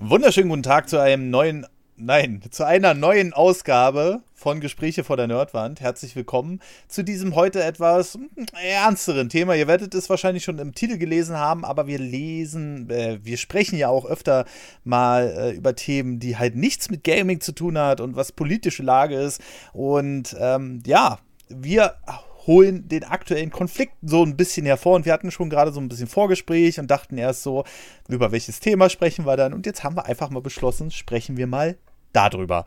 Wunderschönen guten Tag zu einem neuen, nein, zu einer neuen Ausgabe von Gespräche vor der Nerdwand. Herzlich willkommen zu diesem heute etwas ernsteren Thema. Ihr werdet es wahrscheinlich schon im Titel gelesen haben, aber wir lesen, äh, wir sprechen ja auch öfter mal äh, über Themen, die halt nichts mit Gaming zu tun hat und was politische Lage ist. Und ähm, ja, wir holen den aktuellen Konflikt so ein bisschen hervor. Und wir hatten schon gerade so ein bisschen Vorgespräch und dachten erst so, über welches Thema sprechen wir dann. Und jetzt haben wir einfach mal beschlossen, sprechen wir mal darüber.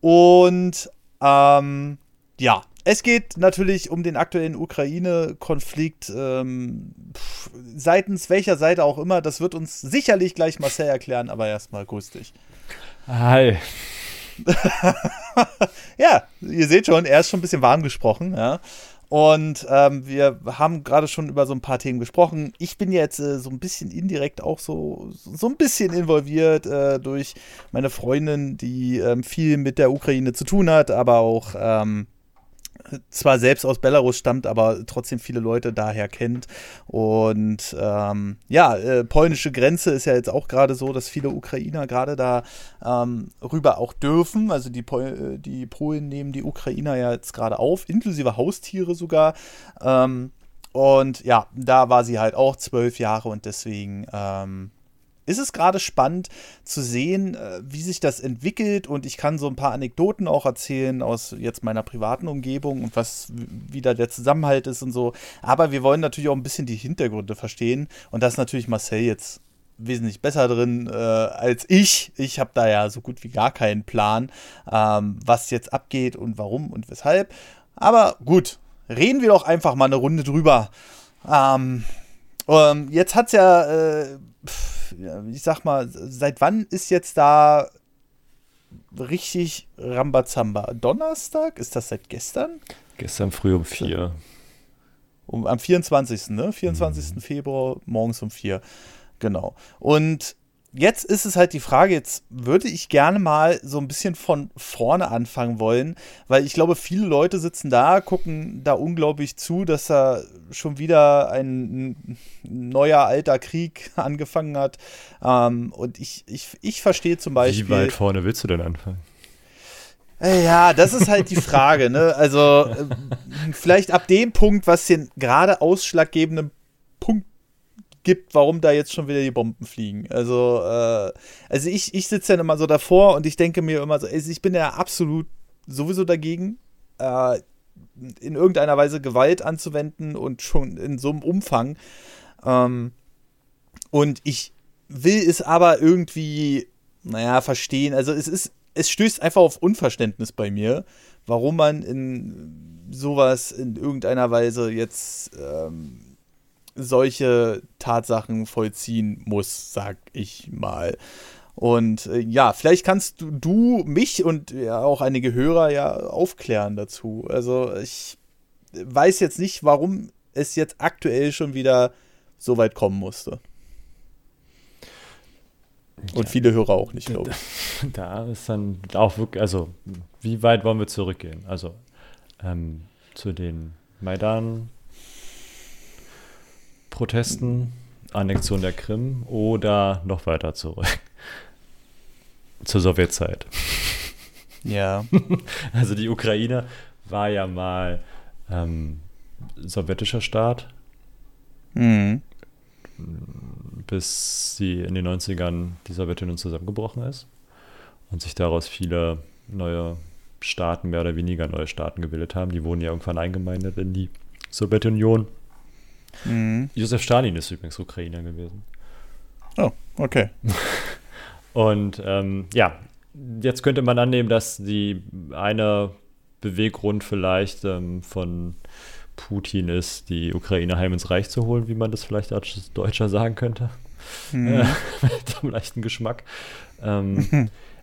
Und ähm, ja, es geht natürlich um den aktuellen Ukraine-Konflikt. Ähm, seitens welcher Seite auch immer, das wird uns sicherlich gleich Marcel erklären, aber erstmal grüß dich. Hi. ja, ihr seht schon, er ist schon ein bisschen warm gesprochen, ja. Und ähm, wir haben gerade schon über so ein paar Themen gesprochen. Ich bin jetzt äh, so ein bisschen indirekt auch so, so ein bisschen involviert äh, durch meine Freundin, die ähm, viel mit der Ukraine zu tun hat, aber auch ähm, zwar selbst aus Belarus stammt, aber trotzdem viele Leute daher kennt. Und ähm, ja, äh, polnische Grenze ist ja jetzt auch gerade so, dass viele Ukrainer gerade da ähm, rüber auch dürfen. Also die, Pol äh, die Polen nehmen die Ukrainer ja jetzt gerade auf, inklusive Haustiere sogar. Ähm, und ja, da war sie halt auch zwölf Jahre und deswegen ähm, ist es gerade spannend zu sehen, äh, wie sich das entwickelt und ich kann so ein paar Anekdoten auch erzählen aus jetzt meiner privaten Umgebung und was wieder der Zusammenhalt ist und so. Aber wir wollen natürlich auch ein bisschen die Hintergründe verstehen und das ist natürlich Marcel jetzt wesentlich besser drin äh, als ich. Ich habe da ja so gut wie gar keinen Plan, ähm, was jetzt abgeht und warum und weshalb. Aber gut, reden wir doch einfach mal eine Runde drüber. Ähm, ähm, jetzt hat es ja äh, ich sag mal, seit wann ist jetzt da richtig Rambazamba? Donnerstag? Ist das seit gestern? Gestern früh um vier. Um, am 24. Ne? 24. Mhm. Februar morgens um vier. Genau. Und jetzt ist es halt die Frage, jetzt würde ich gerne mal so ein bisschen von vorne anfangen wollen, weil ich glaube, viele Leute sitzen da, gucken da unglaublich zu, dass da schon wieder ein neuer alter Krieg angefangen hat. Ähm, und ich, ich, ich verstehe zum Beispiel. Wie weit vorne willst du denn anfangen? Äh, ja, das ist halt die Frage, ne? Also, äh, vielleicht ab dem Punkt, was den gerade ausschlaggebenden gibt, warum da jetzt schon wieder die Bomben fliegen. Also, äh, also ich, ich sitze dann immer so davor und ich denke mir immer so, also ich bin ja absolut sowieso dagegen, äh, in irgendeiner Weise Gewalt anzuwenden und schon in so einem Umfang. Ähm, und ich will es aber irgendwie, naja, verstehen. Also es ist, es stößt einfach auf Unverständnis bei mir, warum man in sowas in irgendeiner Weise jetzt ähm, solche Tatsachen vollziehen muss, sag ich mal. Und äh, ja, vielleicht kannst du, du mich und ja auch einige Hörer ja aufklären dazu. Also ich weiß jetzt nicht, warum es jetzt aktuell schon wieder so weit kommen musste. Und ja, viele Hörer auch nicht, glaube ich. Da ist dann auch wirklich, also wie weit wollen wir zurückgehen? Also ähm, zu den Maidan Protesten, Annexion der Krim oder noch weiter zurück. Zur Sowjetzeit. Ja. Also die Ukraine war ja mal ähm, sowjetischer Staat. Mhm. Bis sie in den 90ern die Sowjetunion zusammengebrochen ist und sich daraus viele neue Staaten, mehr oder weniger neue Staaten gebildet haben. Die wurden ja irgendwann eingemeindet in die Sowjetunion. Mhm. Josef Stalin ist übrigens Ukrainer gewesen. Oh, okay. Und ähm, ja, jetzt könnte man annehmen, dass die eine Beweggrund vielleicht ähm, von Putin ist, die Ukraine heim ins Reich zu holen, wie man das vielleicht als Deutscher sagen könnte. Mhm. Äh, mit einem leichten Geschmack. Ähm,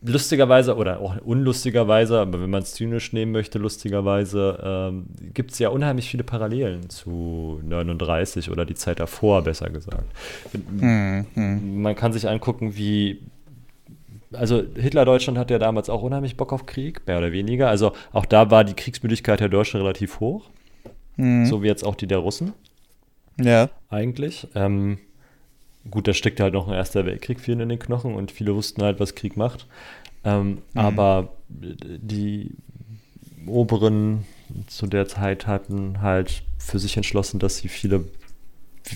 lustigerweise oder auch unlustigerweise, aber wenn man es zynisch nehmen möchte, lustigerweise, ähm, gibt es ja unheimlich viele Parallelen zu 39 oder die Zeit davor, besser gesagt. Hm, hm. Man kann sich angucken, wie. Also Hitler-Deutschland hat ja damals auch unheimlich Bock auf Krieg, mehr oder weniger. Also auch da war die Kriegsmüdigkeit der Deutschen relativ hoch. Hm. So wie jetzt auch die der Russen. Ja. Eigentlich. Ähm, gut, da steckte halt noch ein Erster Weltkrieg vielen in den Knochen und viele wussten halt, was Krieg macht. Ähm, mhm. Aber die Oberen zu der Zeit hatten halt für sich entschlossen, dass sie viele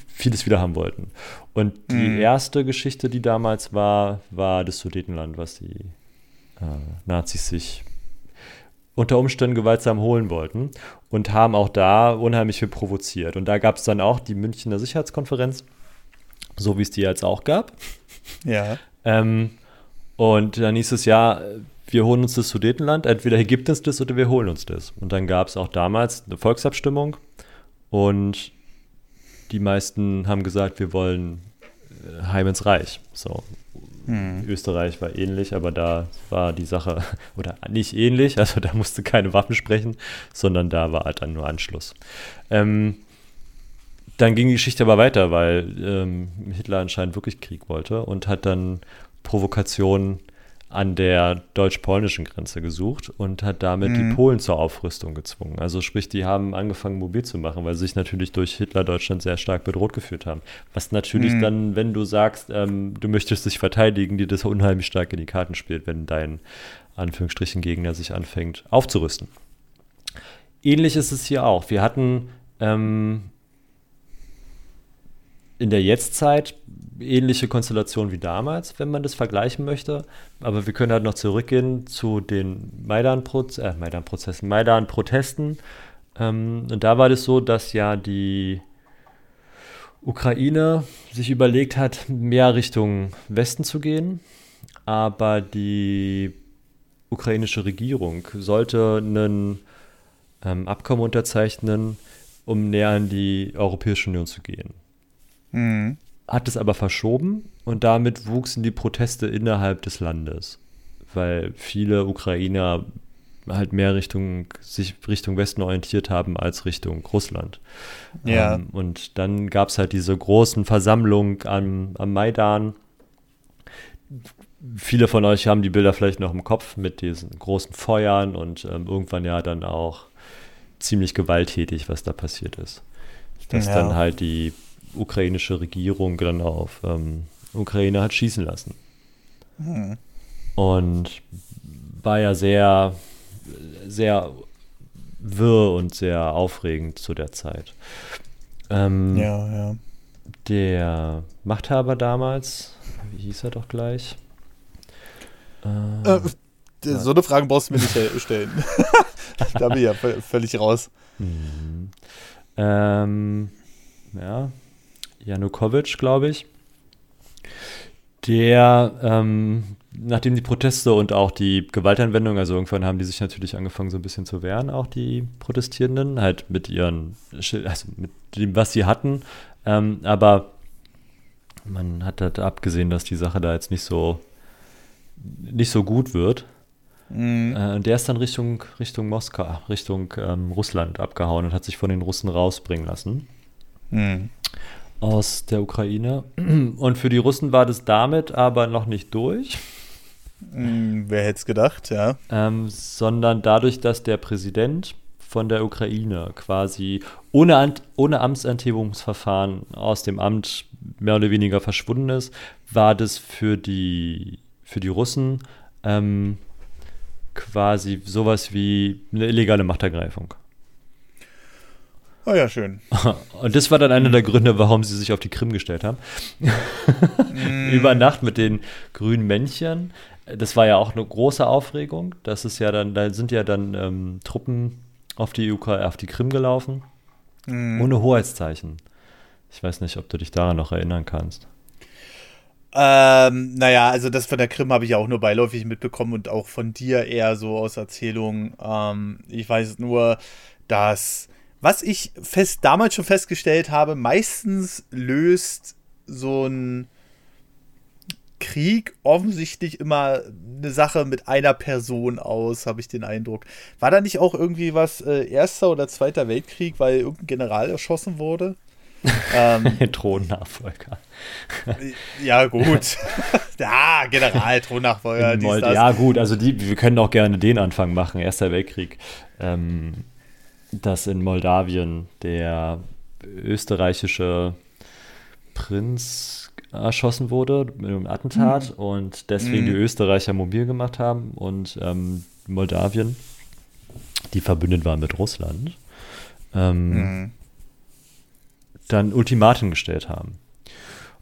vieles wieder haben wollten. Und die mhm. erste Geschichte, die damals war, war das Sudetenland, was die äh, Nazis sich unter Umständen gewaltsam holen wollten und haben auch da unheimlich viel provoziert. Und da gab es dann auch die Münchner Sicherheitskonferenz, so wie es die jetzt auch gab. Ja. Ähm, und dann hieß es ja, wir holen uns das Sudetenland, entweder hier gibt es das oder wir holen uns das. Und dann gab es auch damals eine Volksabstimmung und die meisten haben gesagt, wir wollen äh, heim ins Reich. So. Hm. Österreich war ähnlich, aber da war die Sache, oder nicht ähnlich, also da musste keine Waffen sprechen, sondern da war halt dann nur Anschluss. Ähm, dann ging die Geschichte aber weiter, weil ähm, Hitler anscheinend wirklich Krieg wollte und hat dann Provokationen an der deutsch-polnischen Grenze gesucht und hat damit mhm. die Polen zur Aufrüstung gezwungen. Also sprich, die haben angefangen mobil zu machen, weil sie sich natürlich durch Hitler Deutschland sehr stark bedroht gefühlt haben. Was natürlich mhm. dann, wenn du sagst, ähm, du möchtest dich verteidigen, dir das unheimlich stark in die Karten spielt, wenn dein Anführungsstrichen Gegner sich anfängt aufzurüsten. Ähnlich ist es hier auch. Wir hatten ähm, in der Jetztzeit ähnliche Konstellation wie damals, wenn man das vergleichen möchte. Aber wir können halt noch zurückgehen zu den Maidan-Prozessen, äh, Maidan Maidan-Protesten. Ähm, und da war das so, dass ja die Ukraine sich überlegt hat, mehr Richtung Westen zu gehen. Aber die ukrainische Regierung sollte ein ähm, Abkommen unterzeichnen, um näher an die Europäische Union zu gehen. Mhm. Hat es aber verschoben und damit wuchsen die Proteste innerhalb des Landes, weil viele Ukrainer halt mehr Richtung sich Richtung Westen orientiert haben als Richtung Russland. Ja. Ähm, und dann gab es halt diese großen Versammlungen am, am Maidan. Viele von euch haben die Bilder vielleicht noch im Kopf mit diesen großen Feuern und ähm, irgendwann ja dann auch ziemlich gewalttätig, was da passiert ist. Dass ja. dann halt die ukrainische Regierung dann auf ähm, Ukraine hat schießen lassen. Hm. Und war ja sehr, sehr wirr und sehr aufregend zu der Zeit. Ähm, ja, ja. Der Machthaber damals, wie hieß er doch gleich? Äh, äh, so eine Frage brauchst du mir nicht stellen. da bin ich ja völlig raus. Mhm. Ähm, ja, Janukowitsch, glaube ich, der, ähm, nachdem die Proteste und auch die Gewaltanwendung, also irgendwann haben die sich natürlich angefangen, so ein bisschen zu wehren, auch die Protestierenden, halt mit ihren, also mit dem, was sie hatten. Ähm, aber man hat halt abgesehen, dass die Sache da jetzt nicht so, nicht so gut wird. Mhm. Äh, und der ist dann Richtung, Richtung Moskau, Richtung ähm, Russland abgehauen und hat sich von den Russen rausbringen lassen. Mhm aus der Ukraine. Und für die Russen war das damit aber noch nicht durch. Hm, wer hätte es gedacht, ja. Ähm, sondern dadurch, dass der Präsident von der Ukraine quasi ohne, ohne Amtsenthebungsverfahren aus dem Amt mehr oder weniger verschwunden ist, war das für die, für die Russen ähm, quasi sowas wie eine illegale Machtergreifung. Oh ja, schön. Und das war dann einer der Gründe, warum sie sich auf die Krim gestellt haben. mm. Über Nacht mit den grünen Männchen. Das war ja auch eine große Aufregung. Das ist ja dann, da sind ja dann ähm, Truppen auf die, Ukra auf die Krim gelaufen. Mm. Ohne Hoheitszeichen. Ich weiß nicht, ob du dich daran noch erinnern kannst. Ähm, naja, also das von der Krim habe ich auch nur beiläufig mitbekommen und auch von dir eher so aus Erzählungen. Ähm, ich weiß nur, dass was ich fest, damals schon festgestellt habe, meistens löst so ein Krieg offensichtlich immer eine Sache mit einer Person aus, habe ich den Eindruck. War da nicht auch irgendwie was äh, Erster oder Zweiter Weltkrieg, weil irgendein General erschossen wurde? ähm, Thronnachfolger. ja, gut. ja, General, Thronnachfolger. ja, gut, also die, wir können auch gerne den Anfang machen, Erster Weltkrieg. Ähm, dass in Moldawien der österreichische Prinz erschossen wurde mit einem Attentat Mhm. und deswegen Mhm. die Österreicher mobil gemacht haben und ähm, Moldawien, die verbündet waren mit Russland, ähm, Mhm. dann Ultimaten gestellt haben.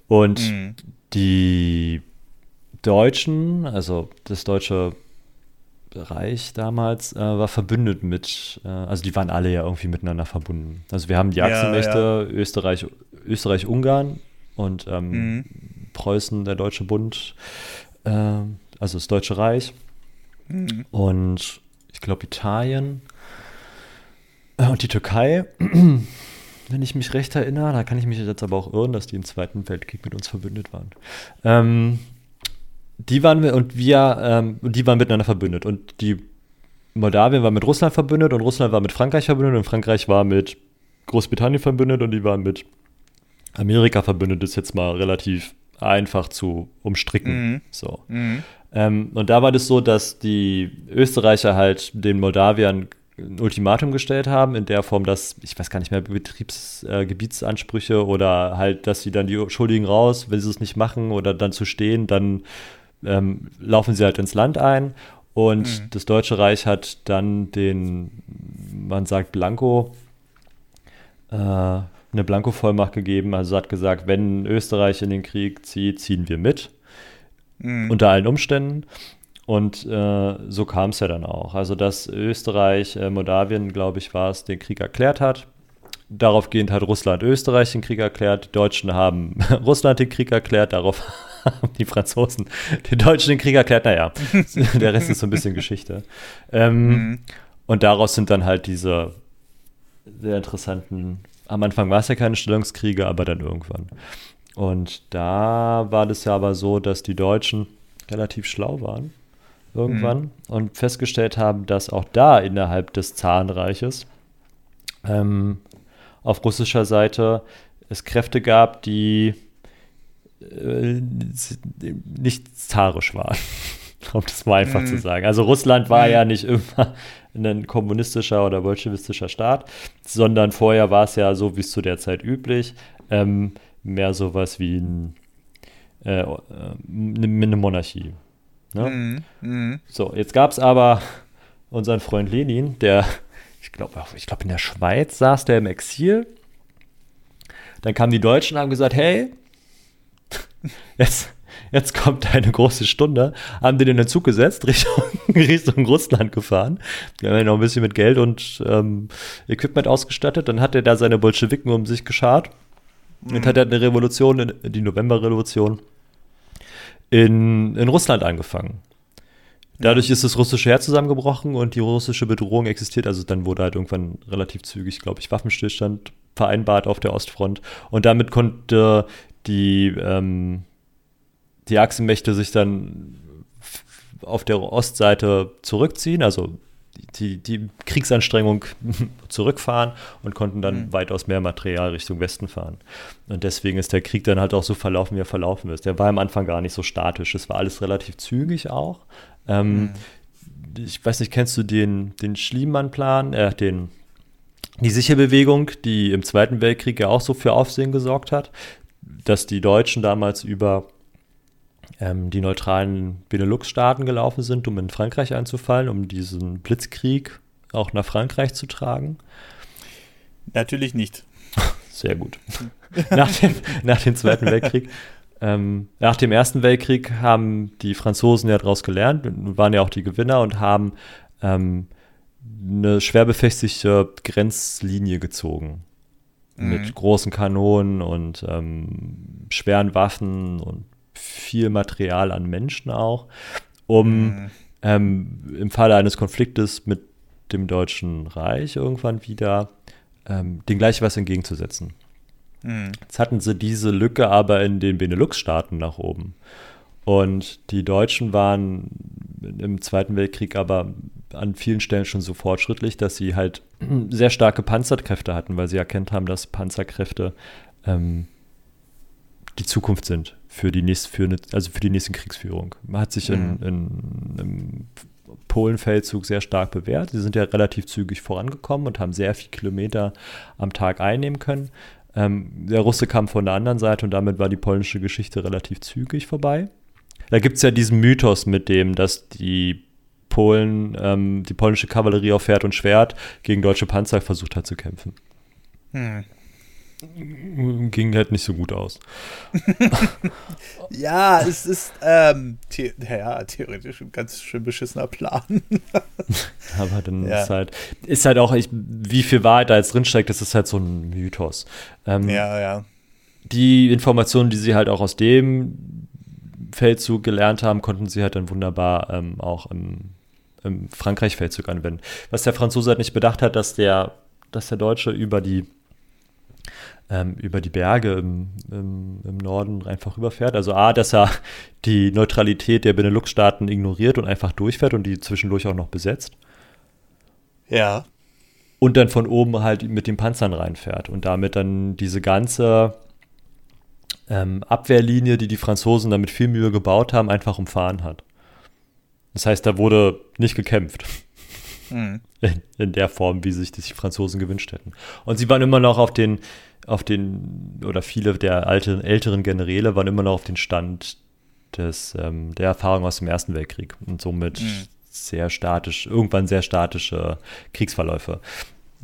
Und Mhm. die Deutschen, also das deutsche Reich damals, äh, war verbündet mit, äh, also die waren alle ja irgendwie miteinander verbunden. Also wir haben die Ja, Achsenmächte Österreich, Österreich, Ungarn und ähm, Mhm. Preußen, der Deutsche Bund, äh, also das Deutsche Reich Mhm. und ich glaube Italien äh, und die Türkei, wenn ich mich recht erinnere. Da kann ich mich jetzt aber auch irren, dass die im Zweiten Weltkrieg mit uns verbündet waren. Ähm, die waren wir und wir, ähm, die waren miteinander verbündet und die Moldawien war mit Russland verbündet und Russland war mit Frankreich verbündet und Frankreich war mit Großbritannien verbündet und die waren mit Amerika verbündet. Das ist jetzt mal relativ einfach zu umstricken. Mhm. So. Mhm. Ähm, und da war das so, dass die Österreicher halt den Moldawiern ein Ultimatum gestellt haben, in der Form, dass, ich weiß gar nicht mehr, Betriebsgebietsansprüche äh, oder halt, dass sie dann die Schuldigen raus, wenn sie es nicht machen oder dann zu stehen, dann ähm, laufen sie halt ins Land ein. Und Mhm. das Deutsche Reich hat dann den, man sagt Blanco, äh, eine Blanko-Vollmacht gegeben. Also hat gesagt, wenn Österreich in den Krieg zieht, ziehen wir mit Mhm. unter allen Umständen. Und äh, so kam es ja dann auch. Also, dass Österreich, äh, Moldawien, glaube ich, war es, den Krieg erklärt hat. Daraufgehend hat Russland Österreich den Krieg erklärt. Die Deutschen haben Russland den Krieg erklärt. Darauf haben die Franzosen den Deutschen den Krieg erklärt. Naja, der Rest ist so ein bisschen Geschichte. Ähm, Mhm. Und daraus sind dann halt diese sehr interessanten. Am Anfang war es ja keine Stellungskriege, aber dann irgendwann. Und da war das ja aber so, dass die Deutschen relativ schlau waren irgendwann und festgestellt haben, dass auch da innerhalb des Zarenreiches ähm, auf russischer Seite es Kräfte gab, die äh, nicht zarisch waren, um das mal einfach Mhm. zu sagen. Also Russland war Mhm. ja nicht immer ein kommunistischer oder bolschewistischer Staat, sondern vorher war es ja so, wie es zu der Zeit üblich, ähm, mehr sowas wie ein, äh, äh, eine Monarchie. Ne? Mhm. Mhm. So, jetzt gab es aber unseren Freund Lenin, der, ich glaube, ich glaube in der Schweiz saß der im Exil. Dann kamen die Deutschen und haben gesagt, hey, jetzt, jetzt kommt eine große Stunde. Haben den in den Zug gesetzt, Richtung, Richtung Russland gefahren. Wir haben ihn noch ein bisschen mit Geld und ähm, Equipment ausgestattet. Dann hat er da seine Bolschewiken um sich geschart. Und hat er eine Revolution, die Novemberrevolution, in, in Russland angefangen. Dadurch ist das russische Heer zusammengebrochen und die russische Bedrohung existiert. Also dann wurde halt irgendwann relativ zügig, glaube ich, Waffenstillstand vereinbart auf der Ostfront. Und damit konnte die, ähm, die Achsenmächte sich dann auf der Ostseite zurückziehen, also die, die Kriegsanstrengung zurückfahren und konnten dann Mhm. weitaus mehr Material Richtung Westen fahren. Und deswegen ist der Krieg dann halt auch so verlaufen, wie er verlaufen ist. Der war am Anfang gar nicht so statisch. Es war alles relativ zügig auch. Ähm, Mhm. Ich weiß nicht, kennst du den, den Schliemann-Plan, äh, den, die Sicherbewegung, die im Zweiten Weltkrieg ja auch so für Aufsehen gesorgt hat, dass die Deutschen damals über ähm, die neutralen Benelux-Staaten gelaufen sind, um in Frankreich einzufallen, um diesen Blitzkrieg auch nach Frankreich zu tragen. Natürlich nicht. Sehr gut. nach, dem, nach dem Zweiten Weltkrieg. Ähm, nach dem Ersten Weltkrieg haben die Franzosen ja daraus gelernt, und waren ja auch die Gewinner und haben ähm, eine schwer befestigte Grenzlinie gezogen. Mit Mhm. großen Kanonen und ähm, schweren Waffen und viel Material an Menschen auch, um Mhm. ähm, im Falle eines Konfliktes mit dem Deutschen Reich irgendwann wieder ähm, den gleich was entgegenzusetzen. Mhm. Jetzt hatten sie diese Lücke aber in den Benelux-Staaten nach oben. Und die Deutschen waren im Zweiten Weltkrieg aber an vielen Stellen schon so fortschrittlich, dass sie halt sehr starke Panzerkräfte hatten, weil sie erkannt haben, dass Panzerkräfte ähm, die Zukunft sind für die, nächst, für eine, also für die nächste Kriegsführung. Man hat sich in, Mhm. in, im Polenfeldzug sehr stark bewährt. Sie sind ja relativ zügig vorangekommen und haben sehr viele Kilometer am Tag einnehmen können. Ähm, der Russe kam von der anderen Seite und damit war die polnische Geschichte relativ zügig vorbei. Da gibt es ja diesen Mythos mit dem, dass die Polen, ähm, die polnische Kavallerie auf Pferd und Schwert gegen deutsche Panzer versucht hat zu kämpfen. Hm. Ging halt nicht so gut aus. ja, es ist ähm, the ja, theoretisch ein ganz schön beschissener Plan. Aber dann ja. ist halt, ist halt auch, ich, wie viel Wahrheit da jetzt drinsteckt, das ist halt so ein Mythos. Ähm, ja, ja. Die Informationen, die sie halt auch aus dem Feldzug gelernt haben, konnten sie halt dann wunderbar ähm, auch im, im Frankreich-Feldzug anwenden. Was der Franzose halt nicht bedacht hat, dass der, dass der Deutsche über die ähm, über die Berge im, im, im, Norden einfach rüberfährt. Also A, dass er die Neutralität der Benelux-Staaten ignoriert und einfach durchfährt und die zwischendurch auch noch besetzt. Ja. Und dann von oben halt mit den Panzern reinfährt und damit dann diese ganze ähm, Abwehrlinie, die die Franzosen damit viel Mühe gebaut haben, einfach umfahren hat. Das heißt, da wurde nicht gekämpft. Mhm. In, in, der Form, wie sich das die Franzosen gewünscht hätten. Und sie waren immer noch auf den, auf den, oder viele der alten, älteren Generäle waren immer noch auf den Stand des, ähm, der Erfahrung aus dem Ersten Weltkrieg und somit mhm. sehr statisch, irgendwann sehr statische Kriegsverläufe.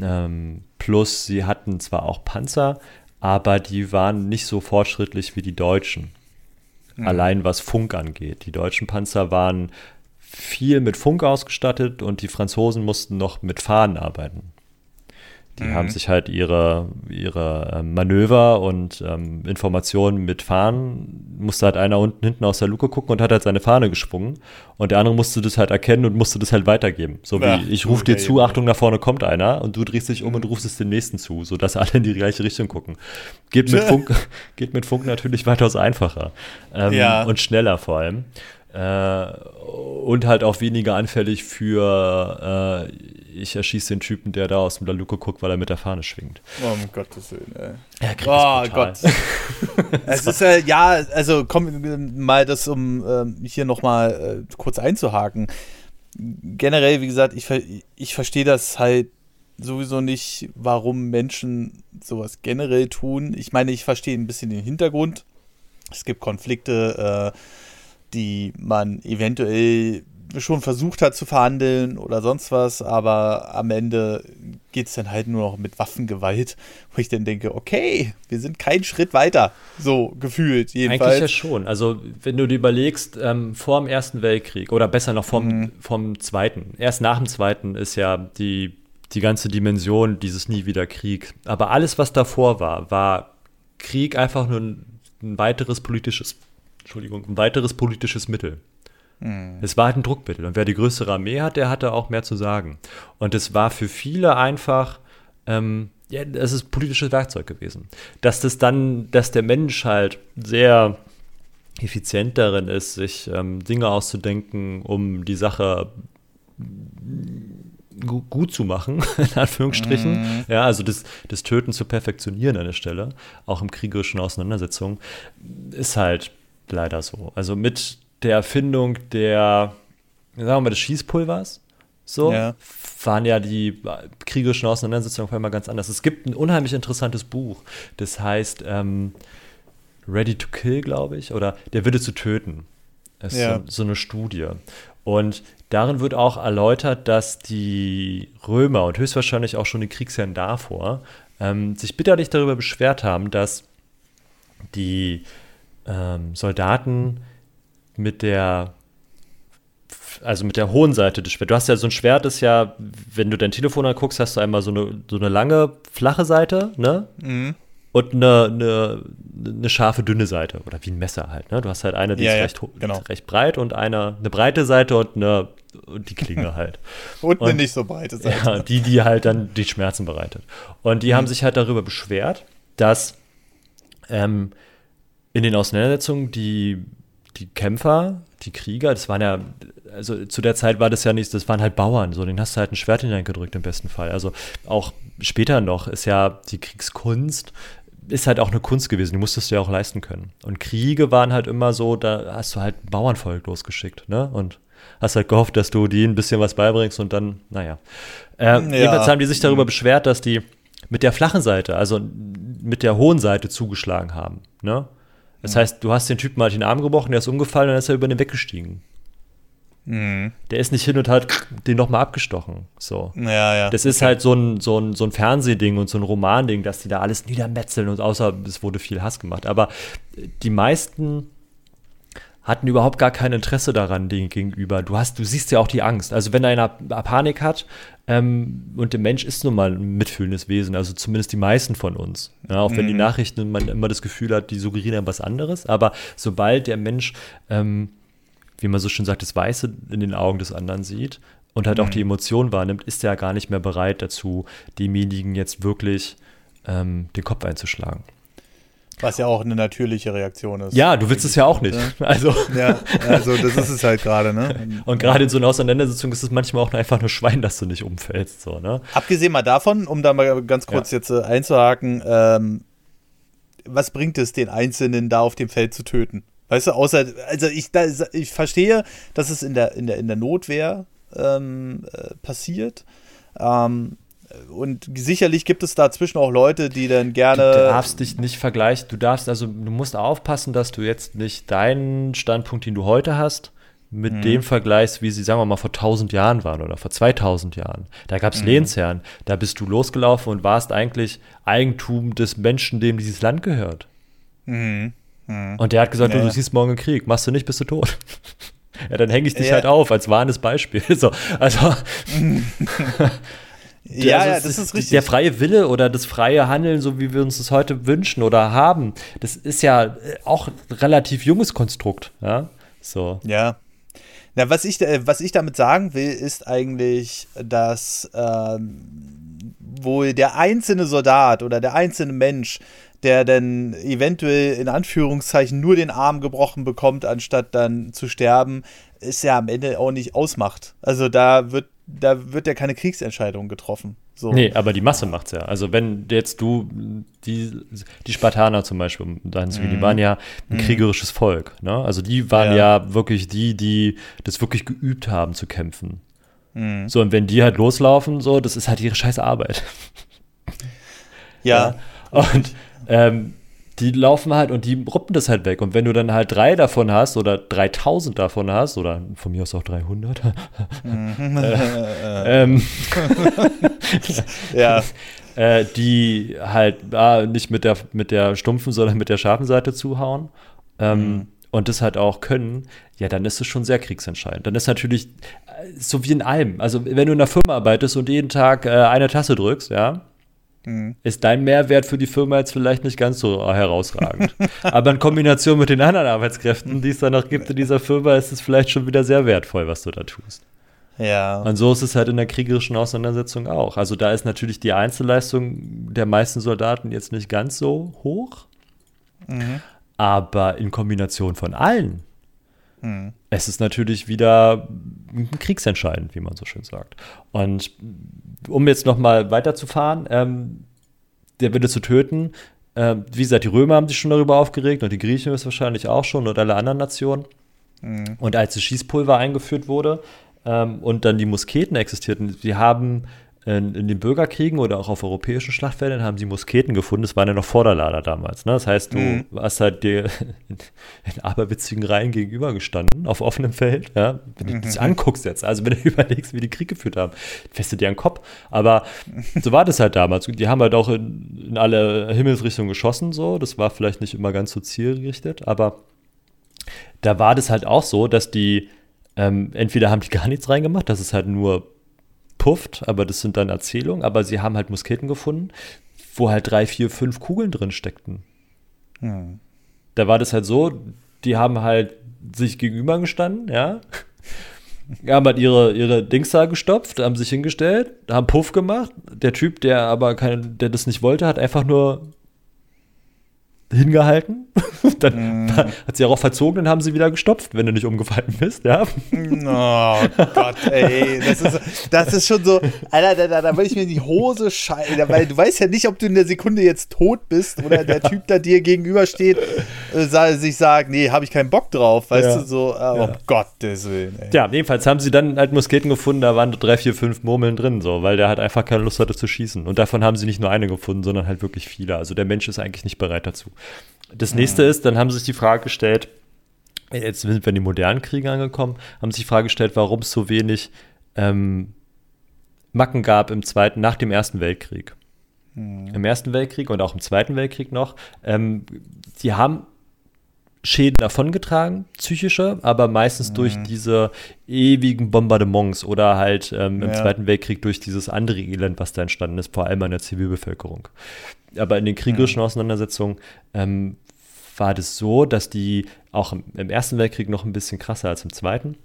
Ähm, plus sie hatten zwar auch Panzer, aber die waren nicht so fortschrittlich wie die Deutschen. Mhm. Allein was Funk angeht. Die deutschen Panzer waren viel mit Funk ausgestattet und die Franzosen mussten noch mit Fahnen arbeiten. Die mhm. haben sich halt ihre, ihre ähm, Manöver und ähm, Informationen mit Fahnen, musste halt einer unten hinten aus der Luke gucken und hat halt seine Fahne gesprungen. Und der andere musste das halt erkennen und musste das halt weitergeben. So wie, ja, ich rufe dir zu, Achtung, nach vorne kommt einer und du drehst dich um und mhm. rufst es dem nächsten zu, sodass alle in die gleiche Richtung gucken. Geht mit Funk, geht mit Funk natürlich weitaus einfacher. Ähm, ja. Und schneller vor allem. Äh, und halt auch weniger anfällig für äh, ich erschieße den Typen, der da aus dem Laluke guckt, weil er mit der Fahne schwingt. Oh, um Gottes Willen, ey. Ja, oh Gott. es ist ja, ja, also komm mal das, um äh, hier nochmal äh, kurz einzuhaken. Generell, wie gesagt, ich, ich verstehe das halt sowieso nicht, warum Menschen sowas generell tun. Ich meine, ich verstehe ein bisschen den Hintergrund. Es gibt Konflikte, äh, die man eventuell schon versucht hat zu verhandeln oder sonst was, aber am Ende geht es dann halt nur noch mit Waffengewalt, wo ich dann denke, okay, wir sind keinen Schritt weiter, so gefühlt jedenfalls. Eigentlich ja schon. Also wenn du dir überlegst, ähm, vor dem Ersten Weltkrieg oder besser noch vom, mhm. vom Zweiten, erst nach dem Zweiten ist ja die, die ganze Dimension dieses Nie wieder Krieg. Aber alles, was davor war, war Krieg einfach nur ein, ein weiteres politisches, Entschuldigung, ein weiteres politisches Mittel. Mhm. Es war halt ein Druckmittel. Und wer die größere Armee hat, der hatte auch mehr zu sagen. Und es war für viele einfach, ähm, ja, es ist politisches Werkzeug gewesen. Dass das dann, dass der Mensch halt sehr effizient darin ist, sich ähm, Dinge auszudenken, um die Sache gut zu machen, in Anführungsstrichen. Mm. Ja, also das, das Töten zu perfektionieren an der Stelle, auch im kriegerischen Auseinandersetzungen, ist halt leider so. Also mit der Erfindung der, sagen wir mal, des Schießpulvers, so, ja. waren ja die kriegerischen Auseinandersetzungen auf einmal ganz anders. Es gibt ein unheimlich interessantes Buch, das heißt ähm, Ready to Kill, glaube ich, oder Der Wille zu töten. Das ist ja. so, so eine Studie. Und darin wird auch erläutert, dass die Römer und höchstwahrscheinlich auch schon die Kriegsherren davor ähm, sich bitterlich darüber beschwert haben, dass die ähm, Soldaten mit der also mit der hohen Seite des Schwerts. Du hast ja so ein Schwert, ist ja, wenn du dein Telefon anguckst, hast du einmal so eine, so eine lange, flache Seite, ne? Mhm. Und eine, eine, eine, scharfe, dünne Seite. Oder wie ein Messer halt, ne? Du hast halt eine, die ja, ist, ja, recht, genau. recht breit und eine, eine breite Seite und eine und die Klinge halt. und eine und, nicht so breite Seite. Ja, die, die halt dann die Schmerzen bereitet. Und die mhm. haben sich halt darüber beschwert, dass ähm, in den Auseinandersetzungen die die Kämpfer, die Krieger, das waren ja, also zu der Zeit war das ja nicht, das waren halt Bauern, so, den hast du halt ein Schwert hineingedrückt im besten Fall. Also auch später noch ist ja die Kriegskunst, ist halt auch eine Kunst gewesen, die musstest du ja auch leisten können. Und Kriege waren halt immer so, da hast du halt Bauernvolk losgeschickt, ne? Und hast halt gehofft, dass du denen ein bisschen was beibringst und dann, naja. Äh, ja. Jedenfalls haben die sich darüber beschwert, dass die mit der flachen Seite, also mit der hohen Seite zugeschlagen haben. Ne? Das mhm. heißt, du hast den Typen mal den Arm gebrochen, der ist umgefallen und dann ist er über den weggestiegen. Mhm. Der ist nicht hin und hat den nochmal abgestochen. So. Ja, ja. Das ist halt so ein, so, ein, so ein Fernsehding und so ein Romanding, dass die da alles niedermetzeln und außer es wurde viel Hass gemacht. Aber die meisten hatten überhaupt gar kein Interesse daran denen gegenüber. Du hast, du siehst ja auch die Angst. Also wenn einer Panik hat, ähm, und der Mensch ist nun mal ein mitfühlendes Wesen, also zumindest die meisten von uns. Ja, auch wenn die mhm. Nachrichten man immer das Gefühl hat, die suggerieren was anderes. Aber sobald der Mensch, ähm, wie man so schön sagt, das Weiße in den Augen des anderen sieht und halt mhm. auch die Emotion wahrnimmt, ist er gar nicht mehr bereit dazu, demjenigen jetzt wirklich ähm, den Kopf einzuschlagen. Was ja auch eine natürliche Reaktion ist. Ja, du willst es ja auch nicht. Also. Ja, also das ist es halt gerade, ne? Und gerade in so einer Auseinandersetzung ist es manchmal auch einfach nur Schwein, dass du nicht umfällst, so, ne? Abgesehen mal davon, um da mal ganz kurz ja. jetzt äh, einzuhaken, ähm, was bringt es den Einzelnen da auf dem Feld zu töten? Weißt du, außer, also ich, da, ich verstehe, dass es in der, in der, in der Notwehr ähm, äh, passiert. Ähm, und sicherlich gibt es dazwischen auch Leute, die dann gerne. Du darfst dich nicht vergleichen. Du darfst also, du musst aufpassen, dass du jetzt nicht deinen Standpunkt, den du heute hast, mit mhm. dem vergleichst, wie sie, sagen wir mal, vor 1000 Jahren waren oder vor 2000 Jahren. Da gab es mhm. Lehnsherren. Da bist du losgelaufen und warst eigentlich Eigentum des Menschen, dem dieses Land gehört. Mhm. mhm. Und der hat gesagt, ja. du, siehst morgen Krieg. Machst du nicht, bist du tot. ja, dann hänge ich dich ja. halt auf als warnes Beispiel. So, also. Ja, also ja, das ist richtig. Der freie Wille oder das freie Handeln, so wie wir uns das heute wünschen oder haben, das ist ja äh, auch ein relativ junges Konstrukt. Ja, so. Ja. Na, was ich, äh, was ich damit sagen will, ist eigentlich, dass ähm, wohl der einzelne Soldat oder der einzelne Mensch, der dann eventuell in Anführungszeichen nur den Arm gebrochen bekommt, anstatt dann zu sterben, ist ja am Ende auch nicht ausmacht. Also da wird da wird ja keine Kriegsentscheidung getroffen. So. Nee, aber die Masse macht's ja. Also wenn jetzt du, die, die Spartaner zum Beispiel, dann, mm. die waren ja ein mm. kriegerisches Volk. Ne? Also die waren ja. ja. wirklich die, die das wirklich geübt haben zu kämpfen. Mm. So, und wenn die halt loslaufen, so, das ist halt ihre scheiß Arbeit. Ja. ja. Und ähm, die laufen halt und die ruppen das halt weg. Und wenn du dann halt drei davon hast oder 3000 davon hast, oder von mir aus auch 300, mhm. äh, ähm, ja. Äh, die halt ah, nicht mit der, mit der stumpfen, sondern mit der scharfen Seite zuhauen. Ähm, mhm. Und das halt auch können, ja, dann ist es schon sehr kriegsentscheidend. Dann ist natürlich äh, so wie in allem. Also, wenn du in einer Firma arbeitest und jeden Tag äh, eine Tasse drückst, ja, Mhm. ist dein Mehrwert für die Firma jetzt vielleicht nicht ganz so herausragend. Aber in Kombination mit den anderen Arbeitskräften, die es dann noch gibt in dieser Firma, ist es vielleicht schon wieder sehr wertvoll, was du da tust. Ja. Und so ist es halt in der kriegerischen Auseinandersetzung auch. Also da ist natürlich die Einzelleistung der meisten Soldaten jetzt nicht ganz so hoch. Mhm. Aber in Kombination von allen Mhm. Es ist natürlich wieder kriegsentscheidend, wie man so schön sagt. Und um jetzt noch mal weiterzufahren, ähm, der Wille zu töten, äh, wie gesagt, die Römer haben sich schon darüber aufgeregt und die Griechen ist wahrscheinlich auch schon und alle anderen Nationen. Mhm. Und als das Schießpulver eingeführt wurde ähm, und dann die Musketen existierten, die haben in, den Bürgerkriegen oder auch auf europäischen Schlachtfeldern haben sie Musketen gefunden. Das waren ja noch Vorderlader damals. Ne? Das heißt, du mhm. hast halt dir in, in aberwitzigen Reihen gegenübergestanden, auf offenem Feld. Ja? Wenn du mhm. das anguckst jetzt, also wenn du überlegst, wie die Krieg geführt haben, festet dir einen Kopf. Aber so war das halt damals. Die haben halt auch in, in alle Himmelsrichtungen geschossen. So. Das war vielleicht nicht immer ganz so zielgerichtet, aber da war das halt auch so, dass die ähm, entweder haben die gar nichts reingemacht, das ist halt nur pufft, aber das sind dann Erzählungen. Aber sie haben halt Musketen gefunden, wo halt drei, vier, fünf Kugeln drin steckten. Hm. Da war das halt so, die haben halt sich gegenüber gestanden, ja. haben halt ihre, ihre Dings da gestopft, haben sich hingestellt, haben Puff gemacht. Der Typ, der aber kein, der das nicht wollte, hat einfach nur hingehalten. dann mm. hat sie auch verzogen, dann haben sie wieder gestopft, wenn du nicht umgefallen bist, ja. Oh Gott, ey. Das ist, das ist schon so, Alter, da, da, da will ich mir in die Hose scheißen, weil du weißt ja nicht, ob du in der Sekunde jetzt tot bist oder der ja. Typ da dir gegenübersteht, äh, sich sagt, nee, habe ich keinen Bock drauf, weißt ja. du, so, äh, ja. um Gottes Willen, ey. Ja, jedenfalls haben sie dann halt Musketen gefunden, da waren drei, vier, fünf Murmeln drin, so, weil der halt einfach keine Lust hatte zu schießen. Und davon haben sie nicht nur eine gefunden, sondern halt wirklich viele. Also der Mensch ist eigentlich nicht bereit dazu. Das nächste mhm. ist, dann haben sie sich die Frage gestellt, jetzt sind wir in die modernen Kriege angekommen, haben sich die Frage gestellt, warum es so wenig ähm, Macken gab im zweiten, nach dem Ersten Weltkrieg. Mhm. Im Ersten Weltkrieg und auch im Zweiten Weltkrieg noch. Ähm, die haben Schäden davongetragen, psychische, aber meistens mhm. durch diese ewigen Bombardements oder halt ähm, im ja. Zweiten Weltkrieg durch dieses andere Elend, was da entstanden ist, vor allem an der Zivilbevölkerung. Aber in den kriegerischen mhm. Auseinandersetzungen ähm, war das so, dass die auch im, im, Ersten Weltkrieg noch ein bisschen krasser als im Zweiten.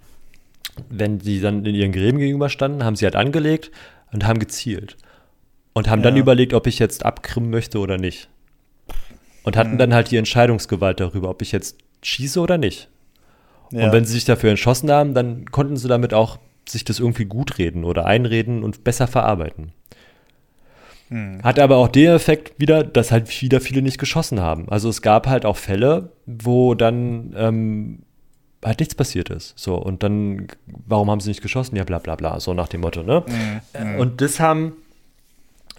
Wenn die dann in ihren Gräben gegenüberstanden, haben sie halt angelegt und haben gezielt. Und haben ja. dann überlegt, ob ich jetzt abkrimmen möchte oder nicht. Und hatten mhm. dann halt die Entscheidungsgewalt darüber, ob ich jetzt schieße oder nicht. Ja. Und wenn sie sich dafür entschlossen haben, dann konnten sie damit auch sich das irgendwie gut reden oder einreden und besser verarbeiten. Mhm. Hat aber auch den Effekt wieder, dass halt wieder viele nicht geschossen haben. Also es gab halt auch Fälle, wo dann ähm, halt nichts passiert ist. So, und dann, warum haben sie nicht geschossen? Ja, bla bla bla, so nach dem Motto, ne? Mhm. Und das haben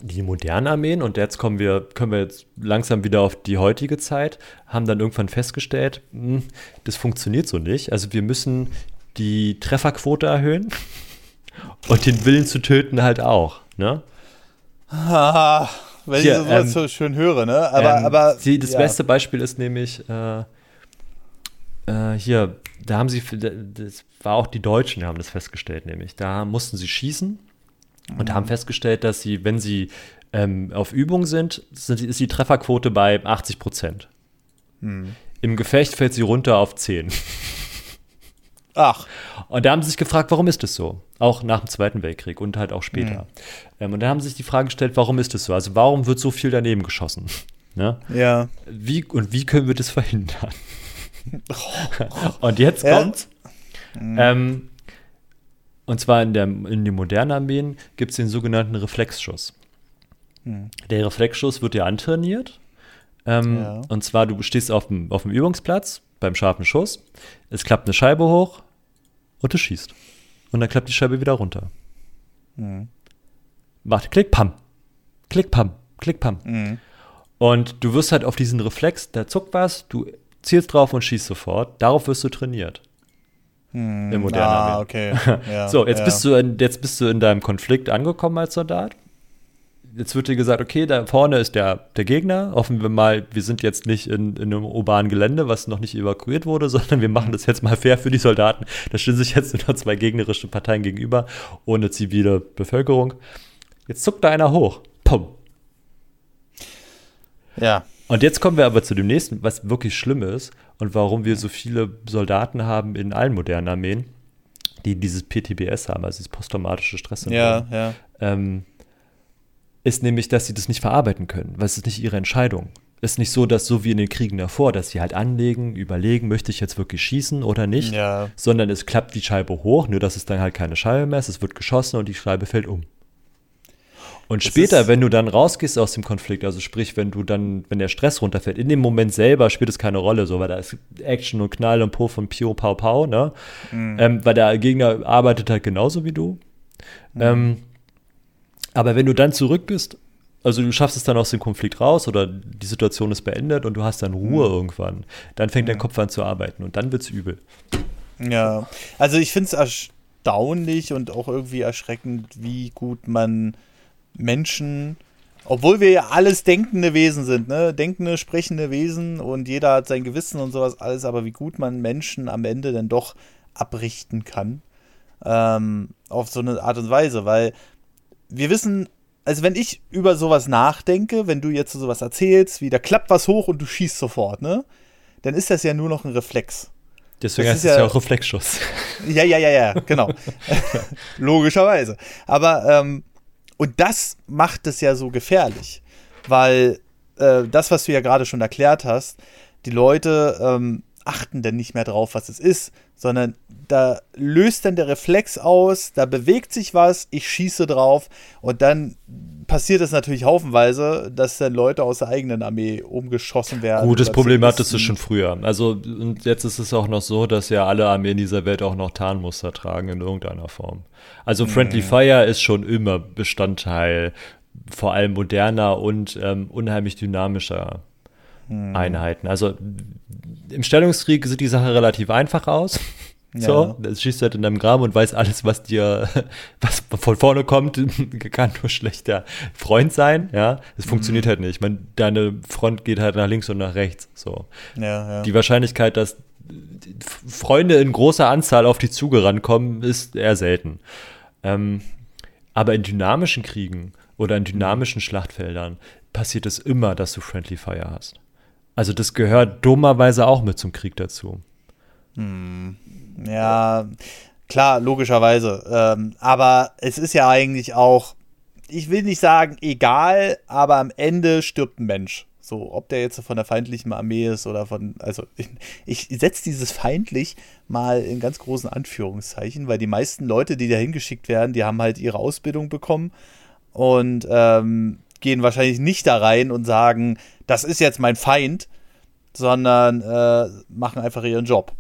die modernen Armeen, und jetzt kommen wir, können wir jetzt langsam wieder auf die heutige Zeit, haben dann irgendwann festgestellt, mh, hm, das funktioniert so nicht. Also wir müssen die Trefferquote erhöhen und den Willen zu töten halt auch. Ne? Ah, wenn Hier, ich sowas ähm, so schön höre, ne? Aber, ähm, aber die, das ja. beste Beispiel ist nämlich äh, äh, hier, da haben sie, das war auch die Deutschen, die haben das festgestellt, nämlich da mussten sie schießen und haben festgestellt, dass sie, wenn sie ähm, auf Übung sind, sind, ist die Trefferquote bei 80 Prozent. Mhm. Im Gefecht fällt sie runter auf 10. Ach. Und da haben sie sich gefragt, warum ist das so? Auch nach dem Zweiten Weltkrieg und halt auch später. Mhm. Ähm, und da haben sie sich die Frage gestellt, warum ist das so? Also warum wird so viel daneben geschossen? Ne? Ja. Wie, und wie können wir das verhindern? und jetzt ja. kommt, mhm. ähm, und zwar in, der, in den modernen Armeen gibt es den sogenannten Reflexschuss. Mhm. Der Reflexschuss wird ja antrainiert. Ähm, ja. Und zwar, du stehst auf dem, auf dem Übungsplatz beim scharfen Schuss, es klappt eine Scheibe hoch und du schießt. Und dann klappt die Scheibe wieder runter. Mhm. Macht Klick, Pam. Klick, Pam. Klick, Pam. Mhm. Und du wirst halt auf diesen Reflex, da zuckt was, du zielst drauf und schießt sofort. Darauf wirst du trainiert. Hm, Im modernen ah, okay. Ja, so, jetzt, ja. bist du in, jetzt bist du in deinem Konflikt angekommen als Soldat jetzt wird dir gesagt, okay, da vorne ist der, der Gegner. Hoffen wir mal, wir sind jetzt nicht in, in einem urbanen Gelände, was noch nicht evakuiert wurde, sondern wir machen das jetzt mal fair für die Soldaten. Da stehen sich jetzt nur zwei gegnerische Parteien gegenüber, ohne zivile Bevölkerung. Jetzt zuckt da einer hoch. Pum. Ja. Und jetzt kommen wir aber zu dem nächsten, was wirklich schlimm ist und warum wir so viele Soldaten haben in allen modernen Armeen, die dieses PTBS haben, also dieses posttraumatische Stresssyndrom. Ja, ja. Ähm, ist nämlich, dass sie das nicht verarbeiten können, weil es ist nicht ihre Entscheidung. Es ist nicht so, dass so wie in den Kriegen davor, dass sie halt anlegen, überlegen, möchte ich jetzt wirklich schießen oder nicht, ja. sondern es klappt die Scheibe hoch, nur dass es dann halt keine Scheibe mehr ist, es wird geschossen und die Scheibe fällt um. Und später, wenn du dann rausgehst aus dem Konflikt, also sprich, wenn du dann, wenn der Stress runterfällt, in dem Moment selber spielt es keine Rolle, so, weil da ist Action und Knall und Puff und Pio, Pau, Pau, ne? Mhm. Ähm, weil der Gegner arbeitet halt genauso wie du. Mhm. Ähm, aber wenn du dann zurück bist, also du schaffst es dann aus dem Konflikt raus oder die Situation ist beendet und du hast dann Ruhe mhm. irgendwann, dann fängt dein Kopf an zu arbeiten und dann wird es übel. Ja, also ich finde es erstaunlich und auch irgendwie erschreckend, wie gut man Menschen, obwohl wir ja alles denkende Wesen sind, ne, denkende, sprechende Wesen und jeder hat sein Gewissen und sowas alles, aber wie gut man Menschen am Ende dann doch abrichten kann. Ähm, auf so eine Art und Weise, weil wir wissen, also wenn ich über sowas nachdenke, wenn du jetzt sowas erzählst, wie da klappt was hoch und du schießt sofort, ne? Dann ist das ja nur noch ein Reflex. Deswegen das heißt es ja, ja auch Reflexschuss. Ja, ja, ja, ja, genau. Logischerweise. Aber, ähm, und das macht es ja so gefährlich, weil äh, das, was du ja gerade schon erklärt hast, die Leute ähm, achten dann nicht mehr drauf, was es ist, sondern da löst dann der Reflex aus, da bewegt sich was, ich schieße drauf und dann passiert es natürlich haufenweise, dass dann Leute aus der eigenen Armee umgeschossen werden. Gutes Problem hattest du schon früher. Also und jetzt ist es auch noch so, dass ja alle Armeen dieser Welt auch noch Tarnmuster tragen in irgendeiner Form. Also Friendly mhm. Fire ist schon immer Bestandteil vor allem moderner und ähm, unheimlich dynamischer hm. Einheiten. Also im Stellungskrieg sieht die Sache relativ einfach aus. So, ja. das schießt halt in deinem Graben und weiß alles, was dir, was von vorne kommt, kann nur schlechter Freund sein, ja. Es mhm. funktioniert halt nicht. Ich meine, deine Front geht halt nach links und nach rechts, so. Ja, ja. Die Wahrscheinlichkeit, dass Freunde in großer Anzahl auf die Zuge rankommen, ist eher selten. Ähm, aber in dynamischen Kriegen oder in dynamischen Schlachtfeldern passiert es immer, dass du Friendly Fire hast. Also das gehört dummerweise auch mit zum Krieg dazu. Hm. Ja, klar, logischerweise. Ähm, aber es ist ja eigentlich auch, ich will nicht sagen egal, aber am Ende stirbt ein Mensch. So, ob der jetzt von der feindlichen Armee ist oder von, also ich, ich setze dieses feindlich mal in ganz großen Anführungszeichen, weil die meisten Leute, die da hingeschickt werden, die haben halt ihre Ausbildung bekommen und ähm, gehen wahrscheinlich nicht da rein und sagen, das ist jetzt mein Feind, sondern äh, machen einfach ihren Job.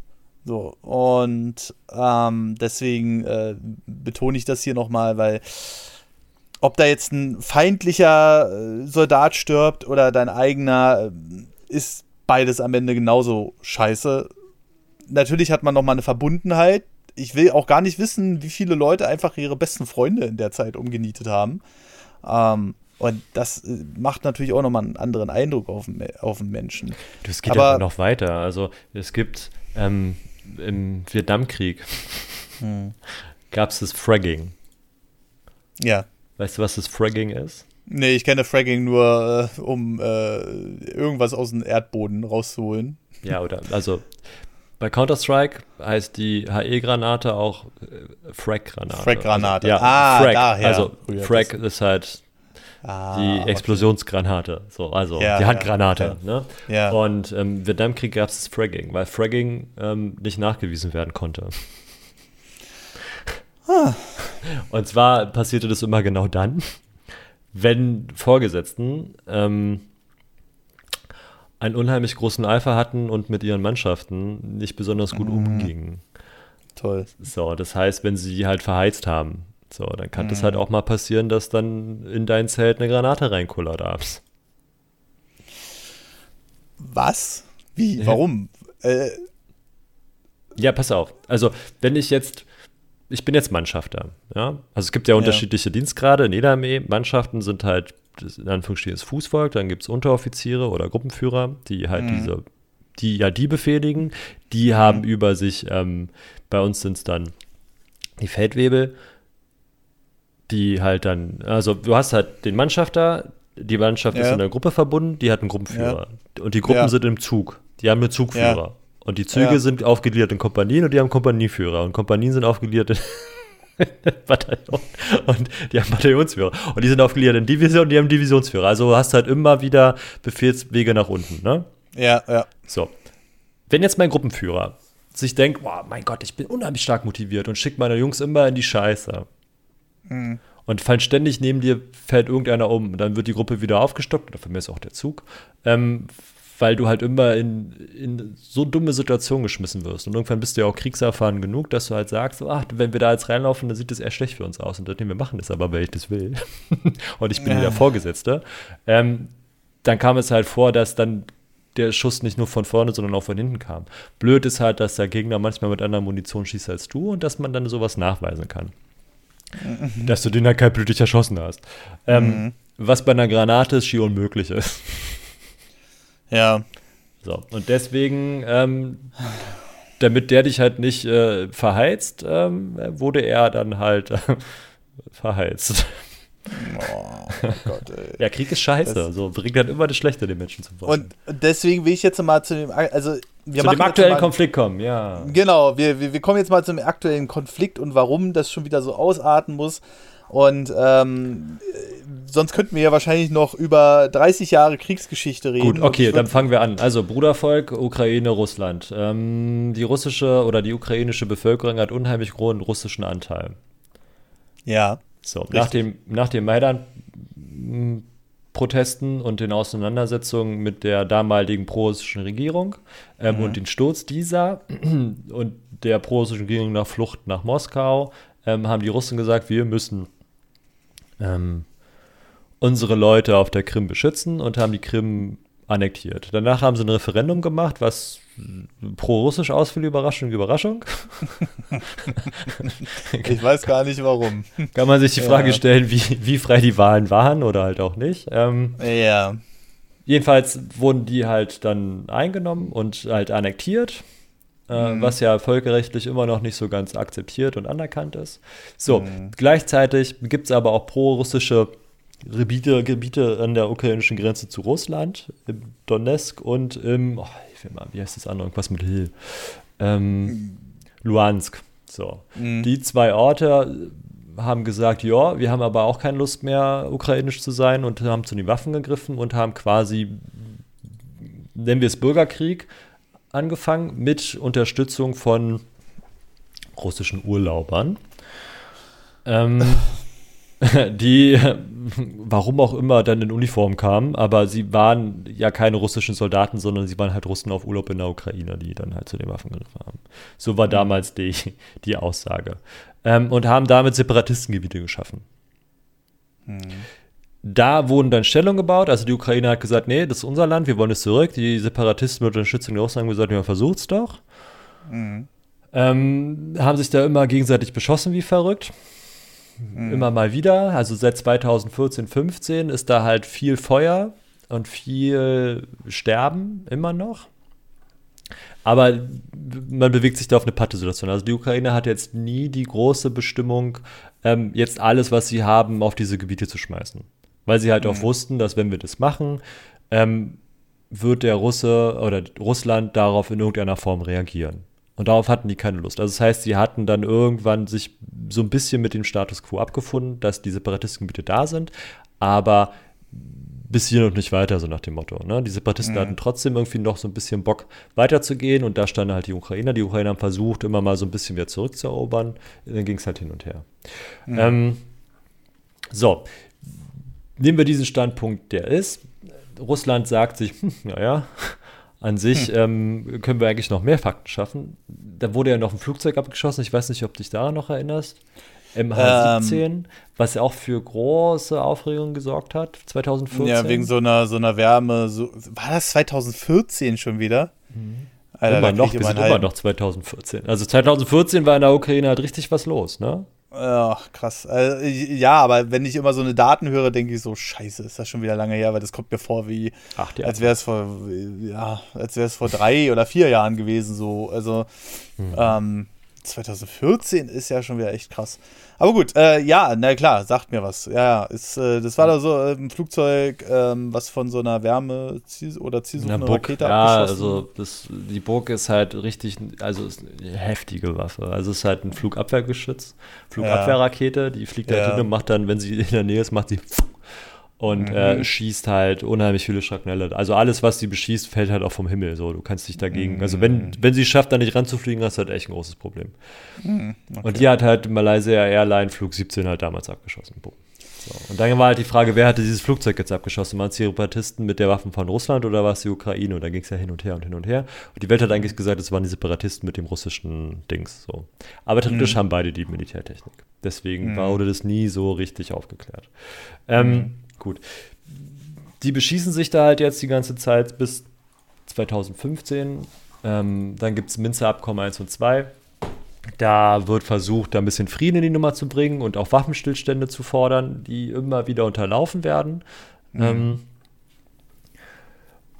So, und ähm, deswegen äh, betone ich das hier nochmal, weil ob da jetzt ein feindlicher äh, Soldat stirbt oder dein eigener, äh, ist beides am Ende genauso scheiße. Natürlich hat man nochmal eine Verbundenheit. Ich will auch gar nicht wissen, wie viele Leute einfach ihre besten Freunde in der Zeit umgenietet haben. Ähm, und das äh, macht natürlich auch nochmal einen anderen Eindruck auf, auf den Menschen. Das geht aber noch weiter. Also es gibt ähm, im Vietnamkrieg hm. gab es das Fragging. Ja. Weißt du, was das Fragging ist? Nee, ich kenne Fragging nur, äh, um äh, irgendwas aus dem Erdboden rauszuholen. Ja, oder also bei Counter-Strike heißt die HE-Granate auch äh, Frag-Granate. Frag-Granate. Also, ja, ah, Frag. Daher also Frag ist halt Ah, die Explosionsgranate, so, also ja, die Handgranate. Ja, ne? ja. Und im ähm, Vietnamkrieg gab es das Fragging, weil Fragging ähm, nicht nachgewiesen werden konnte. Ah. Und zwar passierte das immer genau dann, wenn Vorgesetzten ähm, einen unheimlich großen Eifer hatten und mit ihren Mannschaften nicht besonders gut mm. umgingen. Toll. So, das heißt, wenn sie halt verheizt haben, so, dann kann es mhm. halt auch mal passieren, dass dann in dein Zelt eine Granate reinkullert abends. Was? Wie? Warum? äh. Ja, pass auf. Also, wenn ich jetzt, ich bin jetzt Mannschafter, ja. Also es gibt ja unterschiedliche ja. Dienstgrade in jeder Armee. Mannschaften sind halt, in Anführungsstrichen, das Fußvolk, dann gibt es Unteroffiziere oder Gruppenführer, die halt mhm. diese, die ja die befehligen. Die mhm. haben über sich, ähm, bei uns sind es dann die Feldwebel die halt dann, also du hast halt den Mannschafter, die Mannschaft ja. ist in der Gruppe verbunden, die hat einen Gruppenführer. Ja. Und die Gruppen ja. sind im Zug. Die haben einen Zugführer. Und die Züge sind aufgegliedert in Kompanien und die haben Kompanieführer. Und Kompanien sind aufgegliedert in Bataillon. Und die haben Bataillonsführer. Und die sind aufgegliedert in Division und die haben Divisionsführer. Also du hast halt immer wieder Befehlswege nach unten, ne? Ja, ja. So. Wenn jetzt mein Gruppenführer sich denkt, oh mein Gott, ich bin unheimlich stark motiviert und schickt meine Jungs immer in die Scheiße. Mhm. Und fallen ständig neben dir, fällt irgendeiner um. Und dann wird die Gruppe wieder aufgestockt, oder von mir ist auch der Zug, ähm, weil du halt immer in, in so dumme Situationen geschmissen wirst. Und irgendwann bist du ja auch kriegserfahren genug, dass du halt sagst, so, ach, wenn wir da jetzt reinlaufen, dann sieht das eher schlecht für uns aus. Und dann, wir machen das aber, weil ich das will. und ich bin ja. der Vorgesetzte. Ähm, dann kam es halt vor, dass dann der Schuss nicht nur von vorne, sondern auch von hinten kam. Blöd ist halt, dass der Gegner manchmal mit anderer Munition schießt als du und dass man dann sowas nachweisen kann. Mhm. Dass du den halt kaltblütig erschossen hast. Ähm, mhm. Was bei einer Granate schier unmöglich ist. Ja. So, und deswegen, ähm, damit der dich halt nicht äh, verheizt, ähm, wurde er dann halt äh, verheizt. Oh, Gott, ey. Ja, Krieg ist scheiße. Das, so bringt halt immer das Schlechte den Menschen zum Vorschein. Und deswegen will ich jetzt mal zu dem, also wir zu dem aktuellen mal, Konflikt kommen, ja. Genau, wir, wir, wir kommen jetzt mal zum aktuellen Konflikt und warum das schon wieder so ausarten muss. Und ähm, sonst könnten wir ja wahrscheinlich noch über 30 Jahre Kriegsgeschichte reden. Gut, okay, dann fangen wir an. Also Brudervolk, Ukraine, Russland. Ähm, die russische oder die ukrainische Bevölkerung hat unheimlich großen russischen Anteil. Ja. So, nach dem, nach dem Maidan Protesten und den Auseinandersetzungen mit der damaligen prorussischen Regierung ähm, mhm. und den Sturz dieser und der prorussischen Regierung nach Flucht nach Moskau ähm, haben die Russen gesagt, wir müssen ähm, unsere Leute auf der Krim beschützen und haben die Krim annektiert. Danach haben sie ein Referendum gemacht, was pro-russisch ausfiel, Überraschung, Überraschung. ich weiß gar nicht warum. Kann man sich die Frage ja. stellen, wie, wie frei die Wahlen waren oder halt auch nicht. Ähm, ja. Jedenfalls wurden die halt dann eingenommen und halt annektiert, äh, mhm. was ja völkerrechtlich immer noch nicht so ganz akzeptiert und anerkannt ist. So, mhm. gleichzeitig gibt es aber auch pro-russische Gebiete, Gebiete an der ukrainischen Grenze zu Russland, im Donetsk und im, oh, ich will mal, wie heißt das andere, irgendwas mit Hill, ähm, Luhansk. So. Mhm. Die zwei Orte haben gesagt, ja, wir haben aber auch keine Lust mehr, ukrainisch zu sein und haben zu den Waffen gegriffen und haben quasi, nennen wir es Bürgerkrieg, angefangen mit Unterstützung von russischen Urlaubern. Ähm, die, warum auch immer, dann in Uniform kamen, aber sie waren ja keine russischen Soldaten, sondern sie waren halt Russen auf Urlaub in der Ukraine, die dann halt zu den Waffen gegriffen haben. So war mhm. damals die, die Aussage. Ähm, und haben damit Separatistengebiete geschaffen. Mhm. Da wurden dann Stellungen gebaut, also die Ukraine hat gesagt, nee, das ist unser Land, wir wollen es zurück. Die Separatisten mit Unterstützung der Russen haben gesagt, ja, versucht's doch. Mhm. Ähm, haben sich da immer gegenseitig beschossen wie verrückt mhm. immer mal wieder. Also seit 2014, 15 ist da halt viel Feuer und viel Sterben immer noch. Aber man bewegt sich da auf eine Pattesituation. Also die Ukraine hat jetzt nie die große Bestimmung, ähm, jetzt alles, was sie haben, auf diese Gebiete zu schmeißen. Weil sie halt mhm. auch wussten, dass wenn wir das machen, ähm, wird der Russe oder Russland darauf in irgendeiner Form reagieren. Und darauf hatten die keine Lust. Also das heißt, sie hatten dann irgendwann sich so ein bisschen mit dem Status quo abgefunden, dass die Separatistengebiete da sind, aber bis hier noch nicht weiter, so nach dem Motto. Ne? Die Separatisten mhm. hatten trotzdem irgendwie noch so ein bisschen Bock weiterzugehen und da standen halt die Ukrainer. Die Ukrainer haben versucht, immer mal so ein bisschen wieder zurückzuerobern. Dann ging es halt hin und her. Mhm. Ähm, so, nehmen wir diesen Standpunkt, der ist. Russland sagt sich, hm, naja, an sich hm. ähm, können wir eigentlich noch mehr Fakten schaffen. Da wurde ja noch ein Flugzeug abgeschossen. Ich weiß nicht, ob du dich daran noch erinnerst. MH17, ähm, was ja auch für große Aufregung gesorgt hat, 2014. Ja, wegen so einer, so einer Wärme. So, war das 2014 schon wieder? Mhm. Alter, immer noch, wir sind immer noch 2014. Also 2014 war in der Ukraine halt richtig was los, ne? Ach, krass. Also, ja, aber wenn ich immer so eine Daten höre, denke ich so, scheiße, ist das schon wieder lange her, weil das kommt mir vor wie, Ach, als wäre es vor, ja, als wäre es vor drei oder vier Jahren gewesen, so. Also, hm. ähm, 2014 ist ja schon wieder echt krass. Aber gut, äh, ja, na klar, sagt mir was. Ja, ist, äh, das war da so äh, ein Flugzeug, ähm, was von so einer Wärme oder zielsuchenden Rakete ja, abgeschossen. also das, die Burg ist halt richtig, also ist eine heftige Waffe. Also es ist halt ein Flugabwehrgeschütz, Flugabwehrrakete, die fliegt halt ja. hin und macht dann, wenn sie in der Nähe ist, macht sie und mhm. äh, schießt halt unheimlich viele Schrapnelle. Also alles, was sie beschießt, fällt halt auch vom Himmel. So, du kannst dich dagegen. Mhm. Also wenn, wenn sie schafft, da nicht ranzufliegen, hast du halt echt ein großes Problem. Mhm. Okay. Und die hat halt Malaysia Airline Flug 17 halt damals abgeschossen. Boom. So. Und dann war halt die Frage, wer hatte dieses Flugzeug jetzt abgeschossen? Waren es die Separatisten mit der Waffen von Russland oder war es die Ukraine? Und da ging es ja hin und her und hin und her. Und die Welt hat eigentlich gesagt, es waren die Separatisten mit dem russischen Dings. So. Aber theoretisch mhm. haben beide die Militärtechnik. Deswegen mhm. wurde das nie so richtig aufgeklärt. Ähm, mhm. Gut. Die beschießen sich da halt jetzt die ganze Zeit bis 2015. Ähm, dann gibt es Minzer Abkommen 1 und 2. Da wird versucht, da ein bisschen Frieden in die Nummer zu bringen und auch Waffenstillstände zu fordern, die immer wieder unterlaufen werden. Mhm. Ähm,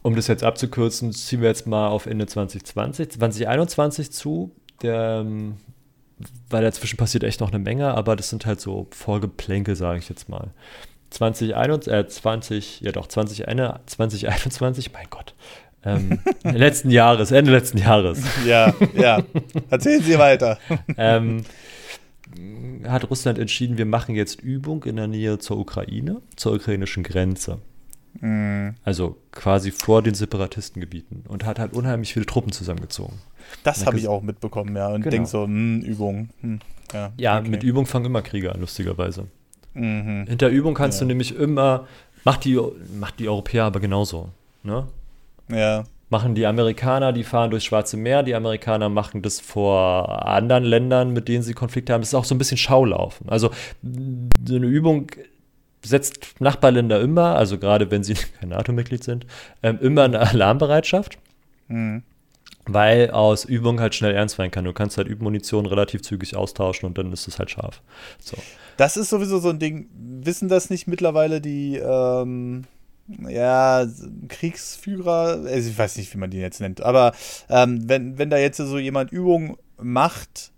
um das jetzt abzukürzen, ziehen wir jetzt mal auf Ende 2020, 2021 zu. Der, ähm, weil dazwischen passiert echt noch eine Menge, aber das sind halt so Vorgeplänkel, sage ich jetzt mal. 2021, äh, 20, ja doch, 2021, mein Gott. Ähm, letzten Jahres, Ende letzten Jahres. Ja, ja. Erzählen Sie weiter. ähm, hat Russland entschieden, wir machen jetzt Übung in der Nähe zur Ukraine, zur ukrainischen Grenze. Mhm. Also quasi vor den Separatistengebieten und hat halt unheimlich viele Truppen zusammengezogen. Das habe ich auch mitbekommen, ja. Und genau. denke so, hm, Übung. Hm, ja, ja okay. mit Übung fangen immer Kriege an, lustigerweise. Mhm. Hinter Übung kannst ja. du nämlich immer, macht die, macht die Europäer aber genauso. Ne? Ja machen die Amerikaner, die fahren durchs Schwarze Meer, die Amerikaner machen das vor anderen Ländern, mit denen sie Konflikte haben. Das ist auch so ein bisschen Schaulaufen. Also so eine Übung setzt Nachbarländer immer, also gerade wenn sie kein NATO-Mitglied sind, ähm, immer eine Alarmbereitschaft. Mhm. Weil aus Übung halt schnell ernst werden kann. Du kannst halt Übmunition relativ zügig austauschen und dann ist es halt scharf. So. Das ist sowieso so ein Ding. Wissen das nicht mittlerweile die ähm, ja, Kriegsführer, also ich weiß nicht, wie man die jetzt nennt, aber ähm, wenn, wenn da jetzt so jemand Übungen macht,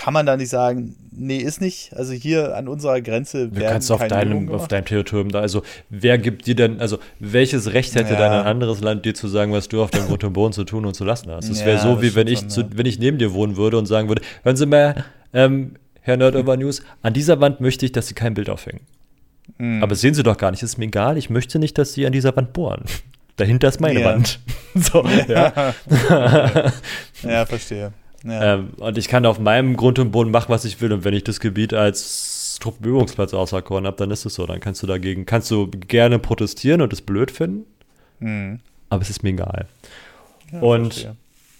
kann man da nicht sagen, nee, ist nicht. Also hier an unserer Grenze Du kannst auf deinem, auf deinem Territorium da, also wer gibt dir denn, also welches Recht hätte ja. dann ein anderes Land dir zu sagen, was du auf deinem und Boden zu tun und zu lassen hast? Es wäre ja, so, wie wenn ich, zu, wenn ich neben dir wohnen würde und sagen würde, hören Sie mal, ähm, Herr Nerd Over News, an dieser Wand möchte ich, dass Sie kein Bild aufhängen. Mhm. Aber sehen Sie doch gar nicht, ist mir egal, ich möchte nicht, dass Sie an dieser Wand bohren. Dahinter ist meine yeah. Wand. so, ja. ja, verstehe. Ja. Ähm, und ich kann auf meinem Grund und Boden machen, was ich will. Und wenn ich das Gebiet als Truppenübungsplatz auserkoren habe, dann ist es so. Dann kannst du dagegen, kannst du gerne protestieren und es blöd finden. Mhm. Aber es ist mir egal. Ja, und verstehe.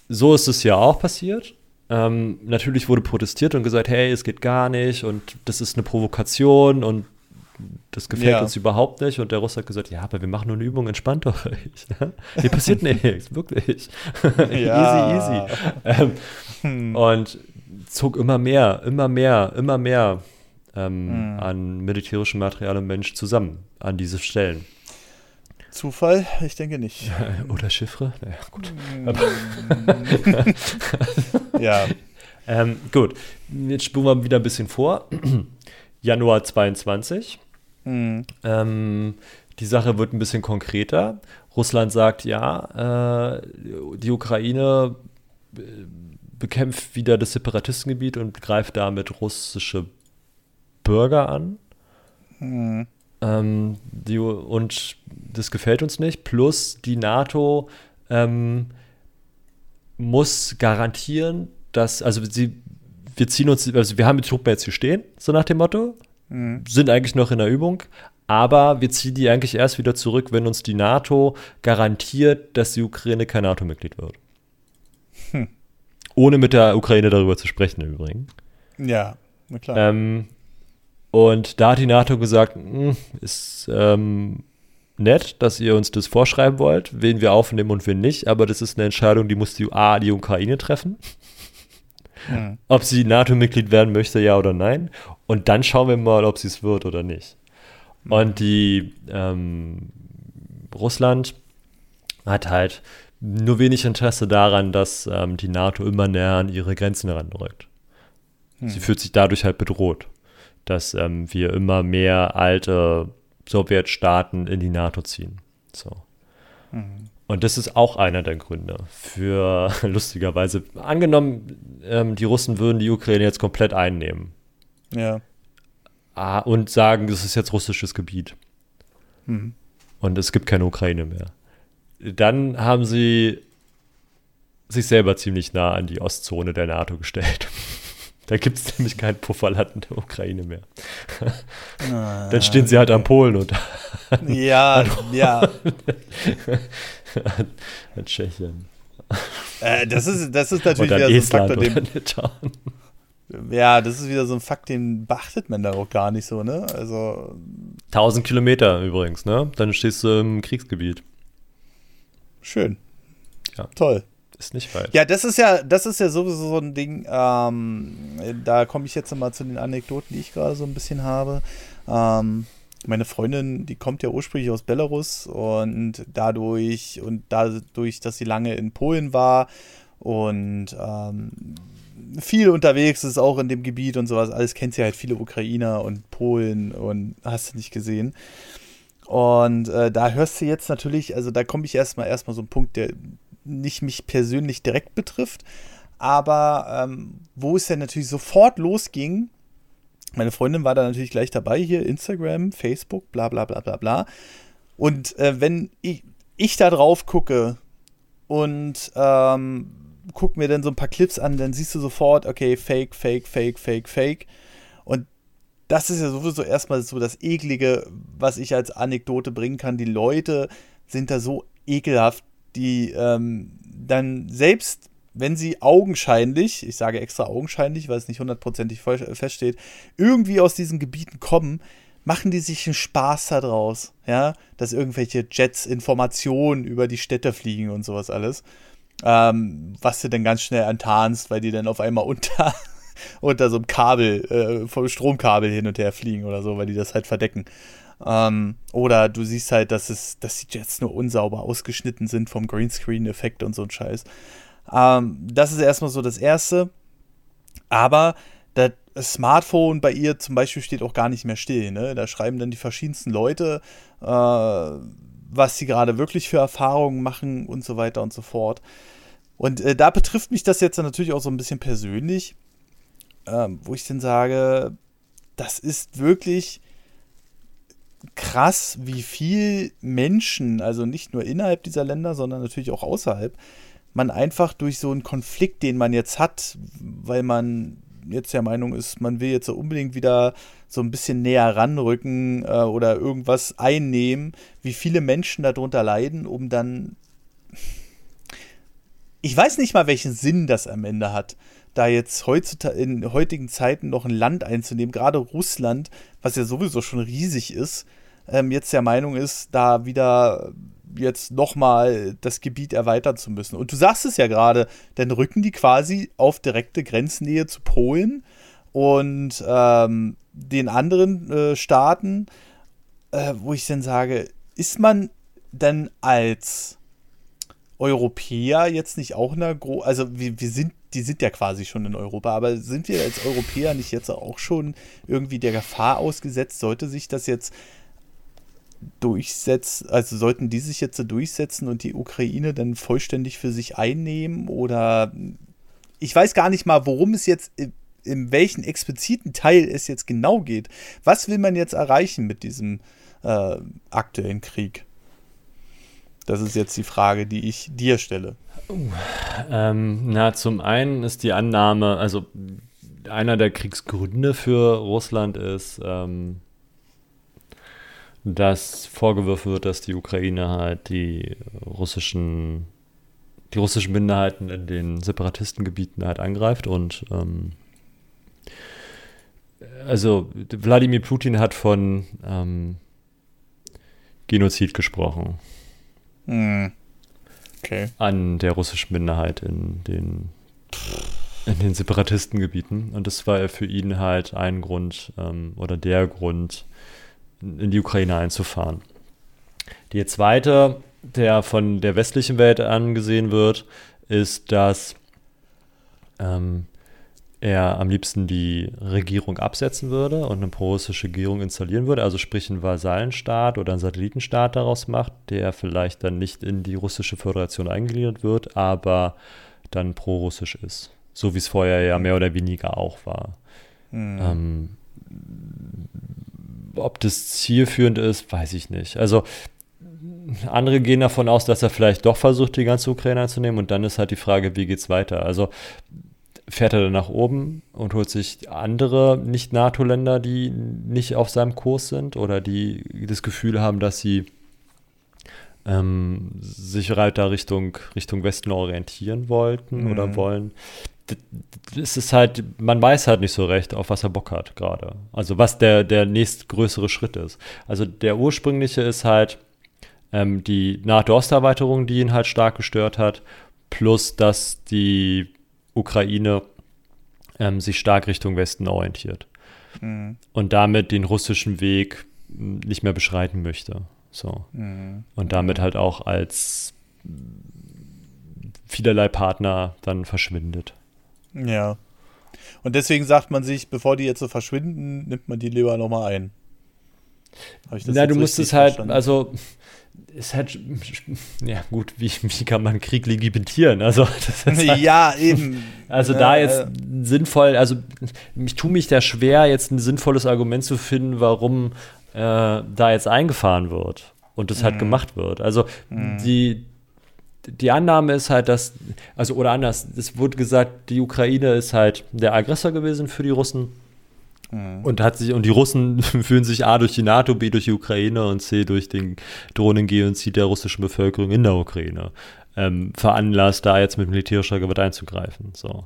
so ist es ja auch passiert. Ähm, natürlich wurde protestiert und gesagt, hey, es geht gar nicht und das ist eine Provokation und das gefällt ja. uns überhaupt nicht. Und der Russ hat gesagt, ja, aber wir machen nur eine Übung, entspannt euch. Hier passiert nichts, wirklich. easy, easy. Ähm, hm. Und zog immer mehr, immer mehr, immer mehr ähm, hm. an militärischem Material und Mensch zusammen an diese Stellen. Zufall? Ich denke nicht. Oder Chiffre? Naja, gut. Hm. ja. Ähm, gut, jetzt spulen wir wieder ein bisschen vor. Januar 22. Mhm. Ähm, die Sache wird ein bisschen konkreter. Russland sagt, ja, äh, die Ukraine äh, bekämpft wieder das Separatistengebiet und greift damit russische Bürger an. Mhm. Ähm, die, und das gefällt uns nicht. Plus die NATO ähm, muss garantieren, dass, also sie, wir ziehen uns, also wir haben die Truppen jetzt hier stehen, so nach dem Motto mhm. sind eigentlich noch in der Übung. Aber wir ziehen die eigentlich erst wieder zurück, wenn uns die NATO garantiert, dass die Ukraine kein NATO-Mitglied wird. Hm. Ohne mit der Ukraine darüber zu sprechen, im Übrigen. Ja, na klar. Ähm, und da hat die NATO gesagt, hm, ist ähm, nett, dass ihr uns das vorschreiben wollt, wen wir aufnehmen und wen nicht, aber das ist eine Entscheidung, die muss die, A, die Ukraine treffen. Mhm. Ob sie NATO-Mitglied werden möchte, ja oder nein. Und dann schauen wir mal, ob sie es wird oder nicht. Mhm. Und die ähm, Russland hat halt nur wenig Interesse daran, dass ähm, die NATO immer näher an ihre Grenzen heranrückt. Mhm. Sie fühlt sich dadurch halt bedroht, dass ähm, wir immer mehr alte Sowjetstaaten in die NATO ziehen. So. Mhm. Und das ist auch einer der Gründe für, lustigerweise, angenommen, ähm, die Russen würden die Ukraine jetzt komplett einnehmen. Ja. Ah, und sagen, das ist jetzt russisches Gebiet. Mhm. Und es gibt keine Ukraine mehr. Dann haben sie sich selber ziemlich nah an die Ostzone der NATO gestellt. Da gibt es nämlich kein Pufferland in der Ukraine mehr. Ah, Dann stehen sie halt am Polen und ja, an, ja. Tschechien. Äh, das, ist, das ist natürlich wieder Estland so ein Faktor, den, Ja, das ist wieder so ein Fakt, den beachtet man da auch gar nicht so, ne? Also. 1000 Kilometer übrigens, ne? Dann stehst du im Kriegsgebiet. Schön. Ja. Toll ist nicht weit. Ja, das ist ja, das ist ja sowieso so ein Ding, ähm, da komme ich jetzt mal zu den Anekdoten, die ich gerade so ein bisschen habe. Ähm, meine Freundin, die kommt ja ursprünglich aus Belarus und dadurch und dadurch, dass sie lange in Polen war und ähm, viel unterwegs ist, auch in dem Gebiet und sowas, alles kennt sie halt viele Ukrainer und Polen und hast du nicht gesehen. Und äh, da hörst du jetzt natürlich, also da komme ich erstmal erstmal so ein Punkt, der nicht mich persönlich direkt betrifft, aber ähm, wo es ja natürlich sofort losging, Meine Freundin war da natürlich gleich dabei, hier Instagram, Facebook, bla bla bla bla bla. Und äh, wenn ich, ich da drauf gucke und ähm, guck mir dann so ein paar Clips an, dann siehst du sofort, okay, Fake, Fake, Fake, Fake, Fake. Und das ist ja sowieso erstmal so das Eklige, was ich als Anekdote bringen kann. Die Leute sind da so ekelhaft, die ähm, dann selbst wenn sie augenscheinlich, ich sage extra augenscheinlich, weil es nicht hundertprozentig feststeht, irgendwie aus diesen Gebieten kommen, machen die sich einen Spaß daraus, ja, dass irgendwelche Jets Informationen über die Städte fliegen und sowas alles. Ähm, was du dann ganz schnell antarnst, weil die dann auf einmal unter, unter so einem Kabel, äh, vom Stromkabel hin und her fliegen oder so, weil die das halt verdecken. Ähm, oder du siehst halt, dass es, dass die Jets nur unsauber ausgeschnitten sind vom Greenscreen-Effekt und so ein Scheiß. Ähm, das ist erstmal so das Erste. Aber das Smartphone bei ihr zum Beispiel steht auch gar nicht mehr still. Ne? Da schreiben dann die verschiedensten Leute, äh, was sie gerade wirklich für Erfahrungen machen und so weiter und so fort. Und äh, da betrifft mich das jetzt natürlich auch so ein bisschen persönlich, äh, wo ich dann sage, das ist wirklich krass, wie viel Menschen, also nicht nur innerhalb dieser Länder, sondern natürlich auch außerhalb, man einfach durch so einen Konflikt, den man jetzt hat, weil man jetzt der Meinung ist, man will jetzt so unbedingt wieder so ein bisschen näher ranrücken äh, oder irgendwas einnehmen, wie viele Menschen darunter leiden, um dann. Ich weiß nicht mal, welchen Sinn das am Ende hat, da jetzt heutzutage in heutigen Zeiten noch ein Land einzunehmen, gerade Russland, was ja sowieso schon riesig ist, ähm, jetzt der Meinung ist, da wieder jetzt nochmal das Gebiet erweitern zu müssen. Und du sagst es ja gerade, dann rücken die quasi auf direkte Grenznähe zu Polen und ähm, den anderen äh, Staaten, äh, wo ich dann sage, ist man dann als Europäer jetzt nicht auch in einer Gro also wir, wir sind, die sind ja quasi schon in Europa, aber sind wir als Europäer nicht jetzt auch schon irgendwie der Gefahr ausgesetzt, sollte sich das jetzt durchsetzen, also sollten die sich jetzt durchsetzen und die Ukraine dann vollständig für sich einnehmen oder ich weiß gar nicht mal, worum es jetzt in welchen expliziten Teil es jetzt genau geht. Was will man jetzt erreichen mit diesem äh, aktuellen Krieg? Das ist jetzt die Frage, die ich dir stelle. Uh, ähm, na, zum einen ist die Annahme, also einer der Kriegsgründe für Russland ist, ähm, dass vorgeworfen wird, dass die Ukraine halt die russischen, die russischen Minderheiten in den Separatistengebieten halt angreift und ähm, also Wladimir Putin hat von ähm, Genozid gesprochen. Hm. Okay. An der russischen Minderheit in den, in den Separatistengebieten. Und das war für ihn halt ein Grund ähm, oder der Grund, in die Ukraine einzufahren. Die zweite, der von der westlichen Welt angesehen wird, ist, dass ähm, er am liebsten die Regierung absetzen würde und eine pro-russische Regierung installieren würde, also sprich einen Vasallenstaat oder einen Satellitenstaat daraus macht, der vielleicht dann nicht in die russische Föderation eingegliedert wird, aber dann pro-russisch ist. So wie es vorher ja mehr oder weniger auch war. Mhm. Ähm, ob das zielführend ist, weiß ich nicht. Also andere gehen davon aus, dass er vielleicht doch versucht, die ganze Ukraine einzunehmen und dann ist halt die Frage, wie geht es weiter? Also fährt er dann nach oben und holt sich andere Nicht-NATO-Länder, die nicht auf seinem Kurs sind oder die das Gefühl haben, dass sie ähm, sich weiter Richtung, Richtung Westen orientieren wollten mhm. oder wollen es ist halt, man weiß halt nicht so recht, auf was er Bock hat gerade. Also was der, der nächstgrößere Schritt ist. Also der ursprüngliche ist halt ähm, die NATO-Osterweiterung, die ihn halt stark gestört hat, plus dass die Ukraine ähm, sich stark Richtung Westen orientiert. Mhm. Und damit den russischen Weg hm, nicht mehr beschreiten möchte. So. Mhm. Und damit halt auch als vielerlei Partner dann verschwindet. Ja. Und deswegen sagt man sich, bevor die jetzt so verschwinden, nimmt man die lieber nochmal ein. Na, du musst es halt, verstanden? also ist halt, ja gut, wie, wie kann man Krieg legitimieren? Also, halt, ja, eben. Also da jetzt äh, sinnvoll, also ich tue mich da schwer, jetzt ein sinnvolles Argument zu finden, warum äh, da jetzt eingefahren wird und das halt mhm. gemacht wird. Also mhm. die, die Annahme ist halt, dass, also oder anders, es wurde gesagt, die Ukraine ist halt der Aggressor gewesen für die Russen Mhm. Und hat sich, und die Russen fühlen sich A durch die NATO, B durch die Ukraine und C durch den Drohnengenozid der russischen Bevölkerung in der Ukraine. Ähm, veranlasst, da jetzt mit militärischer Gewalt einzugreifen. So.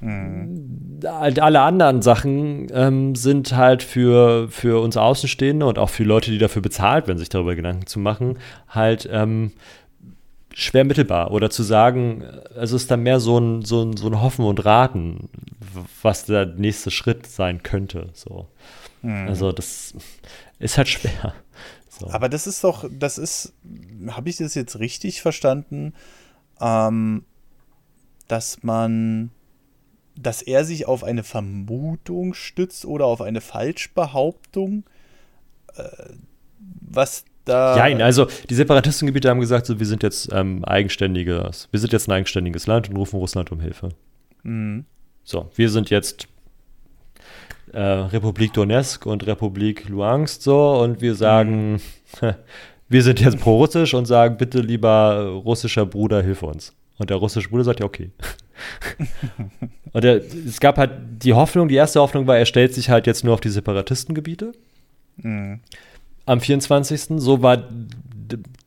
Mhm. Alle anderen Sachen ähm, sind halt für, für uns Außenstehende und auch für Leute, die dafür bezahlt werden, sich darüber Gedanken zu machen, halt ähm, schwer mittelbar. Oder zu sagen, also ist dann mehr so ein, so ein, so ein Hoffen und Raten, was der nächste Schritt sein könnte. So. Mhm. Also das ist halt schwer. So. Aber das ist doch, das ist, habe ich das jetzt richtig verstanden, ähm, dass man, dass er sich auf eine Vermutung stützt oder auf eine Falschbehauptung, äh, was da. Nein, also die Separatistengebiete haben gesagt, so, wir sind jetzt ähm, eigenständiges, wir sind jetzt ein eigenständiges Land und rufen Russland um Hilfe. Mhm. So, wir sind jetzt äh, Republik Donetsk und Republik Luhansk so und wir sagen, mhm. wir sind jetzt pro-russisch und sagen, bitte lieber russischer Bruder, hilf uns. Und der russische Bruder sagt ja, okay. und der, es gab halt die Hoffnung, die erste Hoffnung war, er stellt sich halt jetzt nur auf die Separatistengebiete. Mhm am 24. So war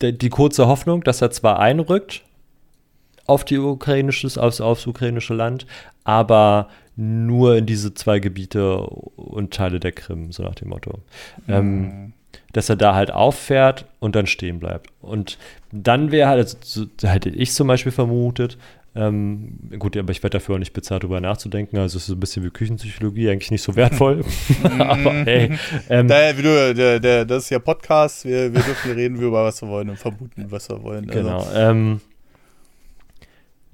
die kurze Hoffnung, dass er zwar einrückt auf die ukrainisches, aufs, aufs ukrainische Land, aber nur in diese zwei Gebiete und Teile der Krim, so nach dem Motto. Mhm. Ähm, dass er da halt auffährt und dann stehen bleibt. Und dann wäre halt, also, so, hätte ich zum Beispiel vermutet, ähm, gut, aber ich werde dafür auch nicht bezahlt, darüber nachzudenken. Also es ist ein bisschen wie Küchenpsychologie, eigentlich nicht so wertvoll. aber hey. Ähm, Daher, wie du, der, der, das ist ja Podcast, wir, wir dürfen reden über was wir wollen und vermuten, was wir wollen. Also. Genau. Ähm,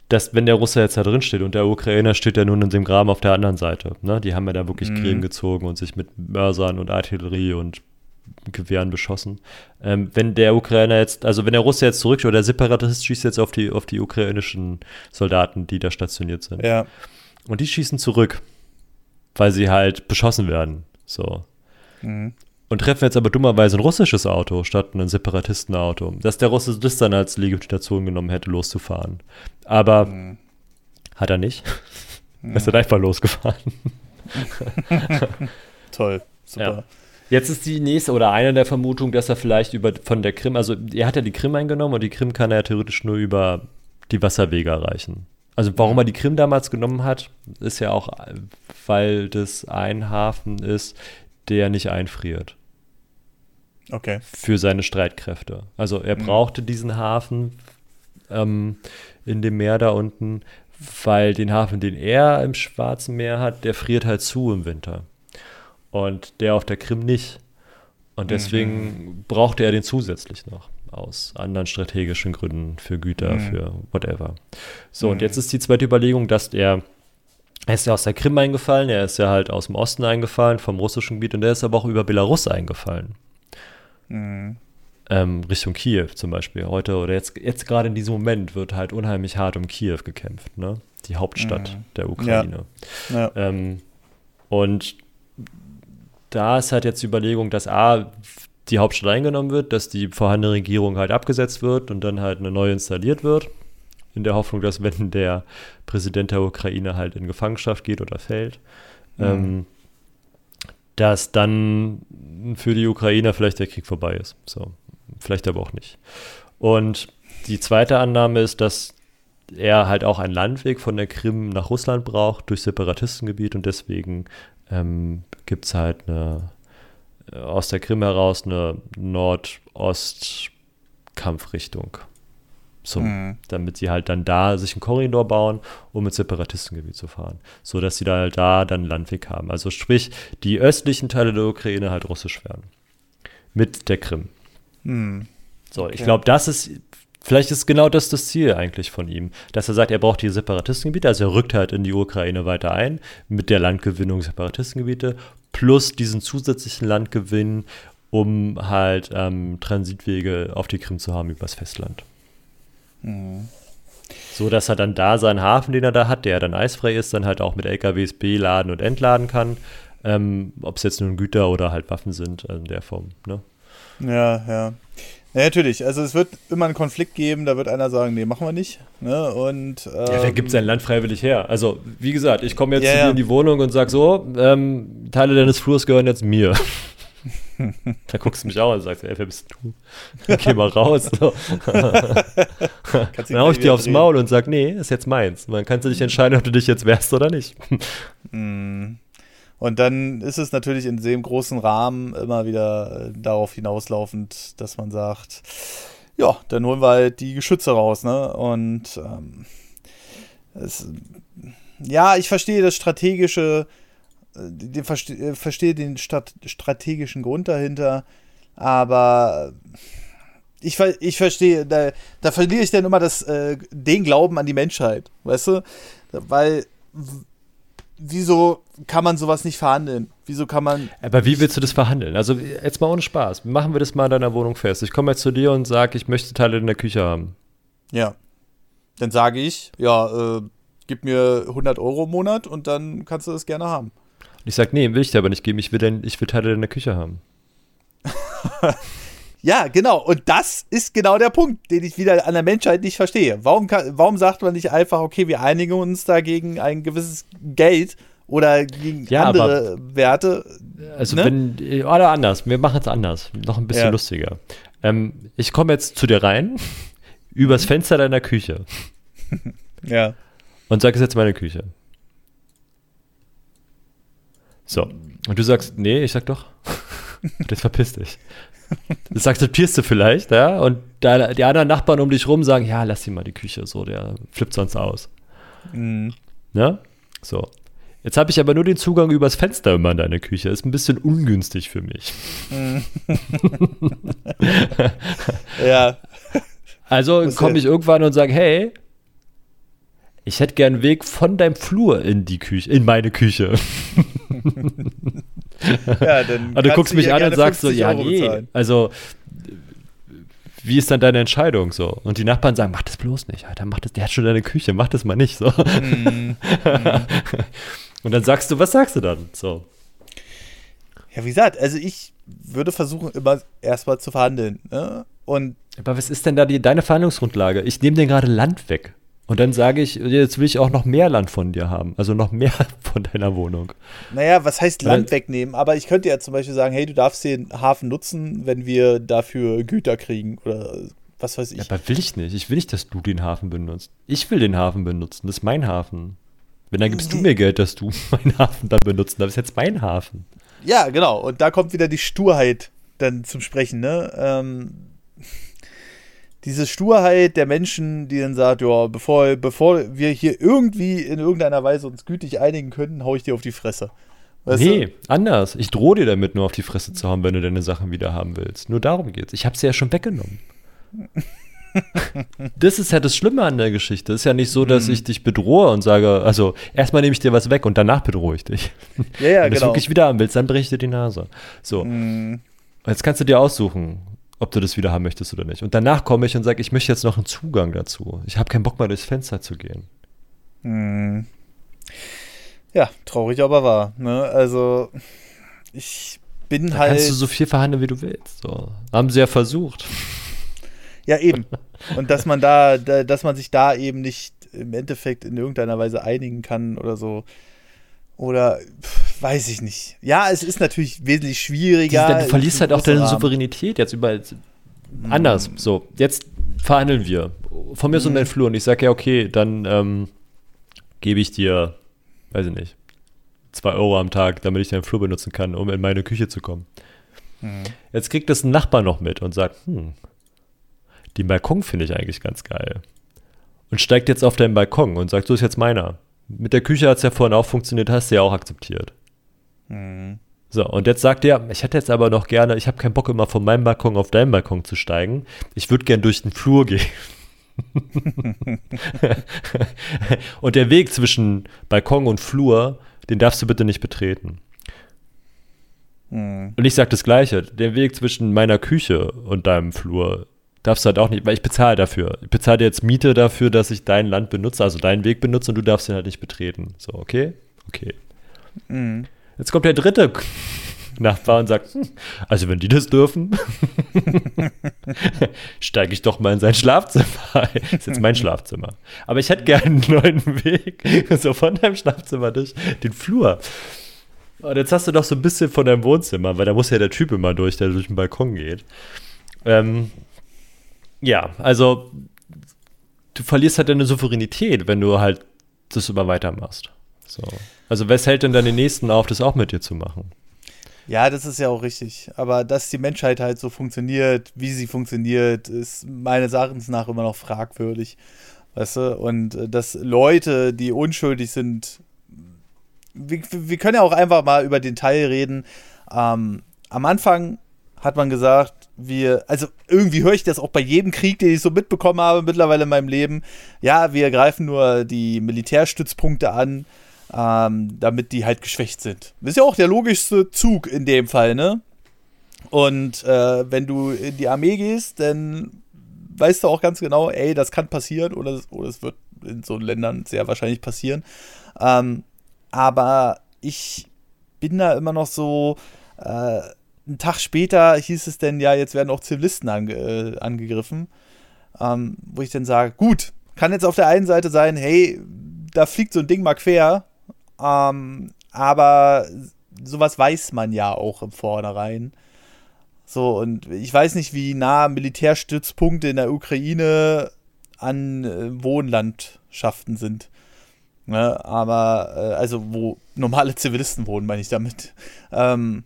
dass, wenn der Russe jetzt da drin steht und der Ukrainer steht ja nun in dem Graben auf der anderen Seite. Ne? Die haben ja da wirklich mhm. Gräben gezogen und sich mit Mörsern und Artillerie und Gewehren beschossen. Ähm, wenn der Ukrainer jetzt, also wenn der Russe jetzt zurück oder der Separatist schießt jetzt auf die, auf die ukrainischen Soldaten, die da stationiert sind. Ja. Und die schießen zurück, weil sie halt beschossen werden. So. Mhm. Und treffen jetzt aber dummerweise ein russisches Auto statt ein Separatistenauto. Dass der Russe das dann als Legitimation genommen hätte, loszufahren. Aber mhm. hat er nicht. Mhm. ist dann einfach losgefahren. Toll, super. Ja. Jetzt ist die nächste oder eine der Vermutungen, dass er vielleicht über von der Krim, also er hat ja die Krim eingenommen und die Krim kann er ja theoretisch nur über die Wasserwege erreichen. Also warum er die Krim damals genommen hat, ist ja auch, weil das ein Hafen ist, der nicht einfriert. Okay. Für seine Streitkräfte. Also er mhm. brauchte diesen Hafen ähm, in dem Meer da unten, weil den Hafen, den er im Schwarzen Meer hat, der friert halt zu im Winter und der auf der Krim nicht. Und deswegen mhm. brauchte er den zusätzlich noch aus anderen strategischen Gründen für Güter, mhm. für whatever. So, mhm. und jetzt ist die zweite Überlegung, dass er, er ist ja aus der Krim eingefallen, er ist ja halt aus dem Osten eingefallen, vom russischen Gebiet, und er ist aber auch über Belarus eingefallen. Mhm. Ähm, Richtung Kiew zum Beispiel. Heute oder jetzt, jetzt gerade in diesem Moment wird halt unheimlich hart um Kiew gekämpft, ne? Die Hauptstadt mhm. der Ukraine. Ja. Ja. Ähm, und da ist halt jetzt die Überlegung, dass A, die Hauptstadt eingenommen wird, dass die vorhandene Regierung halt abgesetzt wird und dann halt eine neue installiert wird. In der Hoffnung, dass wenn der Präsident der Ukraine halt in Gefangenschaft geht oder fällt, mhm. ähm, dass dann für die Ukrainer vielleicht der Krieg vorbei ist. So, vielleicht aber auch nicht. Und die zweite Annahme ist, dass er halt auch einen Landweg von der Krim nach Russland braucht durch Separatistengebiet und deswegen ähm, gibt es halt eine, äh, aus der Krim heraus eine Nordost-Kampfrichtung. mhm. Damit sie halt dann da sich einen Korridor bauen, um ins Separatistengebiet zu fahren. So dass sie da halt da dann einen Landweg haben. Also sprich, die östlichen Teile der Ukraine halt russisch werden. Mit der Krim. Mhm. So, okay. ich glaube, das ist Vielleicht ist genau das das Ziel eigentlich von ihm, dass er sagt, er braucht die Separatistengebiete, also er rückt halt in die Ukraine weiter ein mit der Landgewinnung Separatistengebiete plus diesen zusätzlichen Landgewinn, um halt ähm, Transitwege auf die Krim zu haben übers Festland. Mhm. So dass er dann da seinen Hafen, den er da hat, der dann eisfrei ist, dann halt auch mit LKWs beladen und entladen kann. Ähm, Ob es jetzt nun Güter oder halt Waffen sind, in der Form. Ne? Ja, ja. Ja, natürlich. Also es wird immer einen Konflikt geben, da wird einer sagen, nee, machen wir nicht. Ne? Und, ähm, ja, wer gibt sein Land freiwillig her? Also, wie gesagt, ich komme jetzt ja, zu dir in die Wohnung und sage so, ähm, Teile deines Flurs gehören jetzt mir. da guckst du mich auch und sagst, ey, wer bist du? Geh mal raus. So. dann hau ich dir aufs Maul und sag, nee, ist jetzt meins. Man kann sich entscheiden, ob du dich jetzt wehrst oder nicht. mm. Und dann ist es natürlich in dem großen Rahmen immer wieder äh, darauf hinauslaufend, dass man sagt, ja, dann holen wir halt die Geschütze raus, ne? Und ähm, es, ja, ich verstehe das strategische, äh, den, verste, äh, verstehe den strategischen Grund dahinter, aber ich, ich verstehe, da, da verliere ich dann immer das, äh, den Glauben an die Menschheit, weißt du? Weil wieso kann man sowas nicht verhandeln? Wieso kann man. Aber wie willst du das verhandeln? Also, jetzt mal ohne Spaß. Machen wir das mal in deiner Wohnung fest. Ich komme jetzt zu dir und sage, ich möchte Teile in der Küche haben. Ja. Dann sage ich, ja, äh, gib mir 100 Euro im Monat und dann kannst du das gerne haben. Und ich sage, nee, will ich dir aber nicht geben. Ich will, denn, ich will Teile in der Küche haben. Ja, genau. Und das ist genau der Punkt, den ich wieder an der Menschheit nicht verstehe. Warum, kann, warum sagt man nicht einfach, okay, wir einigen uns da gegen ein gewisses Geld oder gegen ja, andere aber, Werte? Also, ne? wenn, oder anders, wir machen es anders, noch ein bisschen ja. lustiger. Ähm, ich komme jetzt zu dir rein, übers Fenster deiner Küche. ja. Und sag, es jetzt meine Küche. So. Und du sagst, nee, ich sag doch. das verpiss dich. Das akzeptierst du vielleicht, ja? Und da, die anderen Nachbarn um dich rum sagen, ja, lass ihn mal die Küche so, der flippt sonst aus. Mhm. Ne? So. Jetzt habe ich aber nur den Zugang übers Fenster immer in deine Küche. Ist ein bisschen ungünstig für mich. Mhm. ja. Also komme ich irgendwann und sage, hey, ich hätte gern einen Weg von deinem Flur in die Küche, in meine Küche. ja, dann Aber du guckst mich an und sagst so, ja, nee, bezahlen. also wie ist dann deine Entscheidung so? Und die Nachbarn sagen, mach das bloß nicht, Alter, mach das, der hat schon deine Küche, mach das mal nicht so. Mm, und dann sagst du, was sagst du dann so? Ja, wie gesagt, also ich würde versuchen, immer erstmal zu verhandeln. Ne? Und Aber was ist denn da die, deine Verhandlungsgrundlage? Ich nehme dir gerade Land weg. Und dann sage ich, jetzt will ich auch noch mehr Land von dir haben, also noch mehr von deiner Wohnung. Naja, was heißt Land wegnehmen? Aber ich könnte ja zum Beispiel sagen, hey, du darfst den Hafen nutzen, wenn wir dafür Güter kriegen oder was weiß ich. Ja, aber will ich nicht. Ich will nicht, dass du den Hafen benutzt. Ich will den Hafen benutzen. Das ist mein Hafen. Wenn, dann gibst du mir Geld, dass du meinen Hafen dann benutzt. Das ist jetzt mein Hafen. Ja, genau. Und da kommt wieder die Sturheit dann zum Sprechen, ne? Ähm, diese Sturheit der Menschen, die dann sagt, ja, bevor, bevor wir hier irgendwie in irgendeiner Weise uns gütig einigen können, hau ich dir auf die Fresse. Weißt nee, du? anders. Ich drohe dir damit nur auf die Fresse zu haben, wenn du deine Sachen wieder haben willst. Nur darum geht's. Ich habe sie ja schon weggenommen. das ist ja das Schlimme an der Geschichte. Es ist ja nicht so, dass mhm. ich dich bedrohe und sage, also erstmal nehme ich dir was weg und danach bedrohe ich dich. Ja, ja, Wenn du es genau. wirklich wieder haben willst, dann breche ich dir die Nase. So. Mhm. Jetzt kannst du dir aussuchen ob du das wieder haben möchtest oder nicht. Und danach komme ich und sage, ich möchte jetzt noch einen Zugang dazu. Ich habe keinen Bock mehr durchs Fenster zu gehen. Hm. Ja, traurig, aber wahr. Ne? Also, ich bin da halt. Kannst du so viel verhandeln, wie du willst. So. Haben sie ja versucht. Ja, eben. Und dass man da, da, dass man sich da eben nicht im Endeffekt in irgendeiner Weise einigen kann oder so. Oder pff, weiß ich nicht. Ja, es ist natürlich wesentlich schwieriger. Diese, du verlierst halt auch deine Rahmen. Souveränität jetzt überall. Mm. Anders. So, jetzt verhandeln wir. Von mir ist mm. um deinen Flur und ich sage ja, okay, dann ähm, gebe ich dir, weiß ich nicht, zwei Euro am Tag, damit ich deinen Flur benutzen kann, um in meine Küche zu kommen. Mm. Jetzt kriegt das ein Nachbar noch mit und sagt, hm, den Balkon finde ich eigentlich ganz geil. Und steigt jetzt auf deinen Balkon und sagt, so ist jetzt meiner. Mit der Küche hat es ja vorhin auch funktioniert, hast du ja auch akzeptiert. Mhm. So, und jetzt sagt er, ich hätte jetzt aber noch gerne, ich habe keinen Bock immer von meinem Balkon auf deinen Balkon zu steigen. Ich würde gern durch den Flur gehen. und der Weg zwischen Balkon und Flur, den darfst du bitte nicht betreten. Mhm. Und ich sage das Gleiche. Der Weg zwischen meiner Küche und deinem Flur darfst du halt auch nicht, weil ich bezahle dafür. Ich bezahle jetzt Miete dafür, dass ich dein Land benutze, also deinen Weg benutze und du darfst ihn halt nicht betreten. So, okay? Okay. Mhm. Jetzt kommt der dritte Nachbar und sagt, hm, also wenn die das dürfen, steige ich doch mal in sein Schlafzimmer. das ist jetzt mein Schlafzimmer. Aber ich hätte gerne einen neuen Weg, so von deinem Schlafzimmer durch den Flur. Und jetzt hast du doch so ein bisschen von deinem Wohnzimmer, weil da muss ja der Typ immer durch, der durch den Balkon geht. Ähm, ja, also du verlierst halt deine Souveränität, wenn du halt das immer weitermachst. So. Also, was hält denn dann den Nächsten auf, das auch mit dir zu machen? Ja, das ist ja auch richtig. Aber dass die Menschheit halt so funktioniert, wie sie funktioniert, ist meines Erachtens nach immer noch fragwürdig. Weißt du? Und äh, dass Leute, die unschuldig sind, wir, wir können ja auch einfach mal über den Teil reden. Ähm, am Anfang hat man gesagt, wir, also irgendwie höre ich das auch bei jedem Krieg, den ich so mitbekommen habe mittlerweile in meinem Leben. Ja, wir greifen nur die Militärstützpunkte an ähm, damit die halt geschwächt sind. Ist ja auch der logischste Zug in dem Fall, ne? Und äh, wenn du in die Armee gehst, dann weißt du auch ganz genau, ey, das kann passieren oder, oder es wird in so Ländern sehr wahrscheinlich passieren. Ähm, aber ich bin da immer noch so, äh, einen Tag später hieß es denn, ja, jetzt werden auch Zivilisten ange äh, angegriffen. Ähm, wo ich dann sage, gut, kann jetzt auf der einen Seite sein, hey, da fliegt so ein Ding mal quer ähm, aber sowas weiß man ja auch im Vornherein. So, und ich weiß nicht, wie nah Militärstützpunkte in der Ukraine an äh, Wohnlandschaften sind. Ne? Aber, äh, also, wo normale Zivilisten wohnen, meine ich damit. Ähm,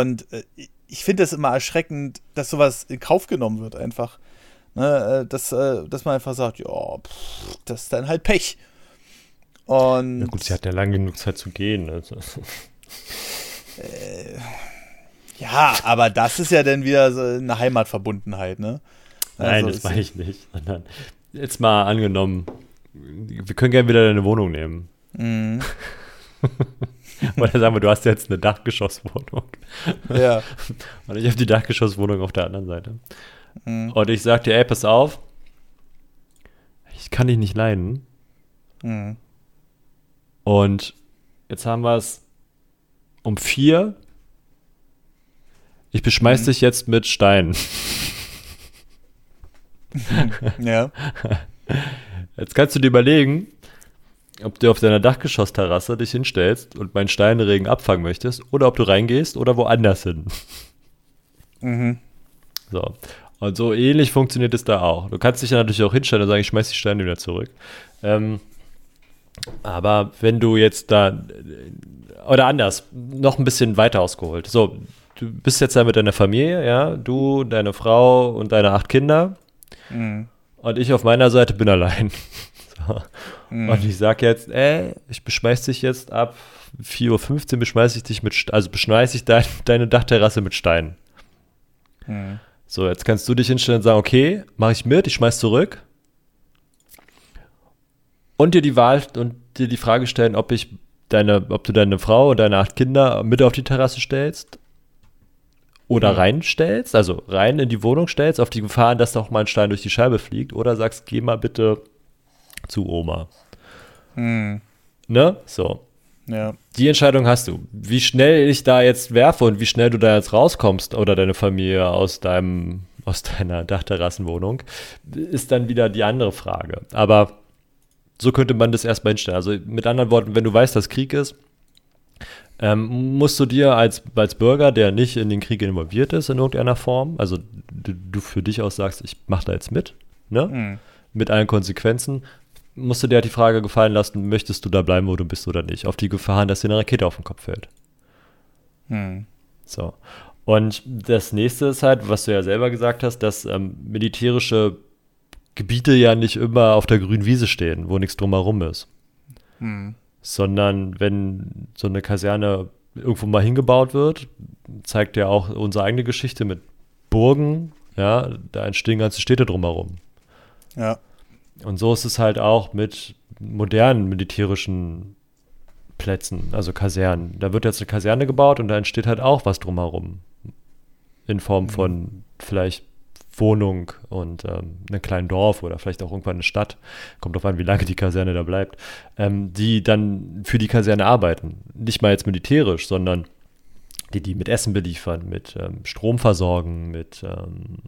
und äh, ich finde es immer erschreckend, dass sowas in Kauf genommen wird, einfach. Ne? Äh, dass, äh, dass man einfach sagt, ja, pff, das ist dann halt Pech. Und ja gut, sie hat ja lange genug Zeit zu gehen. Also. Äh, ja, aber das ist ja dann wieder so eine Heimatverbundenheit, ne? Also Nein, das meine ich nicht. Jetzt mal angenommen, wir können gerne wieder deine Wohnung nehmen. Mhm. Oder sagen wir, du hast jetzt eine Dachgeschosswohnung. Ja. Und ich habe die Dachgeschosswohnung auf der anderen Seite. Mhm. Und ich sag dir, ey, pass auf, ich kann dich nicht leiden. Mhm. Und jetzt haben wir es um vier. Ich beschmeiß mhm. dich jetzt mit Steinen. ja. Jetzt kannst du dir überlegen, ob du auf deiner Dachgeschossterrasse dich hinstellst und meinen Steinregen abfangen möchtest oder ob du reingehst oder woanders hin. Mhm. So. Und so ähnlich funktioniert es da auch. Du kannst dich ja natürlich auch hinstellen und sagen, ich schmeiß die Steine wieder zurück. Ähm, aber wenn du jetzt da, oder anders, noch ein bisschen weiter ausgeholt. So, du bist jetzt da mit deiner Familie, ja, du, deine Frau und deine acht Kinder. Mhm. Und ich auf meiner Seite bin allein. So. mhm. Und ich sag jetzt, ey, ich beschmeiß dich jetzt ab 4.15 Uhr, beschmeiß ich dich mit, also beschmeiß ich dein, deine Dachterrasse mit Steinen. Mhm. So, jetzt kannst du dich hinstellen und sagen, okay, mache ich mit, ich schmeiß zurück und dir die Wahl und dir die Frage stellen, ob ich deine, ob du deine Frau und deine acht Kinder mit auf die Terrasse stellst oder mhm. reinstellst, also rein in die Wohnung stellst, auf die Gefahr, dass noch mal ein Stein durch die Scheibe fliegt, oder sagst, geh mal bitte zu Oma. Mhm. Ne? So. Ja. Die Entscheidung hast du. Wie schnell ich da jetzt werfe und wie schnell du da jetzt rauskommst oder deine Familie aus deinem, aus deiner Dachterrassenwohnung, ist dann wieder die andere Frage. Aber so könnte man das erstmal hinstellen. Also mit anderen Worten, wenn du weißt, dass Krieg ist, ähm, musst du dir als, als Bürger, der nicht in den Krieg involviert ist in irgendeiner Form, also du, du für dich aus sagst, ich mache da jetzt mit, ne? Mhm. Mit allen Konsequenzen, musst du dir halt die Frage gefallen lassen, möchtest du da bleiben, wo du bist oder nicht? Auf die Gefahr, dass dir eine Rakete auf den Kopf fällt. Mhm. So. Und das nächste ist halt, was du ja selber gesagt hast, dass ähm, militärische Gebiete ja nicht immer auf der grünen Wiese stehen, wo nichts drumherum ist. Hm. Sondern wenn so eine Kaserne irgendwo mal hingebaut wird, zeigt ja auch unsere eigene Geschichte mit Burgen, ja, da entstehen ganze Städte drumherum. Ja. Und so ist es halt auch mit modernen militärischen Plätzen, also Kasernen. Da wird jetzt eine Kaserne gebaut und da entsteht halt auch was drumherum. In Form von vielleicht Wohnung und ähm, einem kleinen Dorf oder vielleicht auch irgendwann eine Stadt, kommt drauf an, wie lange die Kaserne da bleibt, ähm, die dann für die Kaserne arbeiten. Nicht mal jetzt militärisch, sondern die die mit Essen beliefern, mit ähm, Strom versorgen, mit ähm,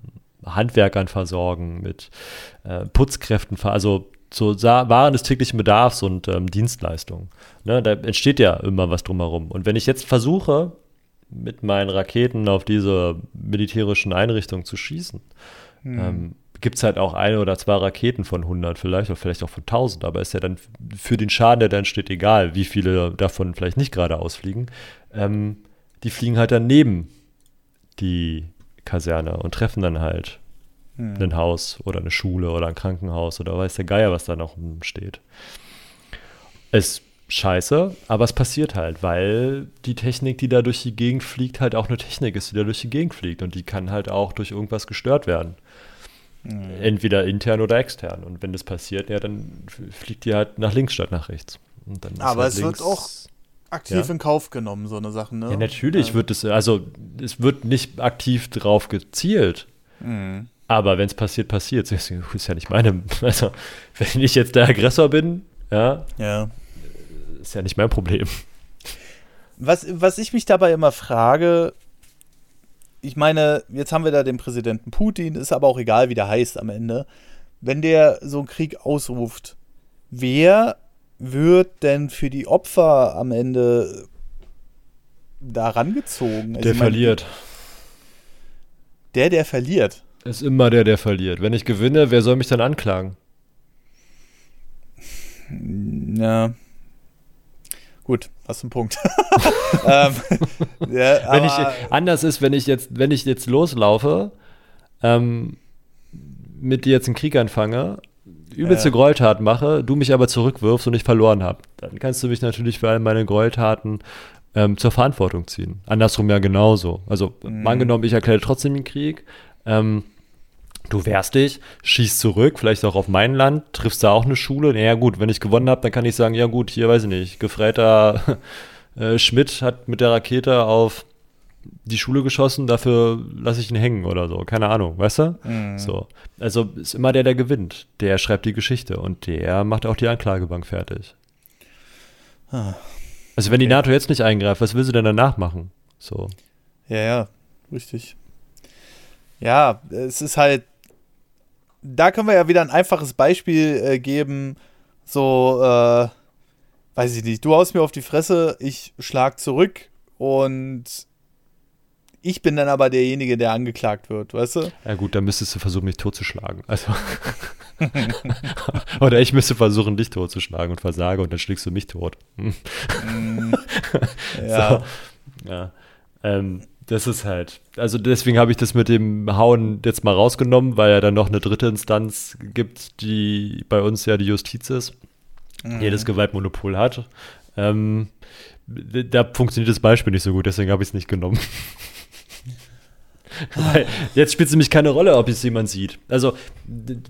Handwerkern versorgen, mit äh, Putzkräften, also so Waren des täglichen Bedarfs und ähm, Dienstleistungen. Ne, da entsteht ja immer was drumherum. Und wenn ich jetzt versuche, mit meinen Raketen auf diese militärischen Einrichtungen zu schießen, hm. ähm, gibt es halt auch eine oder zwei Raketen von 100 vielleicht oder vielleicht auch von 1000, aber ist ja dann für den Schaden, der da entsteht, egal, wie viele davon vielleicht nicht gerade ausfliegen. Ähm, die fliegen halt dann neben die Kaserne und treffen dann halt hm. ein Haus oder eine Schule oder ein Krankenhaus oder weiß der Geier, was da noch steht. Es scheiße, aber es passiert halt, weil die Technik, die da durch die Gegend fliegt, halt auch eine Technik ist, die da durch die Gegend fliegt und die kann halt auch durch irgendwas gestört werden. Mhm. Entweder intern oder extern. Und wenn das passiert, ja, dann fliegt die halt nach links statt nach rechts. aber halt es links, wird auch aktiv ja. in Kauf genommen, so eine Sache, ne? Ja, natürlich ja. wird es, also es wird nicht aktiv drauf gezielt. Mhm. Aber wenn es passiert, passiert. Das ist ja nicht meine, also wenn ich jetzt der Aggressor bin, ja, ja ist ja nicht mein Problem. Was, was ich mich dabei immer frage, ich meine, jetzt haben wir da den Präsidenten Putin, ist aber auch egal, wie der heißt am Ende. Wenn der so einen Krieg ausruft, wer wird denn für die Opfer am Ende da rangezogen? Also der meine, verliert. Der, der verliert. Ist immer der, der verliert. Wenn ich gewinne, wer soll mich dann anklagen? Ja. Gut, hast einen Punkt. ähm, ja, wenn ich, anders ist, wenn ich jetzt, wenn ich jetzt loslaufe, ähm, mit dir jetzt einen Krieg anfange, übelste äh. Gräueltat mache, du mich aber zurückwirfst und ich verloren habe, dann kannst du mich natürlich für all meine Gräueltaten ähm, zur Verantwortung ziehen. Andersrum ja genauso. Also, mhm. angenommen, ich erkläre trotzdem den Krieg, ähm, Du wehrst dich, schießt zurück, vielleicht auch auf mein Land, triffst da auch eine Schule. Naja, gut, wenn ich gewonnen habe, dann kann ich sagen: Ja, gut, hier weiß ich nicht, gefreiter äh, Schmidt hat mit der Rakete auf die Schule geschossen, dafür lasse ich ihn hängen oder so. Keine Ahnung, weißt du? Mhm. So. Also ist immer der, der gewinnt. Der schreibt die Geschichte und der macht auch die Anklagebank fertig. Ah. Also, wenn okay. die NATO jetzt nicht eingreift, was will sie denn danach machen? So. Ja, ja, richtig. Ja, es ist halt da können wir ja wieder ein einfaches Beispiel äh, geben. So, äh, weiß ich nicht, du haust mir auf die Fresse, ich schlag zurück und ich bin dann aber derjenige, der angeklagt wird, weißt du? Ja gut, dann müsstest du versuchen, mich totzuschlagen. Also Oder ich müsste versuchen, dich totzuschlagen und versage und dann schlägst du mich tot. mm, ja. So, ja. Ähm, das ist halt, also deswegen habe ich das mit dem Hauen jetzt mal rausgenommen, weil ja dann noch eine dritte Instanz gibt, die bei uns ja die Justiz ist, mhm. jedes Gewaltmonopol hat. Ähm, da funktioniert das Beispiel nicht so gut, deswegen habe ich es nicht genommen. Weil jetzt spielt es nämlich keine Rolle, ob es jemand sieht. Also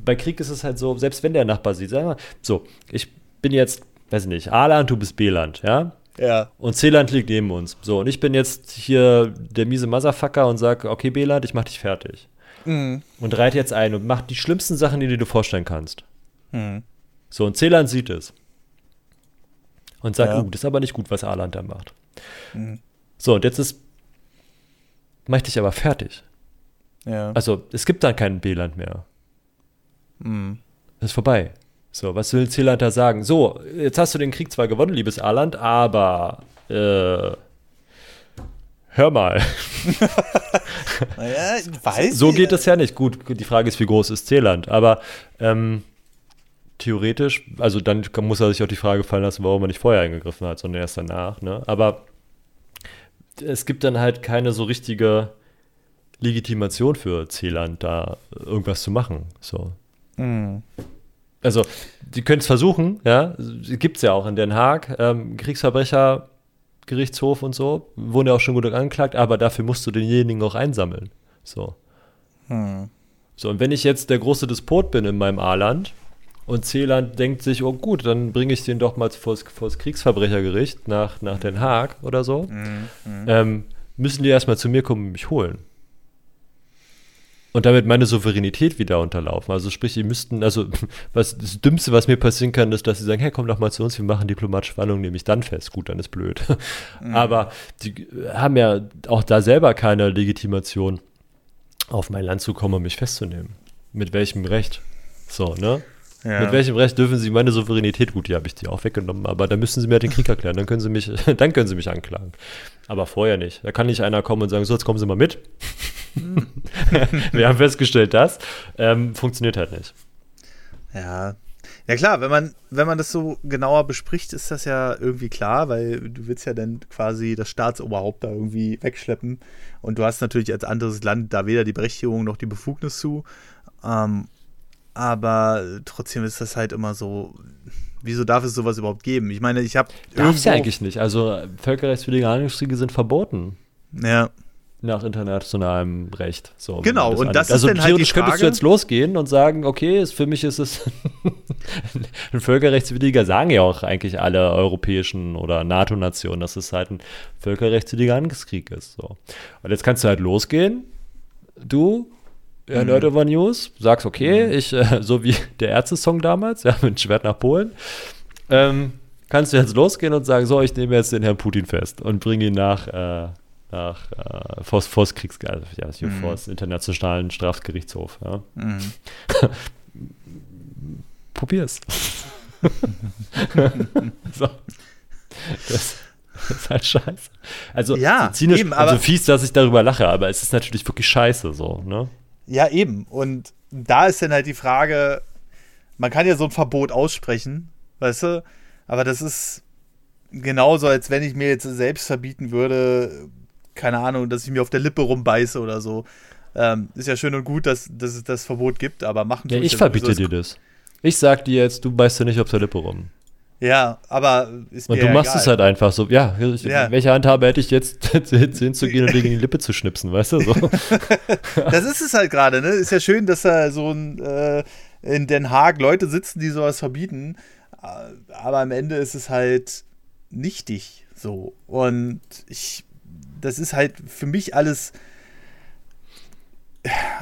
bei Krieg ist es halt so, selbst wenn der Nachbar sieht, sag mal, so, ich bin jetzt, weiß ich nicht, A-Land, du bist B-Land, ja? Ja. Und C-Land liegt neben uns. So, und ich bin jetzt hier der miese Motherfucker und sage, okay, B-Land, ich mach dich fertig. Mhm. Und reite jetzt ein und mach die schlimmsten Sachen, die du dir vorstellen kannst. Mhm. So, und C-Land sieht es. Und sagt, ja. uh, das ist aber nicht gut, was A-Land da macht. Mhm. So, und jetzt ist, mach ich dich aber fertig. Ja. Also, es gibt dann kein B-Land mehr. Mhm. Das ist vorbei. So, was will Zieland da sagen? So, jetzt hast du den Krieg zwar gewonnen, liebes Arland, aber äh, hör mal. naja, ich weiß So geht es ja nicht. Gut, die Frage ist, wie groß ist Zeeland? Aber ähm, theoretisch, also dann muss er sich auch die Frage fallen lassen, warum er nicht vorher eingegriffen hat, sondern erst danach. Ne? Aber es gibt dann halt keine so richtige Legitimation für Zeeland, da irgendwas zu machen. So. Mhm also die können es versuchen, ja, gibt es ja auch in Den Haag, ähm, Kriegsverbrecher, Gerichtshof und so, wurden ja auch schon gut angeklagt, aber dafür musst du denjenigen auch einsammeln. So. Hm. So, und wenn ich jetzt der große Despot bin in meinem A-Land Und Zeeland denkt sich, oh gut, dann bringe ich den doch mal vor das Kriegsverbrechergericht nach, nach Den Haag oder so. Mhm, mhm. ähm, müssen die erstmal zu mir kommen und mich holen. Und damit meine Souveränität wieder unterlaufen. Also sprich, die müssten, also was das Dümmste, was mir passieren kann, ist, dass sie sagen, hey, komm doch mal zu uns, wir machen diplomatische Verhandlungen, nehme ich dann fest. Gut, dann ist blöd. Mhm. Aber die haben ja auch da selber keine Legitimation, auf mein Land zu kommen und mich festzunehmen. Mit welchem Recht? So, ne? Ja. Mit welchem Recht dürfen sie meine Souveränität? Gut, die habe ich die auch weggenommen, aber da müssen sie mir den Krieg erklären, dann können sie mich, dann können sie mich anklagen. Aber vorher nicht. Da kann nicht einer kommen und sagen, so, jetzt kommen Sie mal mit. Wir haben festgestellt, das ähm, funktioniert halt nicht. Ja. Ja klar, wenn man, wenn man das so genauer bespricht, ist das ja irgendwie klar, weil du willst ja dann quasi das Staatsoberhaupt da irgendwie wegschleppen und du hast natürlich als anderes Land da weder die Berechtigung noch die Befugnis zu. Ähm, aber trotzdem ist das halt immer so, wieso darf es sowas überhaupt geben? Ich meine, ich habe. Darf es ja eigentlich nicht. Also völkerrechtswidrige Handlungskriege sind verboten. Ja. Nach internationalem Recht. So, genau, und das also ist dann halt die Frage. könntest du jetzt losgehen und sagen, okay, ist, für mich ist es ein völkerrechtswidriger, sagen ja auch eigentlich alle europäischen oder NATO-Nationen, dass es halt ein völkerrechtswidriger Angriffskrieg ist. So. Und jetzt kannst du halt losgehen, du ja, mhm. Nerd over News, sagst, okay, mhm. ich, äh, so wie der Ärzte-Song damals, ja, mit Schwert nach Polen, ähm, kannst du jetzt losgehen und sagen, so, ich nehme jetzt den Herrn Putin fest und bringe ihn nach, äh, nach äh, vors, vors Kriegsgericht, also, ja, hier mhm. vors Internationalen Strafgerichtshof. Ja. Mhm. Probier's. so. Das, das, ist halt scheiße. Also, ja, eben, also fies, dass ich darüber lache, aber es ist natürlich wirklich scheiße so, ne? Ja, eben. Und da ist dann halt die Frage, man kann ja so ein Verbot aussprechen, weißt du? Aber das ist genauso, als wenn ich mir jetzt selbst verbieten würde, keine Ahnung, dass ich mir auf der Lippe rumbeiße oder so. Ähm, ist ja schön und gut, dass, dass es das Verbot gibt, aber machen Ja, ich verbiete dir das. Ich sag dir jetzt, du beißt dir nicht auf der Lippe rum. Ja, aber ist mir Und du machst egal. es halt einfach so. Ja, ja. welche Handhabe hätte ich jetzt hinzugehen und dir in die Lippe zu schnipsen, weißt du? So. das ist es halt gerade, ne? Ist ja schön, dass da so ein, äh, in Den Haag Leute sitzen, die sowas verbieten. Äh, aber am Ende ist es halt nichtig so. Und ich, das ist halt für mich alles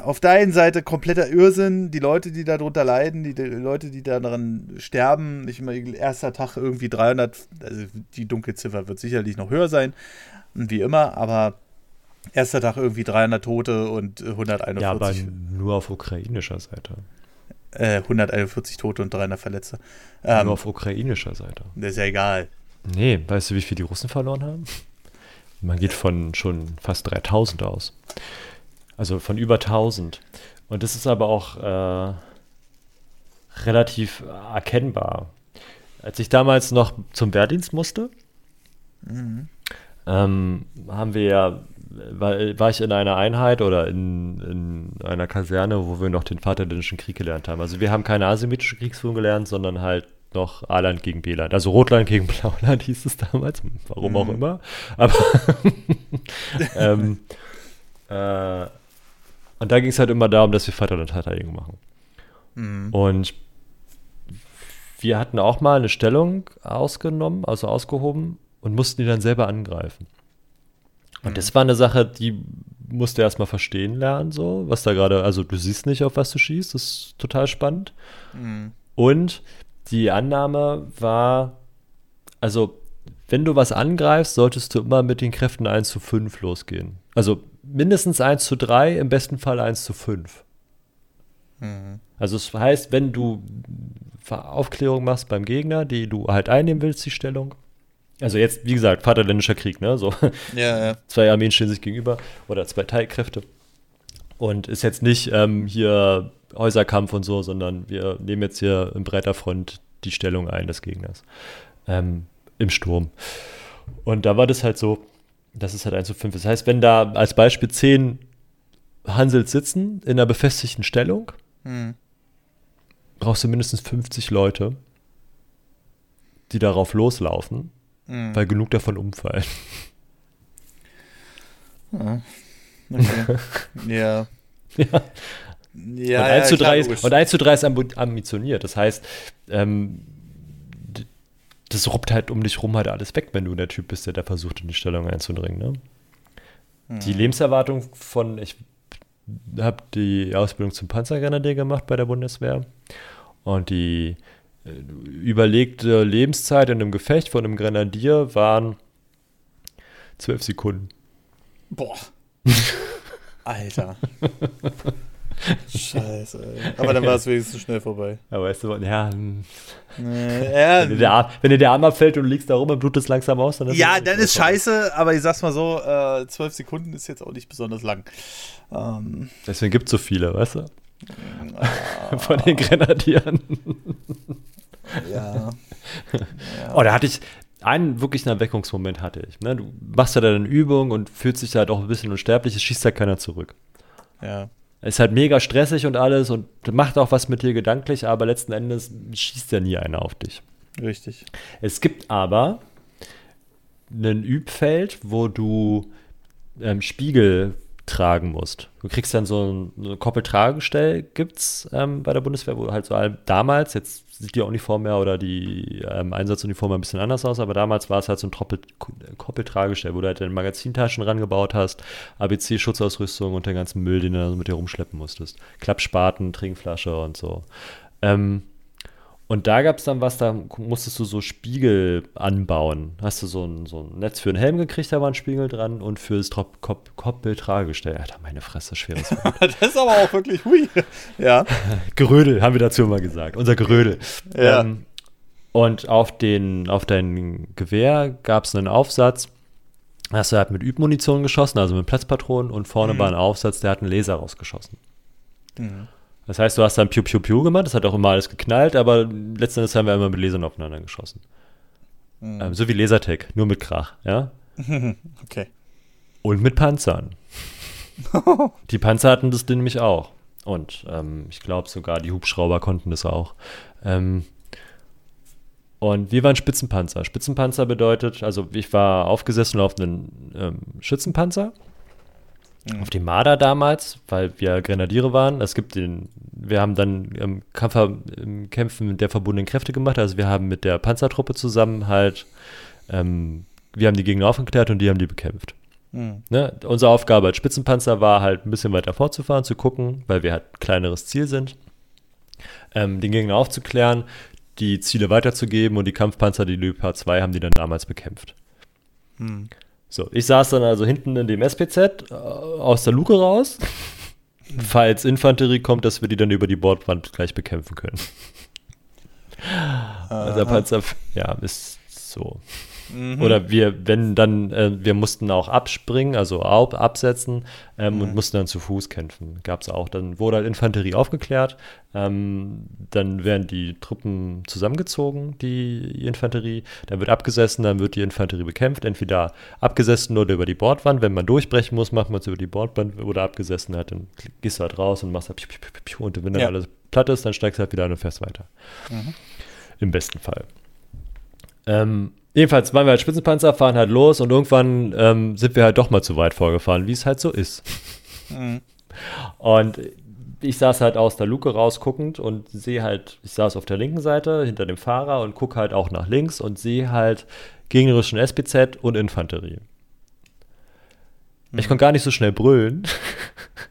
auf der einen Seite kompletter Irrsinn, die Leute, die darunter leiden, die, die Leute, die daran sterben. Ich meine, erster Tag irgendwie 300, also die Dunkelziffer wird sicherlich noch höher sein, wie immer, aber erster Tag irgendwie 300 Tote und 141. Ja, aber nur auf ukrainischer Seite. Äh, 141 Tote und 300 Verletzte. Ähm, nur auf ukrainischer Seite. Ist ja egal. Nee, weißt du, wie viel die Russen verloren haben? Man geht von schon fast 3000 aus. Also von über 1000. Und das ist aber auch äh, relativ erkennbar. Als ich damals noch zum Wehrdienst musste, mhm. ähm, haben wir ja, war, war, ich in einer Einheit oder in, in, einer Kaserne, wo wir noch den Vaterländischen Krieg gelernt haben. Also wir haben keine asymmetrische Kriegsführung gelernt, sondern halt noch A-Land gegen B-Land. Also Rotland gegen Blauland hieß es damals, warum mhm. auch immer. Aber ähm, äh, und da ging es halt immer darum, dass wir Vaterlandverteidigung machen. Mhm. Und wir hatten auch mal eine Stellung ausgenommen, also ausgehoben und mussten die dann selber angreifen. Und mhm. das war eine Sache, die musste erstmal verstehen lernen, so, was da gerade, also du siehst nicht, auf was du schießt, das ist total spannend. Mhm. Und die Annahme war, also wenn du was angreifst, solltest du immer mit den Kräften 1 zu 5 losgehen. Also mindestens 1 zu 3, im besten Fall 1 zu 5. Mhm. Also es das heißt, wenn du Aufklärung machst beim Gegner, die du halt einnehmen willst, die Stellung. Also jetzt, wie gesagt, Vaterländischer Krieg, ne? So ja, ja. zwei Armeen stehen sich gegenüber oder zwei Teilkräfte. Und ist jetzt nicht ähm, hier Häuserkampf und so, sondern wir nehmen jetzt hier im breiter Front die Stellung ein des Gegners. Ähm, Im Sturm. Und da war das halt so, das ist halt 1 zu 5. Das heißt, wenn da als Beispiel 10 Hansels sitzen in einer befestigten Stellung, hm. brauchst du mindestens 50 Leute, die darauf loslaufen, hm. weil genug davon umfallen. Ja. Okay. ja. ja. Ja, und, 1 ja, zu 3 ist, und 1 zu 3 ist ambitioniert. Das heißt, ähm, das ruppt halt um dich rum halt alles weg, wenn du der Typ bist, der da versucht, in die Stellung einzudringen. Ne? Hm. Die Lebenserwartung von, ich habe die Ausbildung zum Panzergrenadier gemacht bei der Bundeswehr und die äh, überlegte Lebenszeit in einem Gefecht von einem Grenadier waren zwölf Sekunden. Boah. Alter. Scheiße, ey. Aber dann war es wenigstens schnell vorbei. Ja, weißt du, ja. Äh, wenn, dir der Arm, wenn dir der Arm abfällt und du liegst da rum und blutest langsam aus, dann ist Ja, dann ist scheiße, aber ich sag's mal so, äh, zwölf Sekunden ist jetzt auch nicht besonders lang. Ähm, Deswegen gibt es so viele, weißt du? Ah. Von den Grenadieren. ja. ja. Oh, da hatte ich, einen wirklichen Erweckungsmoment hatte ich. Ne? Du machst ja da eine Übung und fühlst dich halt auch ein bisschen unsterblich, es schießt ja keiner zurück. Ja. Ist halt mega stressig und alles und macht auch was mit dir gedanklich, aber letzten Endes schießt ja nie einer auf dich. Richtig. Es gibt aber ein Übfeld, wo ähm, Spiegel tragen musst. Du kriegst dann so ein, so ein Koppeltragestell, gibt es ähm, bei der Bundeswehr, wo halt so damals, jetzt sieht die Uniform mehr oder die ähm, Einsatzuniform ein bisschen anders aus, aber damals war es halt so ein Troppel, Koppeltragestell, wo du halt deine Magazintaschen rangebaut hast, ABC-Schutzausrüstung und den ganzen Müll, den du mit dir rumschleppen musstest. Klappspaten, Trinkflasche und so. Ähm, und da gab es dann was, da musstest du so Spiegel anbauen. Hast du so ein, so ein Netz für einen Helm gekriegt, da war ein Spiegel dran und für das Kopfbild Tragestell. Alter, meine Fresse, schweres Das ist aber auch wirklich hui. Ja. Gerödel, haben wir dazu immer gesagt. Unser Gerödel. Ja. Ähm, und auf, den, auf dein Gewehr gab es einen Aufsatz. Hast du halt mit Übmunition geschossen, also mit Platzpatronen und vorne mhm. war ein Aufsatz, der hat einen Laser rausgeschossen. Mhm. Das heißt, du hast dann Piu Piu Piu gemacht, das hat auch immer alles geknallt, aber letztendlich haben wir immer mit Lasern aufeinander geschossen. Mhm. Ähm, so wie Lasertag, nur mit Krach, ja? okay. Und mit Panzern. die Panzer hatten das nämlich auch. Und ähm, ich glaube sogar, die Hubschrauber konnten das auch. Ähm, und wir waren Spitzenpanzer. Spitzenpanzer bedeutet, also ich war aufgesessen auf einem ähm, Schützenpanzer Mhm. Auf die Marder damals, weil wir Grenadiere waren. Es gibt den, wir haben dann im, Kampf, im Kämpfen der verbundenen Kräfte gemacht. Also wir haben mit der Panzertruppe zusammen halt, ähm, wir haben die Gegner aufgeklärt und die haben die bekämpft. Mhm. Ne? Unsere Aufgabe als Spitzenpanzer war halt ein bisschen weiter fortzufahren, zu gucken, weil wir halt ein kleineres Ziel sind, ähm, den Gegner aufzuklären, die Ziele weiterzugeben und die Kampfpanzer, die Leopard 2, haben die dann damals bekämpft. Mhm. So, ich saß dann also hinten in dem SPZ äh, aus der Luke raus, falls Infanterie kommt, dass wir die dann über die Bordwand gleich bekämpfen können. Also der Panzer, ja, ist so. Mhm. Oder wir, wenn dann, äh, wir mussten auch abspringen, also ab, absetzen ähm, mhm. und mussten dann zu Fuß kämpfen. Gab es auch. Dann wurde halt Infanterie aufgeklärt. Ähm, dann werden die Truppen zusammengezogen, die Infanterie. Dann wird abgesessen, dann wird die Infanterie bekämpft. Entweder abgesessen oder über die Bordwand. Wenn man durchbrechen muss, macht man es über die Bordwand oder abgesessen hat, dann gehst du halt raus und machst halt piu, piu, piu, und wenn dann ja. alles platt ist, dann steigst du halt wieder an und fährst weiter. Mhm. Im besten Fall. Ähm, Jedenfalls waren wir als Spitzenpanzer, fahren halt los und irgendwann ähm, sind wir halt doch mal zu weit vorgefahren, wie es halt so ist. Mhm. Und ich saß halt aus der Luke rausguckend und sehe halt, ich saß auf der linken Seite hinter dem Fahrer und gucke halt auch nach links und sehe halt gegnerischen SPZ und Infanterie. Mhm. Ich konnte gar nicht so schnell brüllen,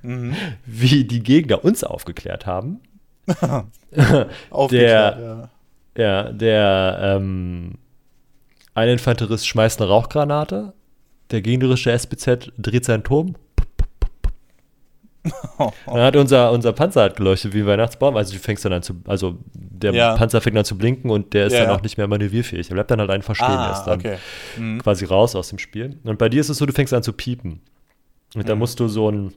mhm. wie die Gegner uns aufgeklärt haben. aufgeklärt, der, ja. ja. der ähm, ein Infanterist schmeißt eine Rauchgranate. Der gegnerische SPZ dreht seinen Turm. Dann hat unser, unser Panzer hat geleuchtet wie ein Weihnachtsbaum. Also du fängst dann an zu, also der ja. Panzer fängt an zu blinken und der ist ja, dann auch nicht mehr manövrierfähig. Der bleibt dann halt einfach stehen. Ah, ist dann okay. mhm. quasi raus aus dem Spiel. Und bei dir ist es so, du fängst an zu piepen. Und mhm. da musst du so, ein,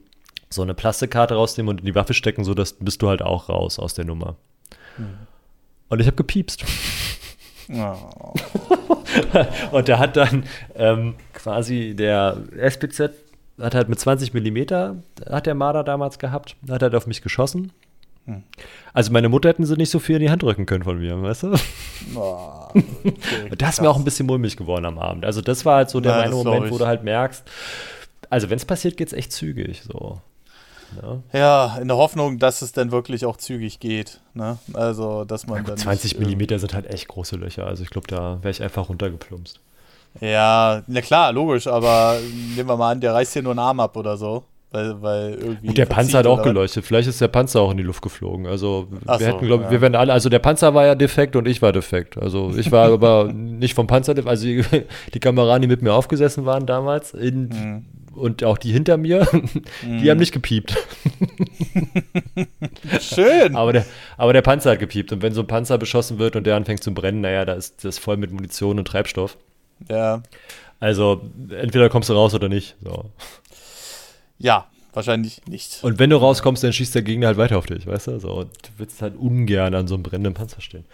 so eine Plastikkarte rausnehmen und in die Waffe stecken, so dass bist du halt auch raus aus der Nummer. Mhm. Und ich habe gepiepst. Oh. und der hat dann ähm, quasi der SPZ hat halt mit 20 Millimeter hat der Marder damals gehabt, hat halt auf mich geschossen. Hm. Also meine Mutter hätten sie nicht so viel in die Hand drücken können von mir, weißt du? Oh, okay, und das ist mir auch ein bisschen mulmig geworden am Abend. Also das war halt so der ja, eine Moment, wo du halt merkst, also wenn es passiert, geht es echt zügig so. Ne? Ja, in der Hoffnung, dass es dann wirklich auch zügig geht. Ne? Also, dass man dann. 20 nicht, äh, Millimeter sind halt echt große Löcher. Also ich glaube, da wäre ich einfach runtergeplumpst. Ja, na klar, logisch, aber nehmen wir mal an, der reißt hier nur einen Arm ab oder so. Weil, weil irgendwie. Und der Panzer hat auch geleuchtet. Vielleicht ist der Panzer auch in die Luft geflogen. Also Ach wir so, hätten, glaube ja. wir wären alle, also der Panzer war ja defekt und ich war defekt. Also ich war aber nicht vom Panzer defekt. Also die, die Kameraden, die mit mir aufgesessen waren damals in, Mhm. Und auch die hinter mir, die haben nicht gepiept. Schön. Aber der, aber der Panzer hat gepiept. Und wenn so ein Panzer beschossen wird und der anfängt zu brennen, naja, da ist das voll mit Munition und Treibstoff. Ja. Also entweder kommst du raus oder nicht. So. Ja, wahrscheinlich nicht. Und wenn du rauskommst, dann schießt der Gegner halt weiter auf dich, weißt du? So, und du willst halt ungern an so einem brennenden Panzer stehen.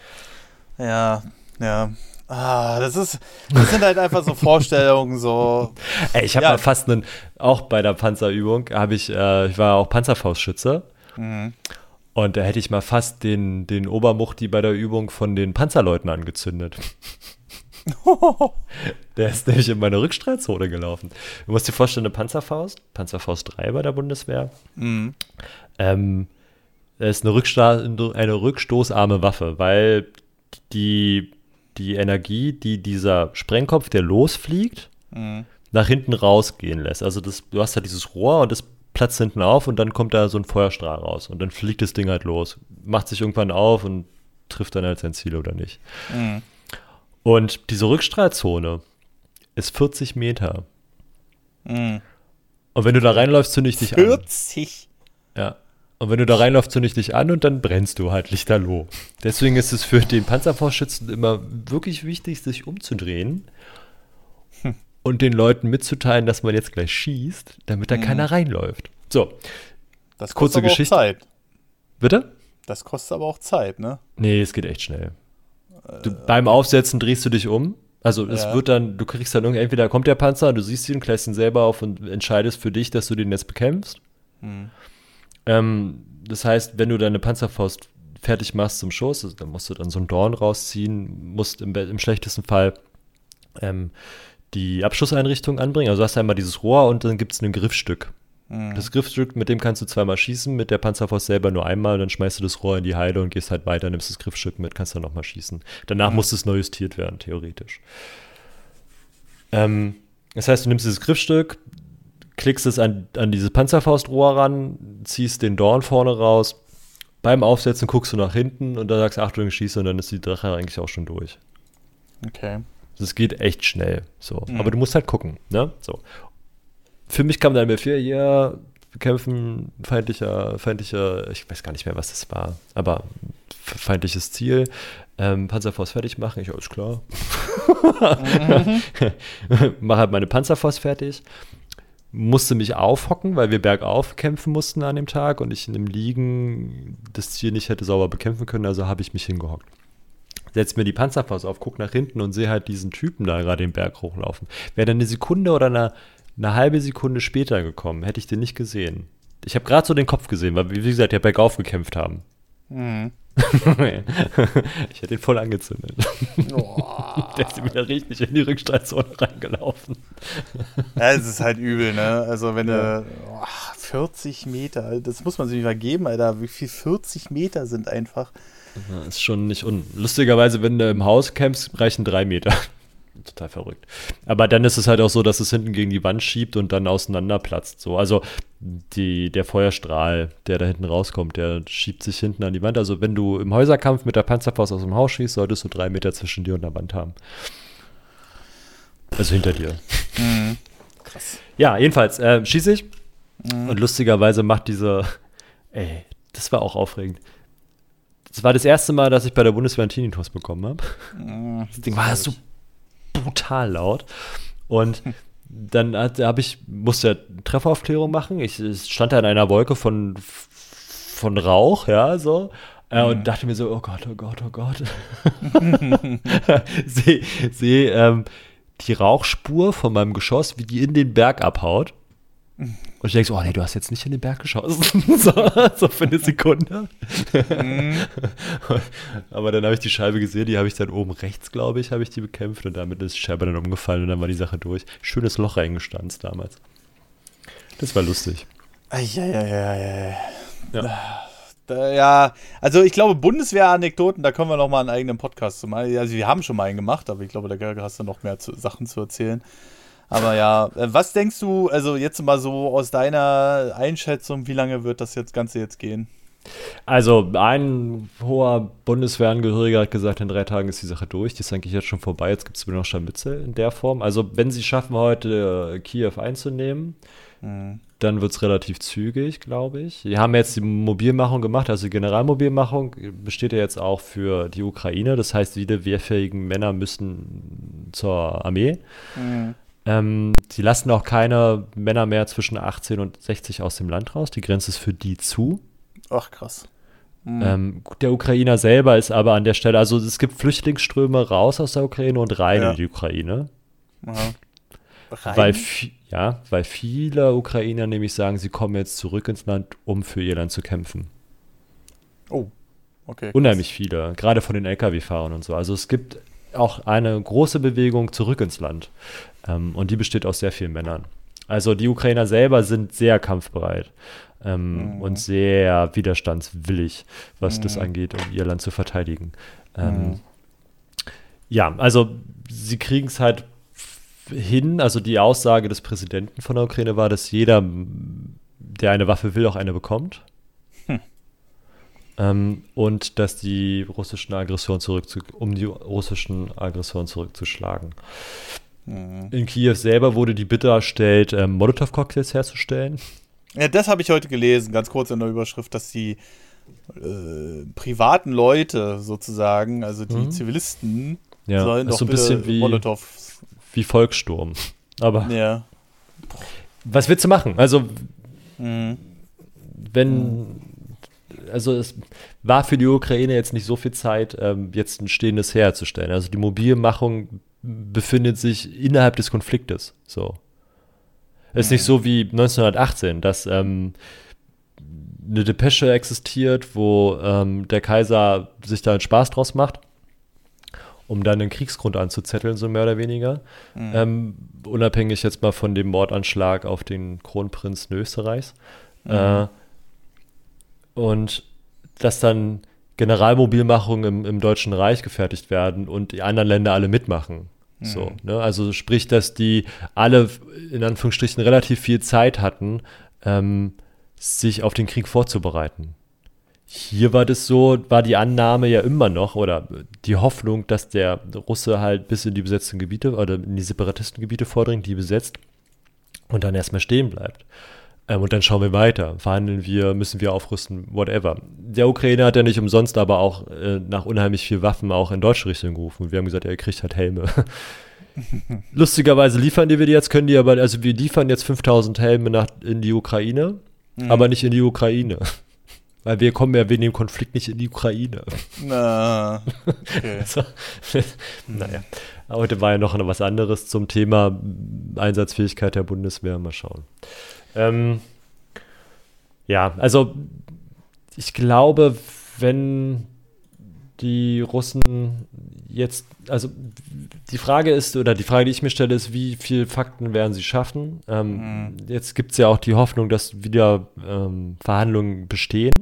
Ja, ja. Ah, das ist, das sind halt einfach so Vorstellungen, so. Ey, ich habe Ja. mal fast einen, auch bei der Panzerübung, habe ich, äh, ich war auch Panzerfaustschütze. Mhm. Und da hätte ich mal fast den, den Obermuchti bei der Übung von den Panzerleuten angezündet. Der ist nämlich in meine Rückstrahlzone gelaufen. Du musst dir vorstellen, eine Panzerfaust, Panzerfaust 3 bei der Bundeswehr, Mhm. ähm, das ist eine, Rücksta eine rückstoßarme Waffe, weil die, die Energie, die dieser Sprengkopf, der losfliegt, Mhm. nach hinten rausgehen lässt. Also das, du hast halt dieses Rohr und das platzt hinten auf und dann kommt da so ein Feuerstrahl raus und dann fliegt das Ding halt los. Macht sich irgendwann auf und trifft dann halt sein Ziel oder nicht. Mhm. Und diese Rückstrahlzone ist 40 Meter. Mhm. Und wenn du da reinläufst, zünde ich dich an. 40. Ja. Und wenn du da reinläufst, zünde ich dich an und dann brennst du halt lichterloh. Deswegen ist es für den Panzerfaustschützen immer wirklich wichtig, sich umzudrehen und den Leuten mitzuteilen, dass man jetzt gleich schießt, damit da keiner reinläuft. So, Das kostet Kurze aber Geschichte. auch Zeit. bitte? Das kostet aber auch Zeit, ne? Nee, es geht echt schnell. Du, beim Aufsetzen drehst du dich um. Also es Ja. wird dann, du kriegst dann irgendwie, entweder kommt der Panzer, du siehst ihn, klärst ihn selber auf und entscheidest für dich, dass du den jetzt bekämpfst. Mhm. Ähm, das heißt, wenn du deine Panzerfaust fertig machst zum Schuss, also, dann musst du dann so ein Dorn rausziehen, musst im, im schlechtesten Fall ähm, die Abschusseinrichtung anbringen. Also du hast einmal dieses Rohr und dann gibt es ein Griffstück. Mhm. Das Griffstück, mit dem kannst du zweimal schießen, mit der Panzerfaust selber nur einmal, dann schmeißt du das Rohr in die Heide und gehst halt weiter, nimmst das Griffstück mit, kannst dann nochmal schießen. Danach muss es neu justiert werden, theoretisch. Ähm, das heißt, du nimmst dieses Griffstück, klickst es an, an dieses Panzerfaustrohr ran, ziehst den Dorn vorne raus. Beim Aufsetzen guckst du nach hinten und dann sagst du, Achtung, schieße und dann ist die Drache eigentlich auch schon durch. Okay. Das geht echt schnell. So. Mhm. Aber du musst halt gucken. Ne? So. Für mich kam dann Befehl, ja, bekämpfen feindlicher, feindlicher, ich weiß gar nicht mehr, was das war, aber feindliches Ziel. Ähm, Panzerfaust fertig machen, ich, alles klar. Mach halt meine Panzerfaust fertig. Musste mich aufhocken, weil wir bergauf kämpfen mussten an dem Tag und ich in dem Liegen das Ziel nicht hätte sauber bekämpfen können, also habe ich mich hingehockt setze mir die Panzerfaust auf, guck nach hinten und sehe halt diesen Typen da gerade den Berg hochlaufen. Wäre dann eine Sekunde oder eine, eine halbe Sekunde später gekommen, hätte ich den nicht gesehen. Ich habe gerade so den Kopf gesehen, weil, wie gesagt, der bergauf gekämpft haben. Mhm. ich hätte ihn voll angezündet. Boah. Der ist wieder richtig in die Rückstrahlzone reingelaufen. Ja, es ist halt übel, ne? Also wenn du oh, 40 Meter, das muss man sich mal geben, Alter, wie viel 40 Meter sind einfach. Ja, ist schon nicht un. Lustigerweise, wenn du im Haus campst, reichen drei Meter. Total verrückt. Aber dann ist es halt auch so, dass es hinten gegen die Wand schiebt und dann auseinanderplatzt. So. Also die, der Feuerstrahl, der da hinten rauskommt, der schiebt sich hinten an die Wand. Also wenn du im Häuserkampf mit der Panzerfaust aus dem Haus schießt, solltest du drei Meter zwischen dir und der Wand haben. Also hinter dir. Mhm. Krass. Ja, jedenfalls äh, schieße ich. Und lustigerweise macht diese. Ey, das war auch aufregend. Das war das erste Mal, dass ich bei der Bundeswehr einen Tinnitus bekommen habe. Mhm. Das Ding war so brutal laut. Und dann habe ich, musste ja Trefferaufklärung machen. Ich, ich stand da in einer Wolke von, von Rauch, ja, so. Äh, Und dachte mir so, oh Gott, oh Gott, oh Gott. Sehe seh, ähm, die Rauchspur von meinem Geschoss, wie die in den Berg abhaut. Und ich denke so, oh nee, du hast jetzt nicht in den Berg geschossen. so, so für eine Sekunde. Aber dann habe ich die Scheibe gesehen, die habe ich dann oben rechts, glaube ich, habe ich die bekämpft und damit ist die Scheibe dann umgefallen und dann war die Sache durch. Schönes Loch reingestanzt damals. Das war lustig. Ja, ja, ja, ja. Ja. ja, also ich glaube, Bundeswehr-Anekdoten, da können wir noch mal einen eigenen Podcast zu machen. Also wir haben schon mal einen gemacht, aber ich glaube, da hast du noch mehr zu, Sachen zu erzählen. Aber ja, äh, was denkst du, also jetzt mal so aus deiner Einschätzung, wie lange wird das jetzt Ganze jetzt gehen? Also ein hoher Bundeswehrangehöriger hat gesagt, in drei Tagen ist die Sache durch. Die ist eigentlich jetzt schon vorbei. Jetzt gibt es nur noch Scharmützel in der Form. Also wenn sie schaffen, heute äh, Kiew einzunehmen, mhm. dann wird es relativ zügig, glaube ich. Die haben jetzt die Mobilmachung gemacht. Also die Generalmobilmachung besteht ja jetzt auch für die Ukraine. Das heißt, viele wehrfähigen Männer müssen zur Armee. Mhm. Ähm, die lassen auch keine Männer mehr zwischen 18 und 60 aus dem Land raus. Die Grenze ist für die zu. Ach, krass. Mhm. Ähm, der Ukrainer selber ist aber an der Stelle, also es gibt Flüchtlingsströme raus aus der Ukraine und rein ja. in die Ukraine. Weil, ja, weil viele Ukrainer nämlich sagen, sie kommen jetzt zurück ins Land, um für ihr Land zu kämpfen. Oh, okay. Unheimlich viele, gerade von den Lkw-Fahrern und so. Also es gibt auch eine große Bewegung zurück ins Land. Ähm, und die besteht aus sehr vielen Männern. Also die Ukrainer selber sind sehr kampfbereit ähm, mhm. und sehr widerstandswillig, was mhm. das angeht, um ihr Land zu verteidigen. Ähm, mhm. Ja, also sie kriegen es halt hin. Also die Aussage des Präsidenten von der Ukraine war, dass jeder, der eine Waffe will, auch eine bekommt. Hm. Ähm, und dass die russischen Aggressionen zurückzu um die russischen Aggressionen zurückzuschlagen. Mhm. In Kiew selber wurde die Bitte erstellt, ähm, Molotow-Cocktails herzustellen. Ja, das habe ich heute gelesen, ganz kurz in der Überschrift, dass die äh, privaten Leute sozusagen, also die mhm. Zivilisten, ja, sollen doch so ein bisschen wie, Molotow wie Volkssturm. Aber ja. was willst du machen? Also, mhm. wenn also es war für die Ukraine jetzt nicht so viel Zeit, ähm, jetzt ein stehendes Heer herzustellen. Also die Mobilmachung befindet sich innerhalb des Konfliktes. So. Es ist nicht so wie 1918, dass ähm, eine Depesche existiert, wo ähm, der Kaiser sich da einen Spaß draus macht, um dann einen Kriegsgrund anzuzetteln, so mehr oder weniger. Mhm. Ähm, unabhängig jetzt mal von dem Mordanschlag auf den Kronprinzen Österreichs. Mhm. Äh, und dass dann Generalmobilmachungen im, im, Deutschen Reich gefertigt werden und die anderen Länder alle mitmachen. So, mhm. ne? Also sprich, dass die alle in Anführungsstrichen relativ viel Zeit hatten, ähm, sich auf den Krieg vorzubereiten. Hier war das so, war die Annahme ja immer noch oder die Hoffnung, dass der Russe halt bis in die besetzten Gebiete oder in die Separatistengebiete vordringt, die besetzt und dann erstmal stehen bleibt. Ähm, und dann schauen wir weiter. Verhandeln wir, müssen wir aufrüsten, whatever. Der Ukraine hat ja nicht umsonst aber auch äh, nach unheimlich viel Waffen auch in deutsche Richtung gerufen. Und wir haben gesagt, ihr kriegt halt Helme. Lustigerweise liefern die wir die jetzt, können die aber, also wir liefern jetzt 5000 Helme nach, in die Ukraine, mhm. aber nicht in die Ukraine. Weil wir kommen ja wegen dem Konflikt nicht in die Ukraine. Na, okay. also, naja, heute war ja noch was anderes zum Thema Einsatzfähigkeit der Bundeswehr. Mal schauen. Ähm, ja, also ich glaube, wenn die Russen jetzt, also die Frage ist, oder die Frage, die ich mir stelle, ist, wie viel Fakten werden sie schaffen? Ähm, mhm. Jetzt gibt es ja auch die Hoffnung, dass wieder ähm, Verhandlungen bestehen,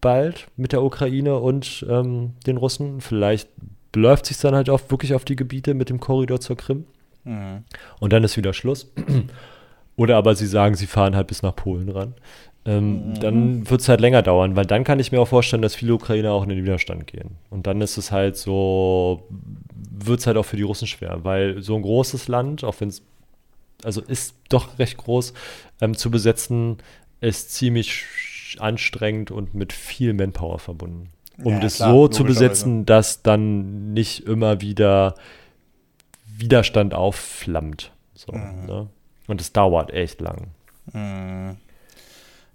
bald mit der Ukraine und ähm, den Russen. Vielleicht beläuft sich dann halt auch wirklich auf die Gebiete mit dem Korridor zur Krim. Mhm. Und dann ist wieder Schluss. Oder aber sie sagen, sie fahren halt bis nach Polen ran. Ähm, mhm. Dann wird es halt länger dauern, weil dann kann ich mir auch vorstellen, dass viele Ukrainer auch in den Widerstand gehen. Und dann ist es halt so, wird es halt auch für die Russen schwer, weil so ein großes Land, auch wenn es, also ist doch recht groß, ähm, zu besetzen, ist ziemlich anstrengend und mit viel Manpower verbunden. Um ja, das klar, so zu besetzen, dass dann nicht immer wieder Widerstand aufflammt. So, mhm. ne? Und es dauert echt lang. Hm.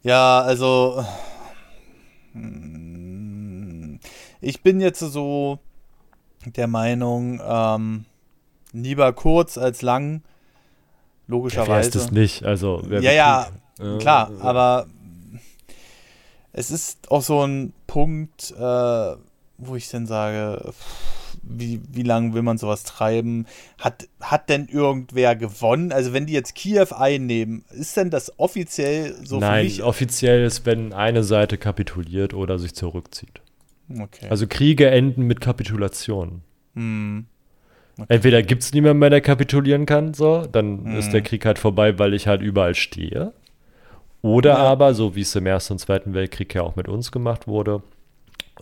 Ja, also. Hm, ich bin jetzt so der Meinung, ähm, lieber kurz als lang. Logischerweise. Ja, es nicht, also. ja, ja, äh, klar, äh, aber es ist auch so ein Punkt, äh, wo ich dann sage, wie, wie lange will man sowas treiben? Hat, hat denn irgendwer gewonnen? Also wenn die jetzt Kiew einnehmen, ist denn das offiziell so Nein, für mich? offiziell ist, wenn eine Seite kapituliert oder sich zurückzieht. Okay. Also Kriege enden mit Kapitulation. Hm. Okay. Entweder gibt es niemanden mehr, der kapitulieren kann, so, dann hm. ist der Krieg halt vorbei, weil ich halt überall stehe. Oder ja. aber, so wie es im Ersten und Zweiten Weltkrieg ja auch mit uns gemacht wurde,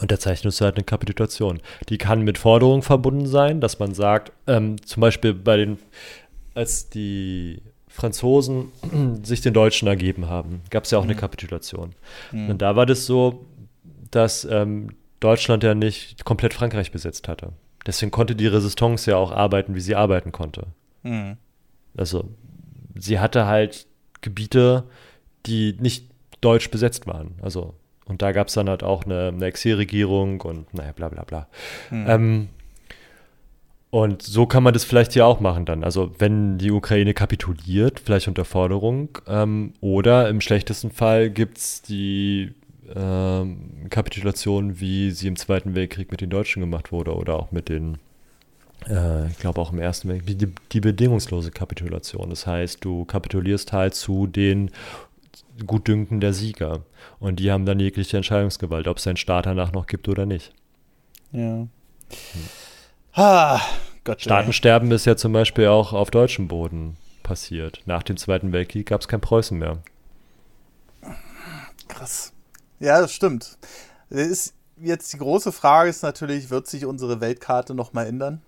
unterzeichnest du halt eine Kapitulation. Die kann mit Forderungen verbunden sein, dass man sagt, ähm, zum Beispiel bei den, als die Franzosen sich den Deutschen ergeben haben, gab es ja auch mhm. eine Kapitulation. Mhm. Und da war das so, dass ähm, Deutschland ja nicht komplett Frankreich besetzt hatte. Deswegen konnte die Resistance ja auch arbeiten, wie sie arbeiten konnte. Mhm. Also, sie hatte halt Gebiete, die nicht deutsch besetzt waren. Also und da gab es dann halt auch eine, eine Exilregierung und naja, bla bla bla. Mhm. Ähm, und so kann man das vielleicht hier auch machen dann. Also wenn die Ukraine kapituliert, vielleicht unter Forderung, ähm, oder im schlechtesten Fall gibt es die ähm, Kapitulation, wie sie im Zweiten Weltkrieg mit den Deutschen gemacht wurde oder auch mit den, äh, ich glaube auch im Ersten Weltkrieg, die, die bedingungslose Kapitulation. Das heißt, du kapitulierst halt zu den Gutdünken der Sieger. Und die haben dann jegliche Entscheidungsgewalt, ob es einen Staat danach noch gibt oder nicht. Ja. Ah, Gott Staatensterben ist ja zum Beispiel auch auf deutschem Boden passiert. Nach dem Zweiten Weltkrieg gab es kein Preußen mehr. Krass. Ja, das stimmt. Ist jetzt die große Frage ist natürlich, wird sich unsere Weltkarte nochmal ändern?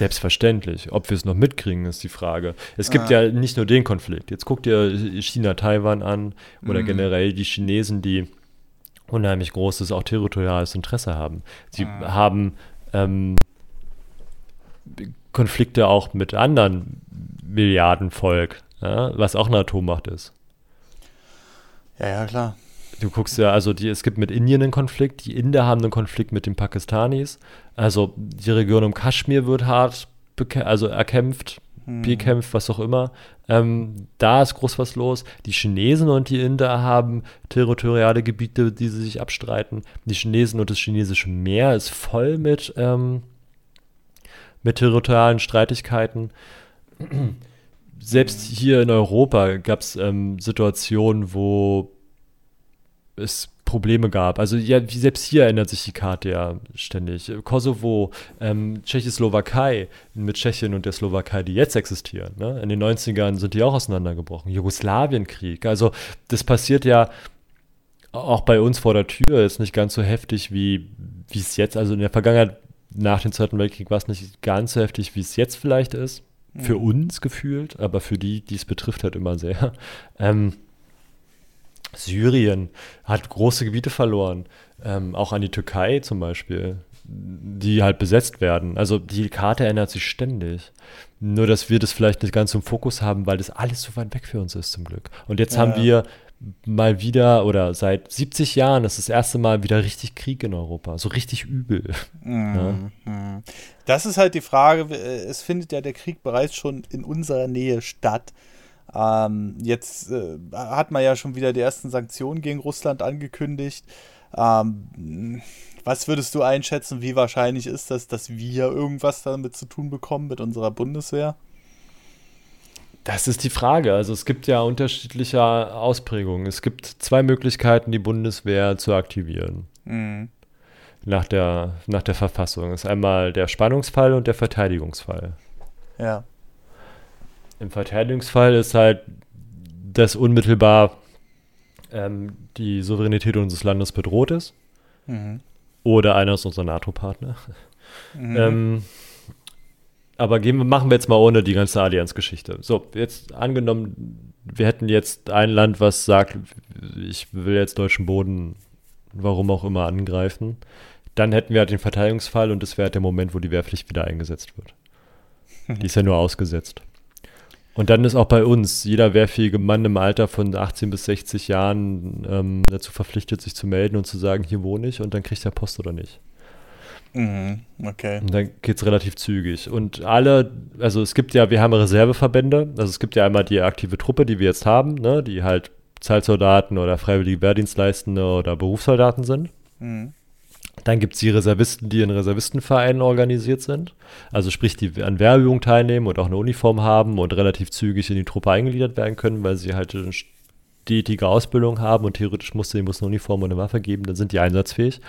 Selbstverständlich. Ob wir es noch mitkriegen, ist die Frage. Es gibt ah. ja nicht nur den Konflikt. Jetzt guckt ihr China-Taiwan an oder mhm. generell die Chinesen, die unheimlich großes, auch territoriales Interesse haben. Sie ah. haben ähm, Konflikte auch mit anderen Milliardenvolk, ja, was auch eine Atommacht ist. Ja, ja, klar. Du guckst ja, also die, es gibt mit Indien einen Konflikt, die Inder haben einen Konflikt mit den Pakistanis. Also die Region um Kaschmir wird hart also erkämpft, hm. bekämpft, was auch immer. Ähm, da ist groß was los. Die Chinesen und die Inder haben territoriale Gebiete, die sie sich abstreiten. Die Chinesen und das chinesische Meer ist voll mit, ähm, mit territorialen Streitigkeiten. Selbst hier in Europa gab es ähm, Situationen, wo es Probleme gab. Also ja, selbst hier ändert sich die Karte ja ständig. Kosovo, ähm, Tschechoslowakei mit Tschechien und der Slowakei, die jetzt existieren. Ne? In den 90ern sind die auch auseinandergebrochen. Jugoslawienkrieg. Also das passiert ja auch bei uns vor der Tür. Ist nicht ganz so heftig, wie es jetzt, also in der Vergangenheit nach dem Zweiten Weltkrieg war es nicht ganz so heftig, wie es jetzt vielleicht ist. Für mhm. uns gefühlt, aber für die, die es betrifft, halt immer sehr. Ähm, Syrien hat große Gebiete verloren, ähm, auch an die Türkei zum Beispiel, die halt besetzt werden. Also die Karte ändert sich ständig. Nur, dass wir das vielleicht nicht ganz im Fokus haben, weil das alles so weit weg für uns ist zum Glück. Und jetzt ja. haben wir mal wieder oder seit 70 Jahren das ist das erste Mal wieder richtig Krieg in Europa, so richtig übel. Mhm. Ja. Das ist halt die Frage, es findet ja der Krieg bereits schon in unserer Nähe statt. Ähm, jetzt äh, hat man ja schon wieder die ersten Sanktionen gegen Russland angekündigt. Ähm, was würdest du einschätzen, wie wahrscheinlich ist das, dass wir irgendwas damit zu tun bekommen mit unserer Bundeswehr? Das ist die Frage. Also es gibt ja unterschiedliche Ausprägungen. Es gibt zwei Möglichkeiten, die Bundeswehr zu aktivieren. Mhm. Nach, der, nach der Verfassung. Das ist einmal der Spannungsfall und der Verteidigungsfall. Ja. Im Verteidigungsfall ist halt, dass unmittelbar ähm, die Souveränität unseres Landes bedroht ist. Mhm. Oder einer ist unser NATO-Partner. Mhm. Ähm, aber gehen, machen wir jetzt mal ohne die ganze Allianzgeschichte. So, jetzt angenommen, wir hätten jetzt ein Land, was sagt, ich will jetzt deutschen Boden, warum auch immer, angreifen. Dann hätten wir halt den Verteidigungsfall und das wäre halt der Moment, wo die Wehrpflicht wieder eingesetzt wird. Die ist ja nur ausgesetzt. Und dann ist auch bei uns jeder wehrfähige Mann im Alter von 18 bis 60 Jahren ähm, dazu verpflichtet, sich zu melden und zu sagen, hier wohne ich und dann kriegt er Post oder nicht. Mhm, okay. Und dann geht es relativ zügig. Und alle, also es gibt ja, wir haben Reserveverbände, also es gibt ja einmal die aktive Truppe, die wir jetzt haben, ne, die halt Zeitsoldaten oder freiwillige Wehrdienstleistende oder Berufssoldaten sind. Mhm. Dann gibt es die Reservisten, die in Reservistenvereinen organisiert sind. Also sprich, die an Wehrübungen teilnehmen und auch eine Uniform haben und relativ zügig in die Truppe eingegliedert werden können, weil sie halt eine stetige Ausbildung haben und theoretisch musst du ihnen eine Uniform und eine Waffe geben, dann sind die einsatzfähig.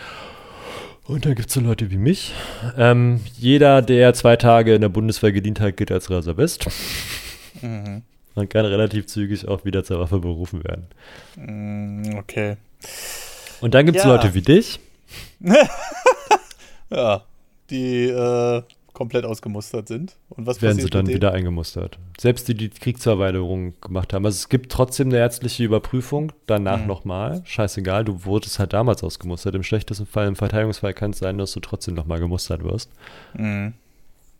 Und dann gibt es so Leute wie mich. Ähm, jeder, der zwei Tage in der Bundeswehr gedient hat, gilt als Reservist. Mhm. Man kann relativ zügig auch wieder zur Waffe berufen werden. Mm, okay. Und dann gibt es ja. Leute wie dich. ja, die äh, komplett ausgemustert sind. Und was werden sie dann wieder eingemustert? Selbst die, die Kriegsverweigerung gemacht haben. Also es gibt trotzdem eine ärztliche Überprüfung, danach mhm. nochmal. Scheißegal, du wurdest halt damals ausgemustert. Im schlechtesten Fall, im Verteidigungsfall kann es sein, dass du trotzdem nochmal gemustert wirst. Mhm.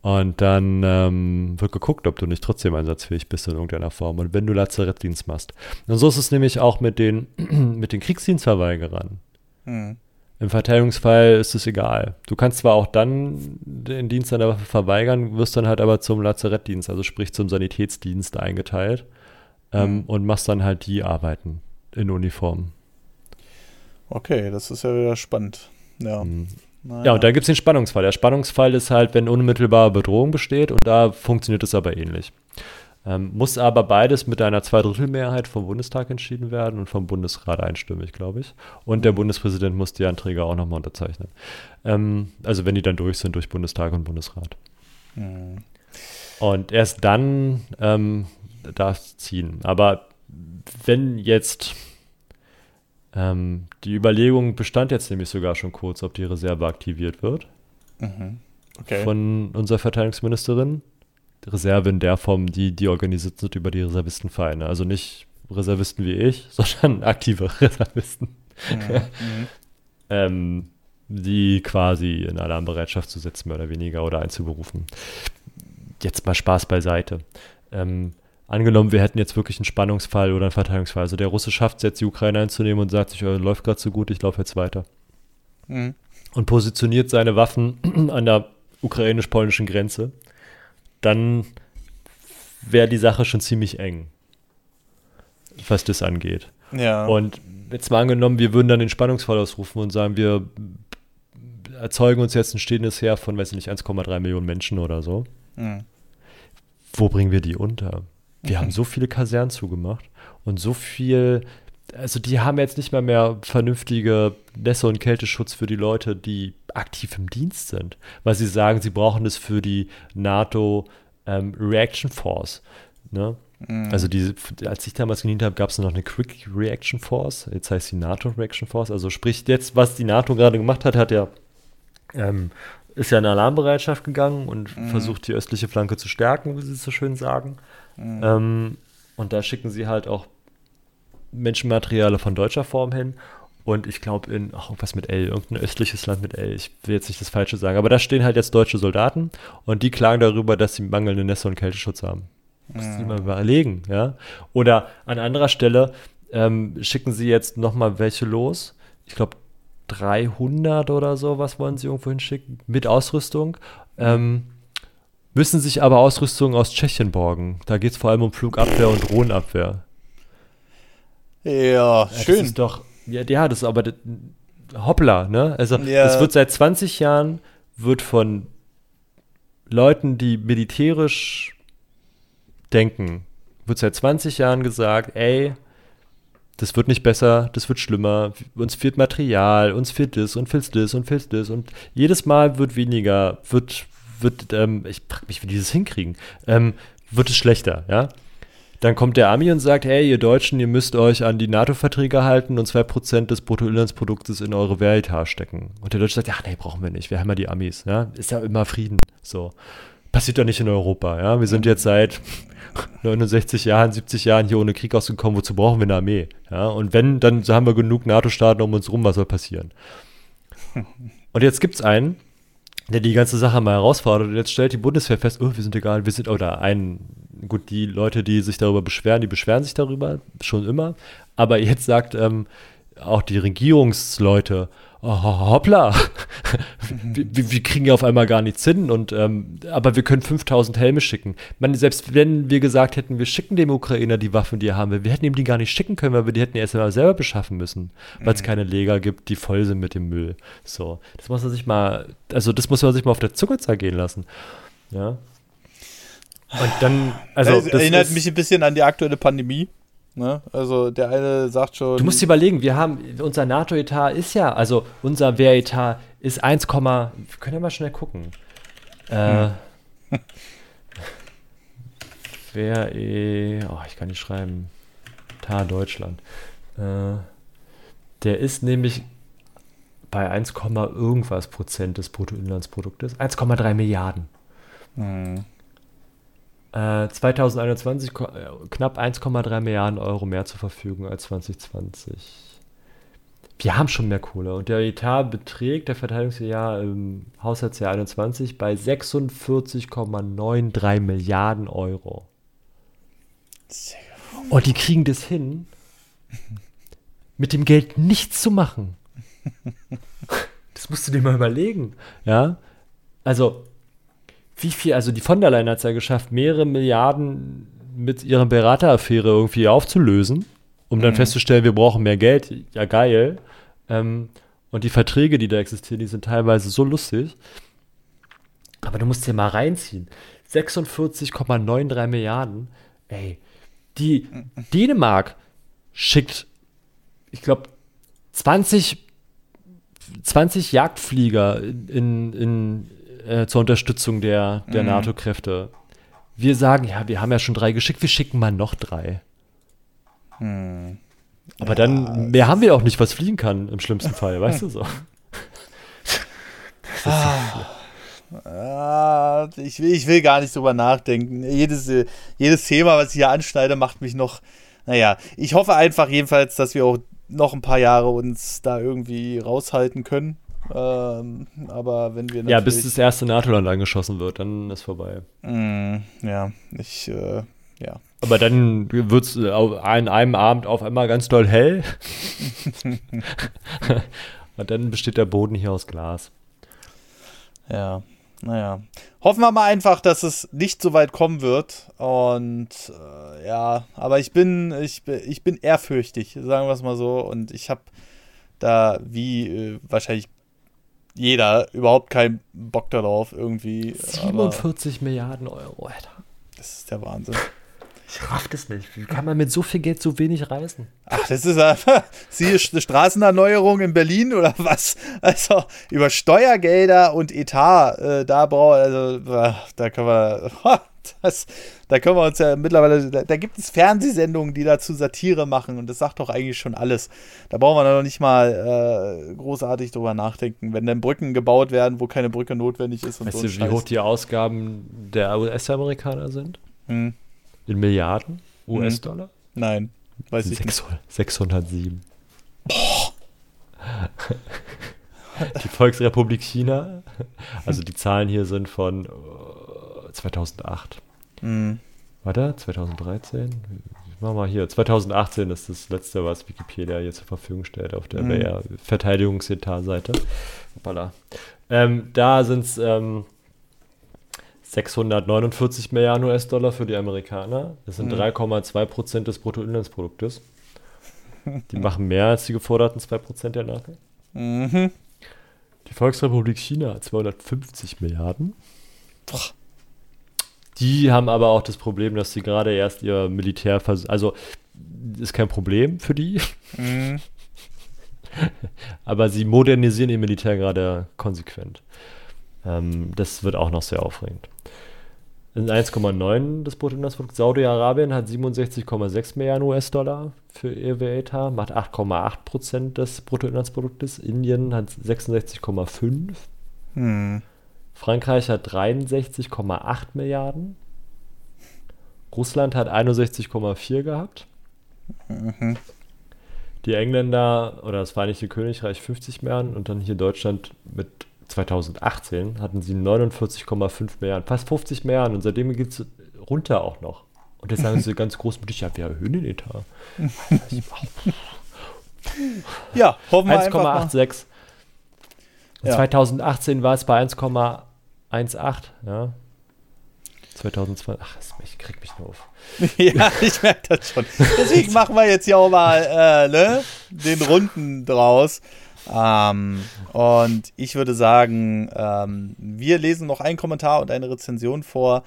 Und dann ähm, wird geguckt, ob du nicht trotzdem einsatzfähig bist in irgendeiner Form. Und wenn du Lazarettdienst machst. Und so ist es nämlich auch mit den, mit den Kriegsdienstverweigerern. Mhm. Im Verteidigungsfall ist es egal. Du kannst zwar auch dann den Dienst an der Waffe verweigern, wirst dann halt aber zum Lazarettdienst, also sprich zum Sanitätsdienst eingeteilt ähm, mhm. und machst dann halt die Arbeiten in Uniform. Okay, das ist ja wieder spannend. Ja. Mhm. Naja. Ja, und da gibt es den Spannungsfall. Der Spannungsfall ist halt, wenn unmittelbare Bedrohung besteht und da funktioniert es aber ähnlich. Ähm, muss aber beides mit einer Zweidrittelmehrheit vom Bundestag entschieden werden und vom Bundesrat einstimmig, glaube ich. Und der Bundespräsident muss die Anträge auch nochmal unterzeichnen. Ähm, also wenn die dann durch sind durch Bundestag und Bundesrat. Mhm. Und erst dann ähm, darf es ziehen. Aber wenn jetzt ähm, die Überlegung bestand jetzt nämlich sogar schon kurz, ob die Reserve aktiviert wird. Mhm. Okay. Von unserer Verteidigungsministerin. Reserve in der Form, die, die organisiert sind über die Reservistenvereine. Also nicht Reservisten wie ich, sondern aktive Reservisten. Mhm. mhm. ähm, die quasi in Alarmbereitschaft zu setzen, mehr oder weniger, oder einzuberufen. Jetzt mal Spaß beiseite. Ähm, angenommen, wir hätten jetzt wirklich einen Spannungsfall oder einen Verteidigungsfall. Also der Russe schafft es jetzt, die Ukraine einzunehmen und sagt sich, oh, läuft gerade so gut, ich laufe jetzt weiter. Mhm. Und positioniert seine Waffen an der ukrainisch-polnischen Grenze. Dann wäre die Sache schon ziemlich eng, was das angeht. Ja. Und jetzt mal angenommen, wir würden dann den Spannungsfall ausrufen und sagen, wir erzeugen uns jetzt ein stehendes Heer von, weiß ich nicht, 1,3 Millionen Menschen oder so. Mhm. Wo bringen wir die unter? Wir haben so viele Kasernen zugemacht und so viel, also die haben jetzt nicht mal mehr vernünftige Nässe- und Kälteschutz für die Leute, die aktiv im Dienst sind, weil sie sagen, sie brauchen das für die NATO ähm, Reaction Force. Ne? Mhm. Also die, als ich damals gedient habe, gab es noch eine Quick Reaction Force. Jetzt heißt sie NATO Reaction Force. Also sprich jetzt, was die NATO gerade gemacht hat, hat ja ähm, ist ja in Alarmbereitschaft gegangen und mhm. versucht die östliche Flanke zu stärken, wie sie es so schön sagen. Mhm. Ähm, und da schicken sie halt auch Menschenmateriale von deutscher Form hin. Und ich glaube in, ach, irgendwas mit L, irgendein östliches Land mit L, ich will jetzt nicht das Falsche sagen, aber da stehen halt jetzt deutsche Soldaten und die klagen darüber, dass sie mangelnde Nässe- und Kälteschutz haben. Müssen sie mal überlegen, ja. Oder an anderer Stelle ähm, schicken sie jetzt nochmal welche los. Ich glaube 300 oder so, was wollen sie irgendwo hinschicken, mit Ausrüstung. Ähm, müssen sich aber Ausrüstung aus Tschechien borgen. Da geht es vor allem um Flugabwehr und Drohnenabwehr. Ja, ja schön. Das ist doch, ja, ja, das ist aber hoppla, ne? Also ja. es wird seit 20 Jahren wird von Leuten, die militärisch denken, wird seit 20 Jahren gesagt, ey, das wird nicht besser, das wird schlimmer, uns fehlt Material, uns fehlt das und fehlt das und fehlt das und jedes Mal wird weniger, wird wird, ähm, ich frage mich, wie die das hinkriegen, ähm, wird es schlechter, ja. Dann kommt der Ami und sagt, hey, ihr Deutschen, ihr müsst euch an die NATO-Verträge halten und 2% des Bruttoinlandsproduktes in eure Wehretat stecken. Und der Deutsche sagt, ach nee, brauchen wir nicht, wir haben ja die Amis, ja. Ist ja immer Frieden, so. Passiert doch nicht in Europa, ja. Wir sind jetzt seit 69 Jahren, 70 Jahren hier ohne Krieg ausgekommen, wozu brauchen wir eine Armee? Ja, und wenn, dann haben wir genug NATO-Staaten um uns rum, was soll passieren? Und jetzt gibt es einen, der die ganze Sache mal herausfordert. Und jetzt stellt die Bundeswehr fest, oh, wir sind egal, wir sind, oder ein, gut, die Leute, die sich darüber beschweren, die beschweren sich darüber, schon immer. Aber jetzt sagt ähm, auch die Regierungsleute, oh, hoppla, wir, wir, kriegen ja auf einmal gar nichts hin, und, ähm, aber wir können 5000 Helme schicken. Man, selbst wenn wir gesagt hätten, wir schicken dem Ukrainer die Waffen, die er haben will, wir hätten ihm die gar nicht schicken können, weil wir die hätten erst einmal selber beschaffen müssen, weil es mhm. keine Lager gibt, die voll sind mit dem Müll. So, das muss man sich mal, also das muss man sich mal auf der Zunge zergehen lassen. Ja. Und dann, also. Das erinnert mich ein bisschen an die aktuelle Pandemie. Ne? Also der eine sagt schon. Du musst dir überlegen, wir haben, unser NATO-Etat ist ja, also unser Wehretat ist 1, wir können ja mal schnell gucken. Äh, hm. Wehr, oh, ich kann nicht schreiben. Tar Deutschland. Äh, der ist nämlich bei 1, irgendwas Prozent des Bruttoinlandsproduktes. 1,3 Milliarden. Hm. 2021 äh, äh, knapp 1,3 Milliarden Euro mehr zur Verfügung als 2020. Wir haben schon mehr Kohle und der Etat beträgt der Verteidigungsjahr im Haushaltsjahr 21 bei 46,93 Milliarden Euro. Und die kriegen das hin, mit dem Geld nichts zu machen. Das musst du dir mal überlegen. Ja, also wie viel, also die von der Leyen hat es ja geschafft, mehrere Milliarden mit ihrer Berateraffäre irgendwie aufzulösen, um dann mhm. festzustellen, wir brauchen mehr Geld. Ja, geil. Ähm, und die Verträge, die da existieren, die sind teilweise so lustig. Aber du musst dir mal reinziehen. 46,93 Milliarden. Ey, die Dänemark schickt, ich glaube, 20, 20 Jagdflieger in, in, äh, zur Unterstützung der, der mhm. NATO-Kräfte. Wir sagen, ja, wir haben ja schon drei geschickt, wir schicken mal noch drei. Mhm. Aber ja, dann, mehr haben wir auch nicht, was fliegen kann, im schlimmsten Fall, weißt du so. Ah, ich, will, ich will gar nicht drüber nachdenken. Jedes, jedes Thema, was ich hier anschneide, macht mich noch. Naja, ich hoffe einfach jedenfalls, dass wir auch noch ein paar Jahre uns da irgendwie raushalten können. Ähm, aber wenn wir Ja, bis das erste NATO-Land angeschossen wird, dann ist vorbei. Mm, ja, ich, äh, ja. Aber dann wird es an einem Abend auf einmal ganz doll hell. Und dann besteht der Boden hier aus Glas. Ja, naja. Hoffen wir mal einfach, dass es nicht so weit kommen wird. Und äh, ja, aber ich bin, ich, ich bin ehrfürchtig, sagen wir es mal so. Und ich habe da, wie äh, wahrscheinlich jeder überhaupt keinen Bock darauf irgendwie. 47 Milliarden Euro, Alter. Das ist der Wahnsinn. Ich raff das nicht. Wie kann man mit so viel Geld so wenig reisen? Ach, das ist einfach, siehe eine Straßenerneuerung in Berlin oder was? Also über Steuergelder und Etat, äh, da braucht, also da können wir, das, da können wir uns ja mittlerweile, da, da, gibt es Fernsehsendungen, die dazu Satire machen und das sagt doch eigentlich schon alles. Da brauchen wir noch nicht mal äh, großartig drüber nachdenken, wenn dann Brücken gebaut werden, wo keine Brücke notwendig ist. Und weißt so du, wie hoch die Ausgaben der US-Amerikaner sind? Hm. In Milliarden US-Dollar? Hm. Nein, weiß ich 600, nicht. 607. Boah. die Volksrepublik China, also die Zahlen hier sind von 2008. Mhm. Warte, 2013? Machen wir hier. 2018 ist das letzte, was Wikipedia hier zur Verfügung stellt auf der mhm. Verteidigungsetat-Seite. Ähm, da sind es ähm, 649 Milliarden US-Dollar für die Amerikaner. Das sind mhm. 3,2 Prozent des Bruttoinlandsproduktes. Die machen mehr als die geforderten 2 Prozent der NATO. Mhm. Die Volksrepublik China 250 Milliarden. Boah. Die haben aber auch das Problem, dass sie gerade erst ihr Militär, also ist kein Problem für die. Mhm. aber sie modernisieren ihr Militär gerade konsequent. Ähm, das wird auch noch sehr aufregend. 1,9 des Bruttoinlandsprodukts. Saudi-Arabien hat 67,6 Milliarden US-Dollar für ihr WETA, macht 8,8 Prozent des Bruttoinlandsproduktes. Indien hat 66,5. Hm. Frankreich hat 63,8 Milliarden. Russland hat 61,4 gehabt. Mhm. Die Engländer oder das Vereinigte Königreich 50 Milliarden und dann hier Deutschland mit 2018 hatten sie 49,5 Milliarden, fast 50 Milliarden und seitdem geht es runter auch noch. Und jetzt sagen sie ganz großmütig, ja, wir erhöhen den Etat. ja, hoffen wir 1,86. Ja. 2018 war es bei 1,18, ja. 2002, ach, ich krieg mich nur auf. ja, ich merke das schon. Deswegen machen wir jetzt hier auch mal äh, ne, den Runden draus. Ähm, und ich würde sagen, ähm, wir lesen noch einen Kommentar und eine Rezension vor.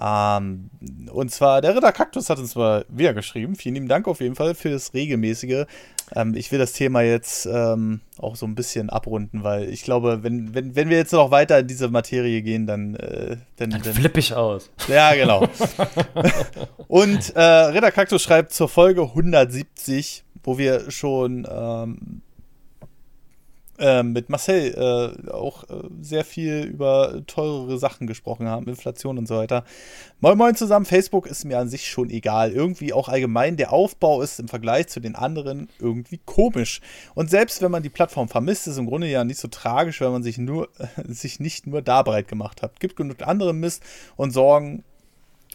Ähm, und zwar, der Ritter Kaktus hat uns mal wieder geschrieben. Vielen lieben Dank auf jeden Fall für das regelmäßige. Ähm, ich will das Thema jetzt ähm, auch so ein bisschen abrunden, weil ich glaube, wenn, wenn, wenn wir jetzt noch weiter in diese Materie gehen, dann. Äh, dann, dann, dann flippe ich aus. Ja, genau. und äh, Ritter Kaktus schreibt zur Folge 170, wo wir schon ähm, ähm, mit Marcel äh, auch äh, sehr viel über teurere Sachen gesprochen haben, Inflation und so weiter. Moin Moin zusammen, Facebook ist mir an sich schon egal. Irgendwie auch allgemein, der Aufbau ist im Vergleich zu den anderen irgendwie komisch. Und selbst wenn man die Plattform vermisst, ist im Grunde ja nicht so tragisch, wenn man sich, nur, sich nicht nur da breit gemacht hat. Gibt genug andere Mist und Sorgen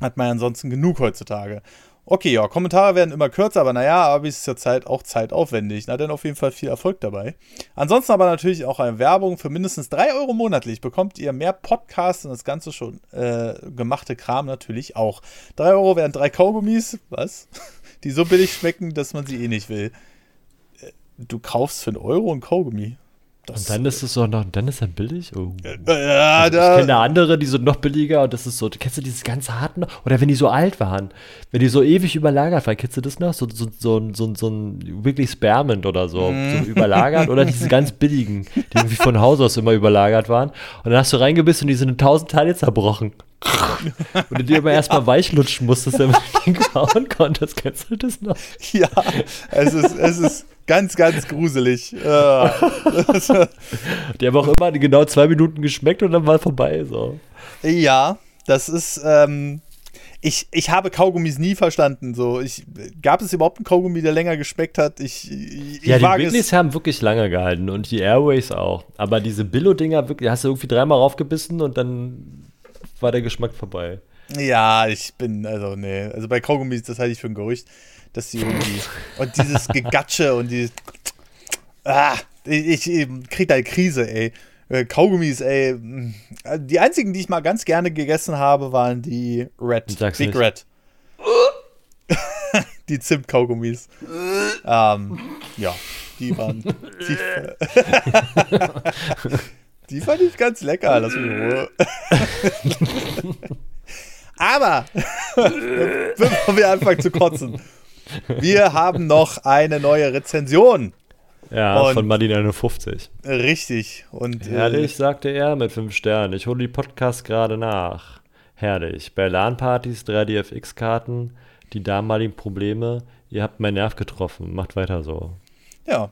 hat man ansonsten genug heutzutage. Okay, ja, Kommentare werden immer kürzer, aber naja, aber ist ja Zeit, auch zeitaufwendig. Na, dann auf jeden Fall viel Erfolg dabei. Ansonsten aber natürlich auch eine Werbung für mindestens 3 Euro monatlich bekommt ihr mehr Podcasts und das ganze schon äh, gemachte Kram natürlich auch. 3 Euro wären drei Kaugummis, was? Die so billig schmecken, dass man sie eh nicht will. Äh, du kaufst für einen Euro ein Kaugummi. Das und dann ist es so noch, dann ist er billig? Oh. Ja, also ich kenne andere, die sind noch billiger und das ist so, kennst du dieses ganz harten Oder wenn die so alt waren, wenn die so ewig überlagert waren, kennst du das noch? So, so, so, so, so ein wirklich Spermend oder so, mm. so überlagert oder diese ganz billigen, die irgendwie von Haus aus immer überlagert waren. Und dann hast du reingebissen und die sind in tausend Teile zerbrochen. Und du immer erstmal weich lutschen musstest, damit du den kauen konntest. Kennst du das noch? Ja, es ist, es ist Ganz, ganz gruselig. die haben auch immer genau zwei Minuten geschmeckt und dann war vorbei. So. Ja, das ist. Ähm, ich, ich habe Kaugummis nie verstanden. So, ich, gab es überhaupt einen Kaugummi, der länger geschmeckt hat? Ich, ich ja, die Wrigley's haben wirklich lange gehalten und die Airways auch. Aber diese Billo-Dinger, hast du irgendwie dreimal raufgebissen und dann war der Geschmack vorbei. Ja, ich bin, also, nee. Also bei Kaugummis, das halte ich für ein Gerücht dass sie irgendwie. und dieses Gegatsche und dieses. Ah, ich, ich krieg da eine Krise, ey. Äh, Kaugummis, ey. Die einzigen, die ich mal ganz gerne gegessen habe, waren die Red. Big nicht. Red. die Zimt-Kaugummis. ähm, ja, die waren. Die, die fand ich ganz lecker. Lass mich in Ruhe. Aber, bevor wir anfangen zu kotzen, wir haben noch eine neue Rezension. Ja, und von Martin 51. Richtig. Und, äh, Herrlich, äh, sagte er mit fünf Sternen. Ich hole die Podcasts gerade nach. Herrlich. Bei LAN-Partys, 3DFX-Karten, die damaligen Probleme. Ihr habt meinen Nerv getroffen. Macht weiter so. Ja,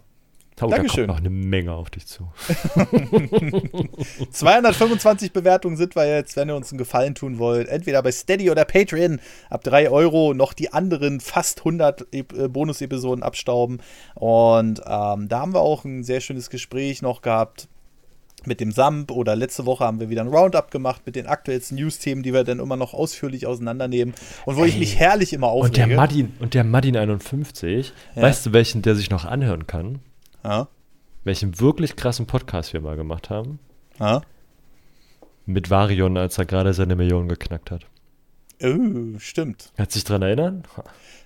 Oh, Dankeschön. da kommt noch eine Menge auf dich zu. 225 Bewertungen sind wir jetzt, wenn ihr uns einen Gefallen tun wollt. Entweder bei Steady oder Patreon. Ab 3 Euro noch die anderen fast 100 e Bonus-Episoden abstauben. Und ähm, da haben wir auch ein sehr schönes Gespräch noch gehabt mit dem SAMP oder letzte Woche haben wir wieder ein Roundup gemacht mit den aktuellsten News-Themen, die wir dann immer noch ausführlich auseinandernehmen und wo Ey. ich mich herrlich immer aufrege. Und der Madin, und der Madin 51, ja. weißt du, welchen der sich noch anhören kann? Ja. Welchen wirklich krassen Podcast wir mal gemacht haben. Ja. Mit Varion, als er gerade seine Million geknackt hat. Oh, stimmt. Kannst du dich dran erinnern?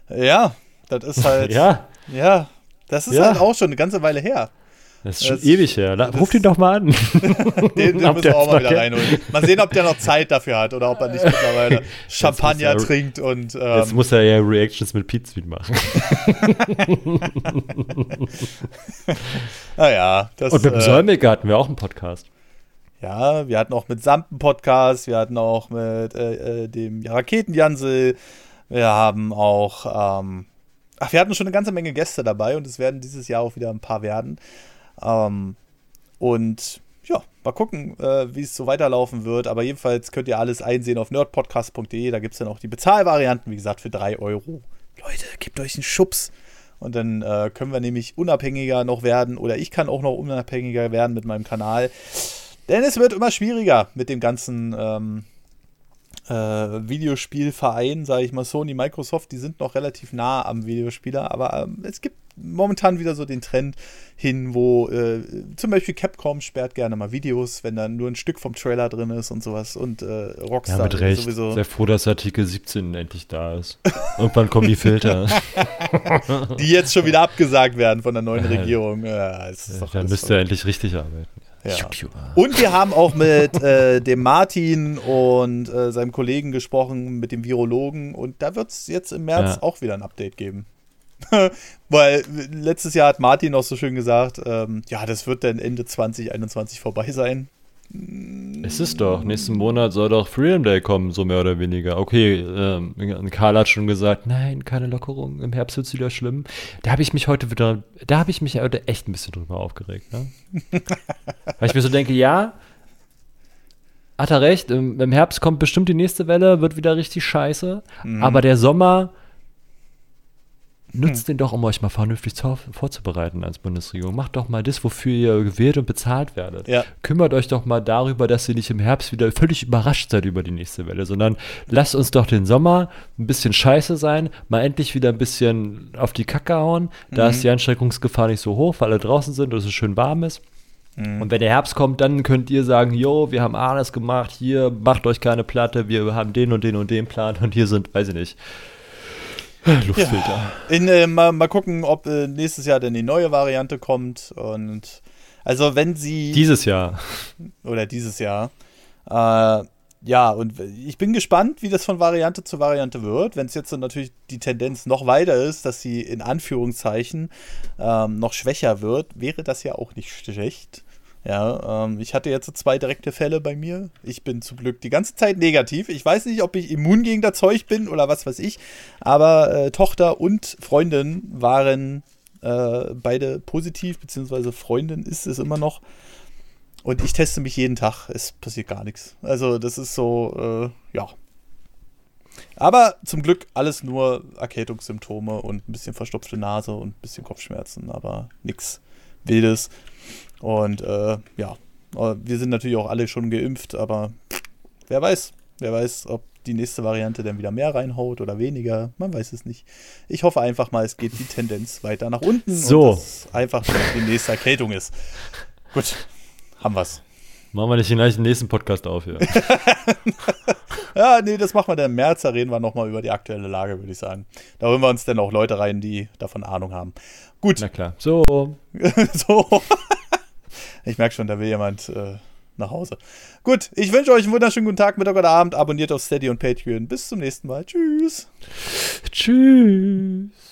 Ja, das ist halt. ja. Ja, das ist ja. halt auch schon eine ganze Weile her. Das ist schon das, ewig her. Ruf ihn doch mal an. den, den müssen wir auch mal wieder reinholen. Mal sehen, ob der noch Zeit dafür hat oder ob er nicht mittlerweile Champagner trinkt und. Ähm, jetzt muss er ja Reactions mit Pizza machen. naja. Das, und mit äh, Säumiger hatten wir auch einen Podcast. Ja, wir hatten auch mit Sampen Podcast, wir hatten auch mit äh, äh dem Raketenjansel, wir haben auch. Ähm, ach, wir hatten schon eine ganze Menge Gäste dabei und es werden dieses Jahr auch wieder ein paar werden. Ähm, und ja, mal gucken, äh, wie es so weiterlaufen wird. Aber jedenfalls könnt ihr alles einsehen auf nerdpodcast.de. Da gibt es dann auch die Bezahlvarianten, wie gesagt, für 3 Euro. Leute, gebt euch einen Schubs. Und dann äh, können wir nämlich unabhängiger noch werden. Oder ich kann auch noch unabhängiger werden mit meinem Kanal. Denn es wird immer schwieriger mit dem ganzen ähm, äh, Videospielverein, sage ich mal, Sony, Microsoft, die sind noch relativ nah am Videospieler, aber ähm, es gibt momentan wieder so den Trend hin, wo äh, zum Beispiel Capcom sperrt gerne mal Videos, wenn dann nur ein Stück vom Trailer drin ist und sowas und äh, Rockstar ja, mit Recht. sowieso. Sehr froh, dass Artikel 17 endlich da ist. Irgendwann kommen die Filter. die jetzt schon wieder abgesagt werden von der neuen Regierung. Ja, es ist doch Dann müsst ihr endlich richtig arbeiten. Ja. Und wir haben auch mit äh, dem Martin und äh, seinem Kollegen gesprochen, mit dem Virologen. Und da wird es jetzt im März ja. auch wieder ein Update geben. Weil letztes Jahr hat Martin auch so schön gesagt, ähm, ja, das wird dann Ende 2021 vorbei sein. Es ist doch, nächsten Monat soll doch Freedom Day kommen, so mehr oder weniger. Okay, ähm, Karl hat schon gesagt, nein, keine Lockerung, im Herbst wird es wieder schlimm. Da habe ich mich heute wieder, da habe ich mich heute echt ein bisschen drüber aufgeregt. Ne? Weil ich mir so denke, ja, hat er recht, im, im, Herbst kommt bestimmt die nächste Welle, wird wieder richtig scheiße, mhm. aber der Sommer Nutzt hm. den doch, um euch mal vernünftig vorzubereiten als Bundesregierung. Macht doch mal das, wofür ihr gewählt und bezahlt werdet. Ja. Kümmert euch doch mal darüber, dass ihr nicht im Herbst wieder völlig überrascht seid über die nächste Welle, sondern lasst uns doch den Sommer ein bisschen scheiße sein, mal endlich wieder ein bisschen auf die Kacke hauen. Da mhm. ist die Ansteckungsgefahr nicht so hoch, weil alle draußen sind und es schön warm ist. Mhm. Und wenn der Herbst kommt, dann könnt ihr sagen, jo, wir haben alles gemacht, hier macht euch keine Platte, wir haben den und den und den Plan und hier sind, weiß ich nicht, Luftfilter. Ja. In, äh, mal, mal gucken, ob äh, nächstes Jahr denn die neue Variante kommt. Und also wenn sie. Dieses Jahr. Oder dieses Jahr. Äh, ja, und ich bin gespannt, wie das von Variante zu Variante wird. Wenn es jetzt natürlich die Tendenz noch weiter ist, dass sie in Anführungszeichen ähm, noch schwächer wird, wäre das ja auch nicht schlecht. Ja, ähm, ich hatte jetzt zwei direkte Fälle bei mir. Ich bin zum Glück die ganze Zeit negativ. Ich weiß nicht, ob ich immun gegen das Zeug bin oder was weiß ich. Aber äh, Tochter und Freundin waren äh, beide positiv, beziehungsweise Freundin ist es immer noch. Und ich teste mich jeden Tag. Es passiert gar nichts. Also, das ist so, äh, ja. Aber zum Glück alles nur Erkältungssymptome und ein bisschen verstopfte Nase und ein bisschen Kopfschmerzen, aber nichts Wildes. Und äh, ja, äh, wir sind natürlich auch alle schon geimpft, aber wer weiß, wer weiß, ob die nächste Variante dann wieder mehr reinhaut oder weniger. Man weiß es nicht. Ich hoffe einfach mal, es geht die Tendenz weiter nach unten so. dass einfach die nächste Erkältung ist. Gut, haben wir's. Machen wir nicht gleich den nächsten Podcast auf hier. ja, nee, das machen wir dann im März. Da reden wir nochmal über die aktuelle Lage, würde ich sagen. Da holen wir uns dann auch Leute rein, die davon Ahnung haben. Gut. Na klar. So. so. Ich merke schon, da will jemand äh, nach Hause. Gut, ich wünsche euch einen wunderschönen guten Tag, Mittag oder Abend. Abonniert auf Steady und Patreon. Bis zum nächsten Mal. Tschüss. Tschüss.